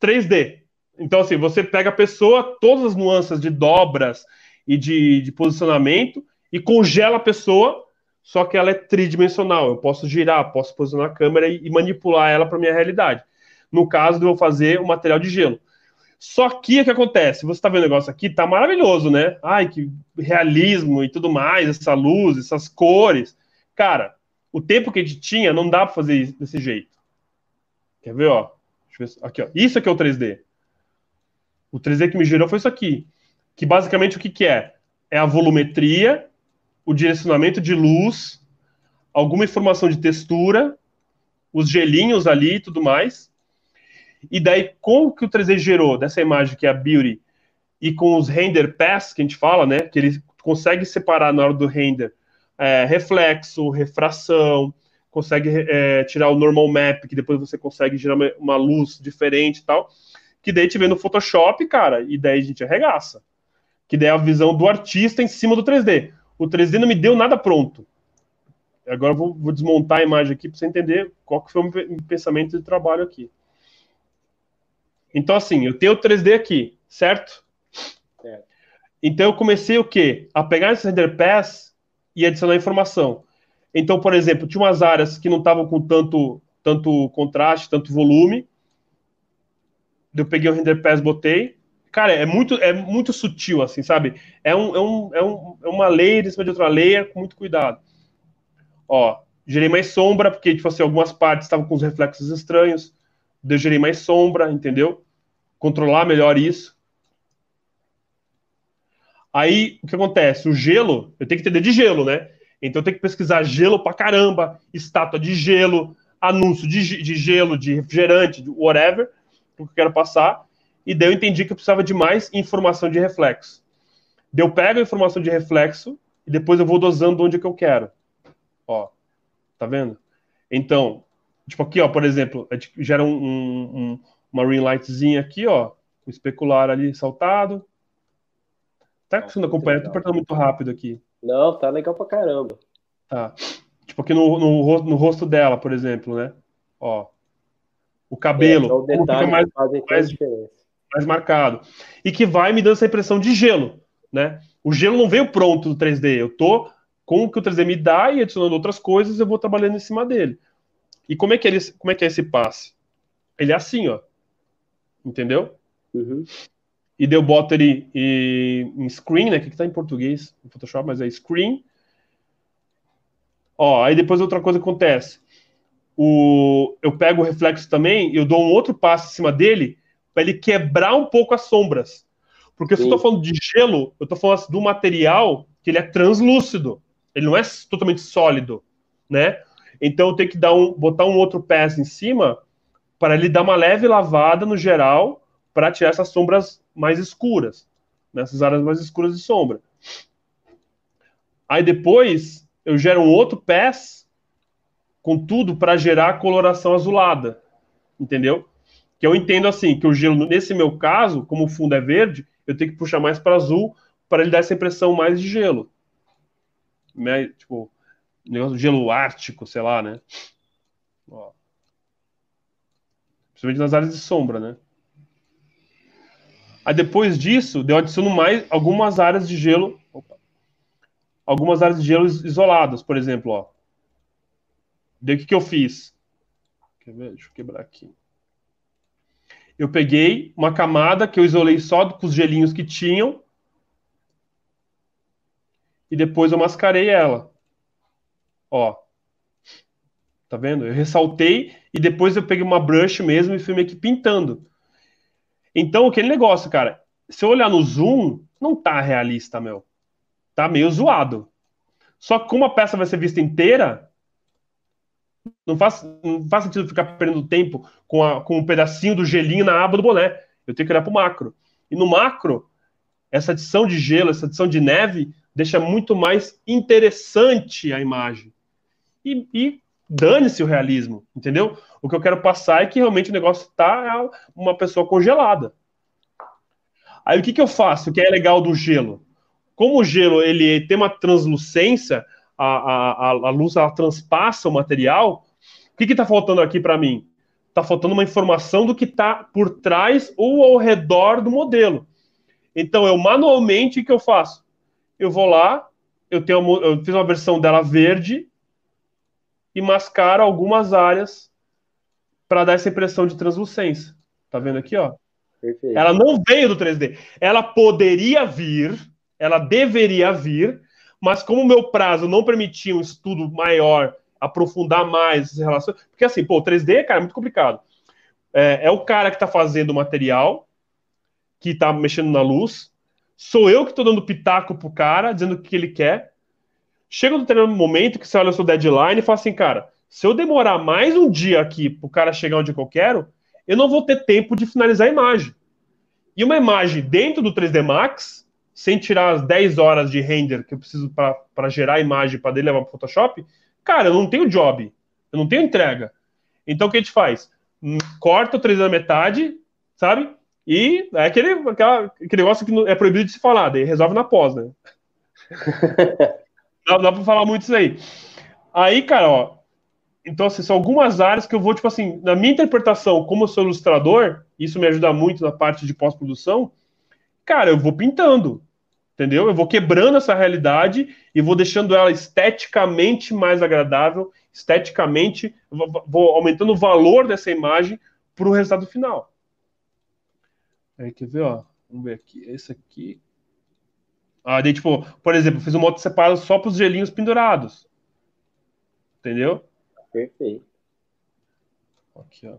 Speaker 4: 3D. Então, assim, você pega a pessoa, todas as nuances de dobras e de, de posicionamento, e congela a pessoa, só que ela é tridimensional. Eu posso girar, posso posicionar a câmera e, e manipular ela para minha realidade. No caso eu fazer o material de gelo. Só que o que acontece? Você está vendo o negócio aqui, tá maravilhoso, né? Ai, que realismo e tudo mais, essa luz, essas cores. Cara, o tempo que a gente tinha não dá para fazer desse jeito. Quer ver, ó? Ver, aqui, ó. Isso aqui é o 3D. O 3D que me gerou foi isso aqui. Que basicamente o que, que é? É a volumetria, o direcionamento de luz, alguma informação de textura, os gelinhos ali e tudo mais. E daí, com o que o 3D gerou dessa imagem que é a Beauty, e com os render pass, que a gente fala, né? Que ele consegue separar na hora do render é, reflexo, refração, consegue é, tirar o normal map, que depois você consegue gerar uma, uma luz diferente e tal. Que daí te vê no Photoshop, cara, e daí a gente arregaça. Que daí é a visão do artista em cima do 3D. O 3D não me deu nada pronto. Agora eu vou, vou desmontar a imagem aqui para você entender qual que foi o meu pensamento de trabalho aqui. Então, assim, eu tenho o 3D aqui, certo? É. Então, eu comecei o quê? A pegar esse render pass e adicionar informação. Então, por exemplo, tinha umas áreas que não estavam com tanto, tanto contraste, tanto volume. Eu peguei o render pass, botei. Cara, é muito, é muito sutil, assim, sabe? É, um, é, um, é, um, é uma layer em cima de outra layer, com muito cuidado. Ó, gerei mais sombra, porque, tipo assim, algumas partes estavam com os reflexos estranhos de eu gerir mais sombra, entendeu? Controlar melhor isso. Aí, o que acontece? O gelo, eu tenho que entender de gelo, né? Então, eu tenho que pesquisar gelo pra caramba, estátua de gelo, anúncio de, de gelo, de refrigerante, de whatever, que eu quero passar. E daí eu entendi que eu precisava de mais informação de reflexo. Daí eu pego a informação de reflexo e depois eu vou dosando onde que eu quero. Ó, tá vendo? Então, Tipo aqui, ó, por exemplo, a gente gera um, um, uma ring lightzinha aqui, ó, um especular ali saltado. Tá conseguindo acompanhar? Tô apertando muito rápido aqui.
Speaker 3: Não, tá legal pra caramba.
Speaker 4: Tá. Tipo aqui no, no, no rosto dela, por exemplo, né? Ó. O cabelo. É, o mais, mais, mais marcado. E que vai me dando essa impressão de gelo. né? O gelo não veio pronto no 3D, eu tô com o que o 3D me dá e adicionando outras coisas, eu vou trabalhando em cima dele. E como é que, ele, como é, que é esse passe? Ele é assim, ó. Entendeu? Uhum. E deu boto ele em screen, né? Que tá em português no Photoshop, mas é screen. Ó, aí depois outra coisa acontece. O, eu pego o reflexo também, eu dou um outro passo em cima dele para ele quebrar um pouco as sombras. Porque se eu estou falando de gelo, eu estou falando do material que ele é translúcido. Ele não é totalmente sólido, né? Então eu tenho que dar um, botar um outro pass em cima para ele dar uma leve lavada no geral para tirar essas sombras mais escuras, nessas áreas mais escuras de sombra. Aí depois eu gero um outro pass com tudo para gerar a coloração azulada, entendeu? Que eu entendo assim, que o gelo, nesse meu caso, como o fundo é verde, eu tenho que puxar mais para azul para ele dar essa impressão mais de gelo. Né? Tipo, negócio de gelo ártico, sei lá, né? Ó. Principalmente nas áreas de sombra, né? Aí depois disso, eu adiciono mais algumas áreas de gelo. Opa, algumas áreas de gelo isoladas, por exemplo, ó. Daí o que, que eu fiz? Quer ver? Deixa eu quebrar aqui eu peguei uma camada que eu isolei só com os gelinhos que tinham e depois eu mascarei ela. Ó. Tá vendo? Eu ressaltei e depois eu peguei uma brush mesmo e fui meio que pintando. Então, aquele negócio, cara, se eu olhar no zoom, não tá realista, meu. Tá meio zoado. Só que como a peça vai ser vista inteira, não faz, não faz sentido ficar perdendo tempo com, a, com um pedacinho do gelinho na aba do boné. Eu tenho que olhar para o macro. E no macro, essa adição de gelo, essa adição de neve, deixa muito mais interessante a imagem. E, e dane-se o realismo, entendeu? O que eu quero passar é que realmente o negócio está uma pessoa congelada. Aí o que, que eu faço? O que é legal do gelo? Como o gelo ele tem uma translucência, a, a, a luz ela transpassa o material, o que está faltando aqui para mim? Está faltando uma informação do que está por trás ou ao redor do modelo. Então, eu manualmente, o que eu faço? Eu vou lá, eu, tenho, eu fiz uma versão dela verde e mascaro algumas áreas para dar essa impressão de translucência. Tá vendo aqui, ó? Perfeito. Ela não veio do 3D. Ela poderia vir, ela deveria vir, mas como o meu prazo não permitia um estudo maior, aprofundar mais essas relações, porque assim, pô, 3D, cara, é muito complicado. É, é o cara que está fazendo o material, que está mexendo na luz, sou eu que estou dando pitaco pro cara, dizendo o que ele quer. Chega um determinado momento que você olha o seu deadline e fala assim, cara, se eu demorar mais um dia aqui pro cara chegar onde eu quero, eu não vou ter tempo de finalizar a imagem. E uma imagem dentro do 3D Max, sem tirar as 10 horas de render que eu preciso para gerar a imagem para dele levar para Photoshop, cara, eu não tenho job, eu não tenho entrega. Então o que a gente faz? Hum, corta o 3D na metade, sabe? E é aquele, aquela, aquele negócio que é proibido de se falar, daí resolve na pós, né? dá, dá para falar muito isso aí. Aí, cara, ó, então, assim, são algumas áreas que eu vou, tipo assim, na minha interpretação, como eu sou ilustrador, isso me ajuda muito na parte de pós-produção, cara, eu vou pintando entendeu? Eu vou quebrando essa realidade e vou deixando ela esteticamente mais agradável, esteticamente, vou aumentando o valor dessa imagem para o resultado final. Aí, quer ver, ó? Vamos ver aqui. Esse aqui. Ah, daí, tipo, por exemplo, fiz um modo separado só para os gelinhos pendurados. Entendeu?
Speaker 3: Perfeito.
Speaker 4: Aqui, ó.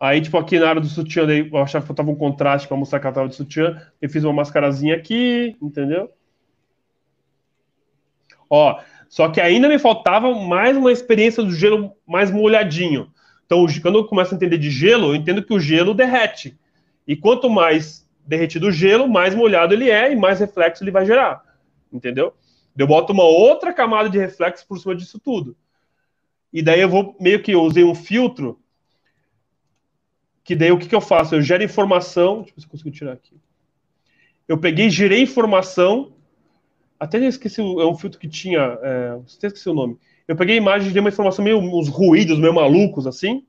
Speaker 4: Aí, tipo, aqui na área do sutiã, daí, eu achava que faltava um contraste para mostrar que ela tava de sutiã. Eu fiz uma mascarazinha aqui, entendeu? Ó, só que ainda me faltava mais uma experiência do gelo mais molhadinho. Então, quando eu começo a entender de gelo, eu entendo que o gelo derrete. E quanto mais derretido o gelo, mais molhado ele é e mais reflexo ele vai gerar. Entendeu? Eu boto uma outra camada de reflexo por cima disso tudo. E daí eu vou meio que eu usei um filtro que daí o que, que eu faço? Eu gero informação. Deixa eu ver se eu consigo tirar aqui. Eu peguei, gerei informação. Até esqueci, é um filtro que tinha. É, esqueci o nome. Eu peguei a imagem e dei uma informação meio uns ruídos, meio malucos, assim.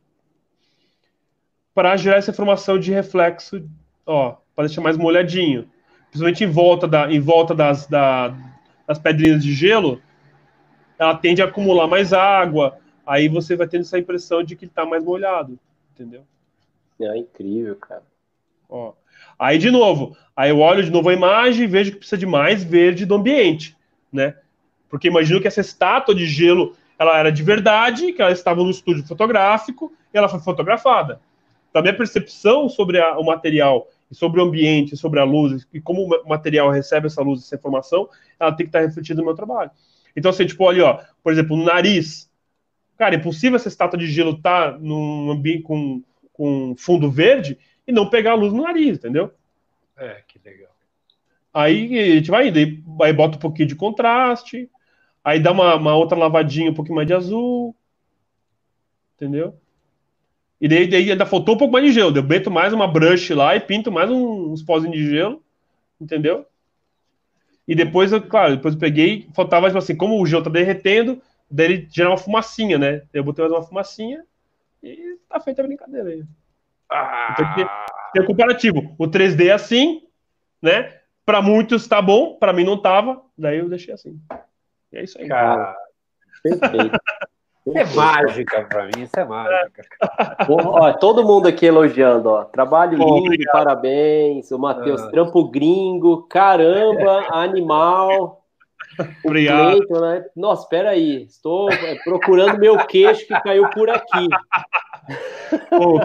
Speaker 4: Para gerar essa informação de reflexo. Ó, para deixar mais molhadinho. Principalmente em volta, da, em volta das, da, das pedrinhas de gelo, ela tende a acumular mais água, aí você vai tendo essa impressão de que está mais molhado, entendeu?
Speaker 3: É incrível, cara.
Speaker 4: Ó. Aí, de novo, aí eu olho de novo a imagem e vejo que precisa de mais verde do ambiente, né? Porque imagino que essa estátua de gelo, ela era de verdade, que ela estava no estúdio fotográfico e ela foi fotografada. Então, a minha percepção sobre a, o material, sobre o ambiente, sobre a luz, e como o material recebe essa luz, essa informação, ela tem que estar refletida no meu trabalho. Então, assim, tipo, olha, ó, por exemplo, no nariz. Cara, é impossível essa estátua de gelo estar tá num ambiente com, com fundo verde e não pegar a luz no nariz, entendeu?
Speaker 1: É, que legal.
Speaker 4: Aí a gente vai indo, aí, aí bota um pouquinho de contraste, aí dá uma, uma, outra lavadinha, um pouquinho mais de azul, entendeu? E daí, daí ainda faltou um pouco mais de gelo, eu meto mais uma brush lá e pinto mais um, uns pozinhos de gelo, entendeu? E depois, eu, claro, depois eu peguei, faltava, tipo assim, como o gelo tá derretendo, daí ele gera uma fumacinha, né? Eu botei mais uma fumacinha e tá feita a brincadeira aí. Ah. Então, tem, tem um comparativo. O 3D é assim, né? Para muitos tá bom, para mim não tava, daí eu deixei assim. E é isso aí. Cara,
Speaker 1: perfeito. É mágica para mim, isso é mágica.
Speaker 3: ó, todo mundo aqui elogiando, ó. Trabalho lindo, obrigado. parabéns. O Matheus, ah. trampo gringo, caramba, animal.
Speaker 4: Obrigado. Cleiton,
Speaker 3: né? Nossa, espera aí, estou é, procurando meu queixo que caiu por aqui.
Speaker 4: Pô,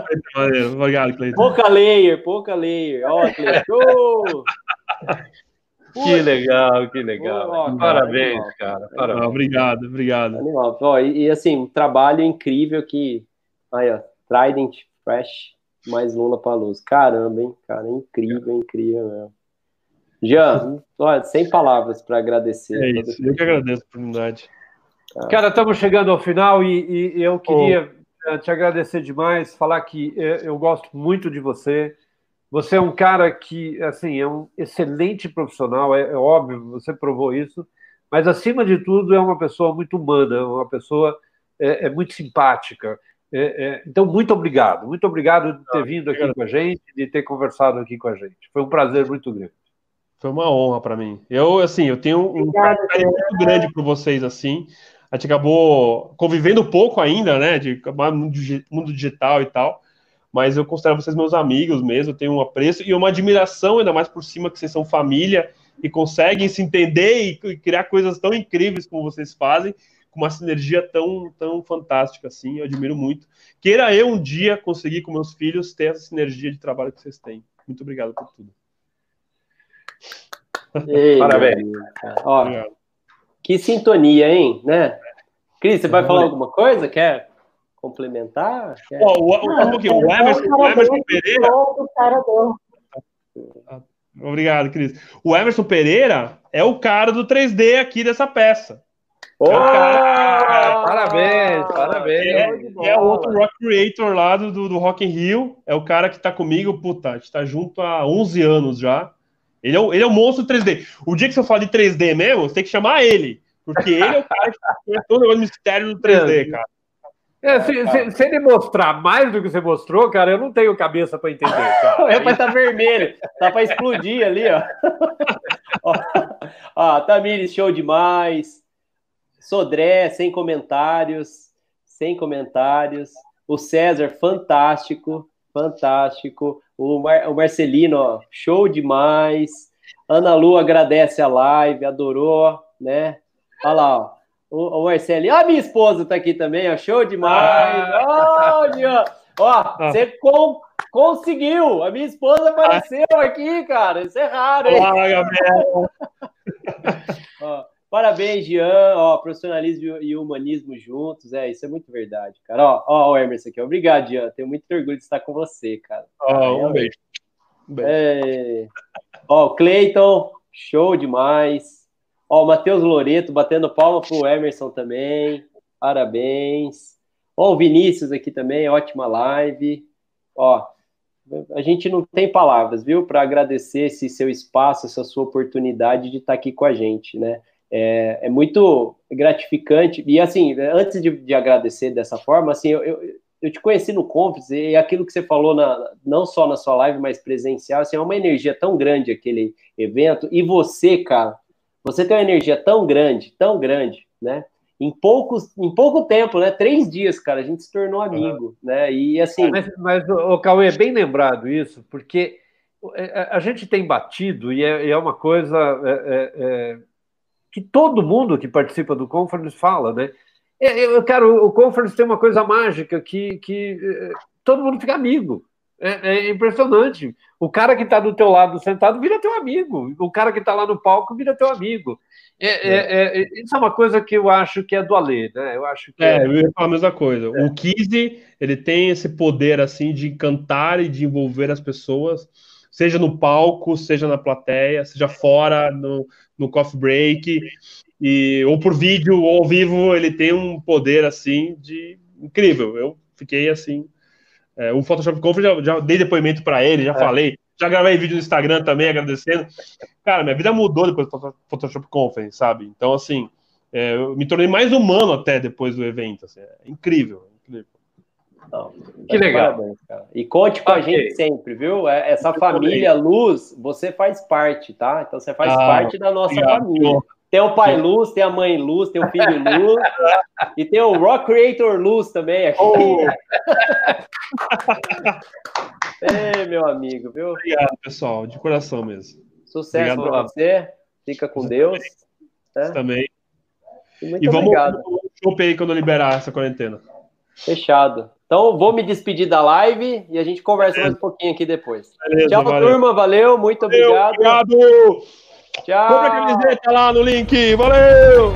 Speaker 4: Obrigado, Cleiton.
Speaker 3: Pouca layer, pouca layer. Ó, Cleiton.
Speaker 1: Que legal, que legal. Ó, parabéns, animal, cara. Parabéns.
Speaker 4: obrigado, obrigado.
Speaker 3: Animal. Ó, e, e, assim, um trabalho incrível que. Aí, ó, Trident Fresh, mais Luna pra luz. Caramba, hein, cara. Incrível, incrível mesmo. Jean, olha, sem palavras para agradecer.
Speaker 4: É isso, eu que agradeço a oportunidade.
Speaker 1: Cara, estamos chegando ao final e, e eu queria oh. te agradecer demais, falar que eh, eu gosto muito de você. Você é um cara que, assim, é um excelente profissional, é, é óbvio, você provou isso, mas acima de tudo é uma pessoa muito humana, uma pessoa é, é muito simpática. É, é, então, muito obrigado, muito obrigado de ter vindo aqui com a gente, de ter conversado aqui com a gente. Foi um prazer muito grande.
Speaker 4: Foi uma honra para mim. Eu, assim, eu tenho um carinho muito grande por vocês, assim. A gente acabou convivendo pouco ainda, né, de mundo digital e tal, mas eu considero vocês meus amigos mesmo, tenho um apreço e uma admiração, ainda mais por cima que vocês são família e conseguem se entender e criar coisas tão incríveis como vocês fazem, com uma sinergia tão, tão fantástica assim, eu admiro muito. Queira eu um dia conseguir com meus filhos ter essa sinergia de trabalho que vocês têm. Muito obrigado por tudo.
Speaker 3: Ei, Parabéns. Ó, que sintonia, hein? Né? Cris, você vai falar alguma coisa? Quer complementar? Quer...
Speaker 4: Oh, o, o, um pouquinho. o Emerson, o Emerson Pereira. Obrigado, Cris. O Emerson Pereira é o cara do 3D aqui dessa peça.
Speaker 1: Oh, cara, parabéns, parabéns.
Speaker 4: É, é outro rock creator lá do, do, do Rock in Rio. É o cara que tá comigo, puta, a gente tá junto há 11 anos já. Ele é, o, ele é o monstro 3D. O dia que você fala de 3D mesmo, você tem que chamar ele. Porque ele é o cara que faz todo o negócio mistério do 3D, cara.
Speaker 1: É, se, se, se, ele mostrar mais do que você mostrou, cara, eu não tenho cabeça para entender.
Speaker 3: Cara. é, mas tá vermelho, tá para explodir ali, ó. ó, ó Tamires, show demais. Sodré, sem comentários, sem comentários. O César, fantástico, fantástico. O, Mar, o Marcelino, ó, show demais. Ana Lu agradece a live, adorou, né? Olha lá, ó. O, o Marcelinho, a minha esposa tá aqui também, ó, show demais. Ah. Ó, ah. você com, conseguiu. A minha esposa apareceu aqui, cara. Isso é raro, hein? Olá, Gabriel. ó, Parabéns, Jean, ó, profissionalismo e humanismo juntos, é, isso é muito verdade, cara. Ó, ó, o Emerson aqui, obrigado, Jean, tenho muito orgulho de estar com você, cara.
Speaker 4: Ó, um beijo.
Speaker 3: Um beijo. É... Ó, Cleiton, show demais. Ó, o Matheus Loreto batendo palma pro Emerson também, parabéns. Ó, o Vinícius aqui também, ótima live. Ó, a gente não tem palavras, viu, para agradecer esse seu espaço, essa sua oportunidade de estar aqui com a gente, né? é, é muito gratificante. E assim, antes de, de, agradecer dessa forma, assim, eu, eu, eu te conheci no Conference e aquilo que você falou, na, não só na sua live, mas presencial, assim, é uma energia tão grande aquele evento. E você, cara, você tem uma energia tão grande, tão grande, né? Em, poucos, em pouco tempo, né? Três dias, cara, a gente se tornou amigo, uhum. né? E assim.
Speaker 1: Mas, mas o Cauê, é bem lembrado isso, porque é, a gente tem batido, e é, é uma coisa é, é, é, que todo mundo que participa do Conference fala, né? Eu, cara, o Conference tem uma coisa mágica que, que todo mundo fica amigo. É, é, impressionante. O cara que está do teu lado sentado vira teu amigo. O cara que está lá no palco vira teu amigo. É, é, é. é, isso é uma coisa que eu acho que é do Alê, né? Eu acho que
Speaker 4: é, eu ia falar a mesma coisa. O Kizzy, ele tem esse poder assim de cantar e de envolver as pessoas, seja no palco, seja na plateia, seja fora no, no coffee break, e ou por vídeo ou ao vivo, ele tem um poder assim de incrível. Eu fiquei assim é, o Photoshop Conference, já, já dei depoimento para ele, já é. falei. Já gravei vídeo no Instagram também, agradecendo. Cara, minha vida mudou depois do Photoshop Conference, sabe? Então, assim, é, eu me tornei mais humano até depois do evento. Assim, é incrível, incrível.
Speaker 3: Não, que legal. Parabéns, e conte com okay. a gente sempre, viu? É, essa família Luz, você faz parte, tá? Então você faz ah, parte da nossa obrigado. família. Tem o pai Luz, tem a mãe Luz, tem o filho Luz e tem o Rock Creator Luz também aqui. Oh. Ei, meu amigo, viu?
Speaker 4: Obrigado, pessoal, de coração mesmo.
Speaker 3: Sucesso para você. Fica com Deus.
Speaker 4: Né? Também. E, muito e vamos obrigado. chope aí quando liberar essa quarentena.
Speaker 3: Fechado. Então, vou me despedir da live e a gente conversa Beleza. mais um pouquinho aqui depois. Beleza, Tchau, valeu. turma. Valeu, muito obrigado.
Speaker 4: Valeu, obrigado.
Speaker 3: Tchau.
Speaker 4: Compre a camiseta lá no link. Valeu!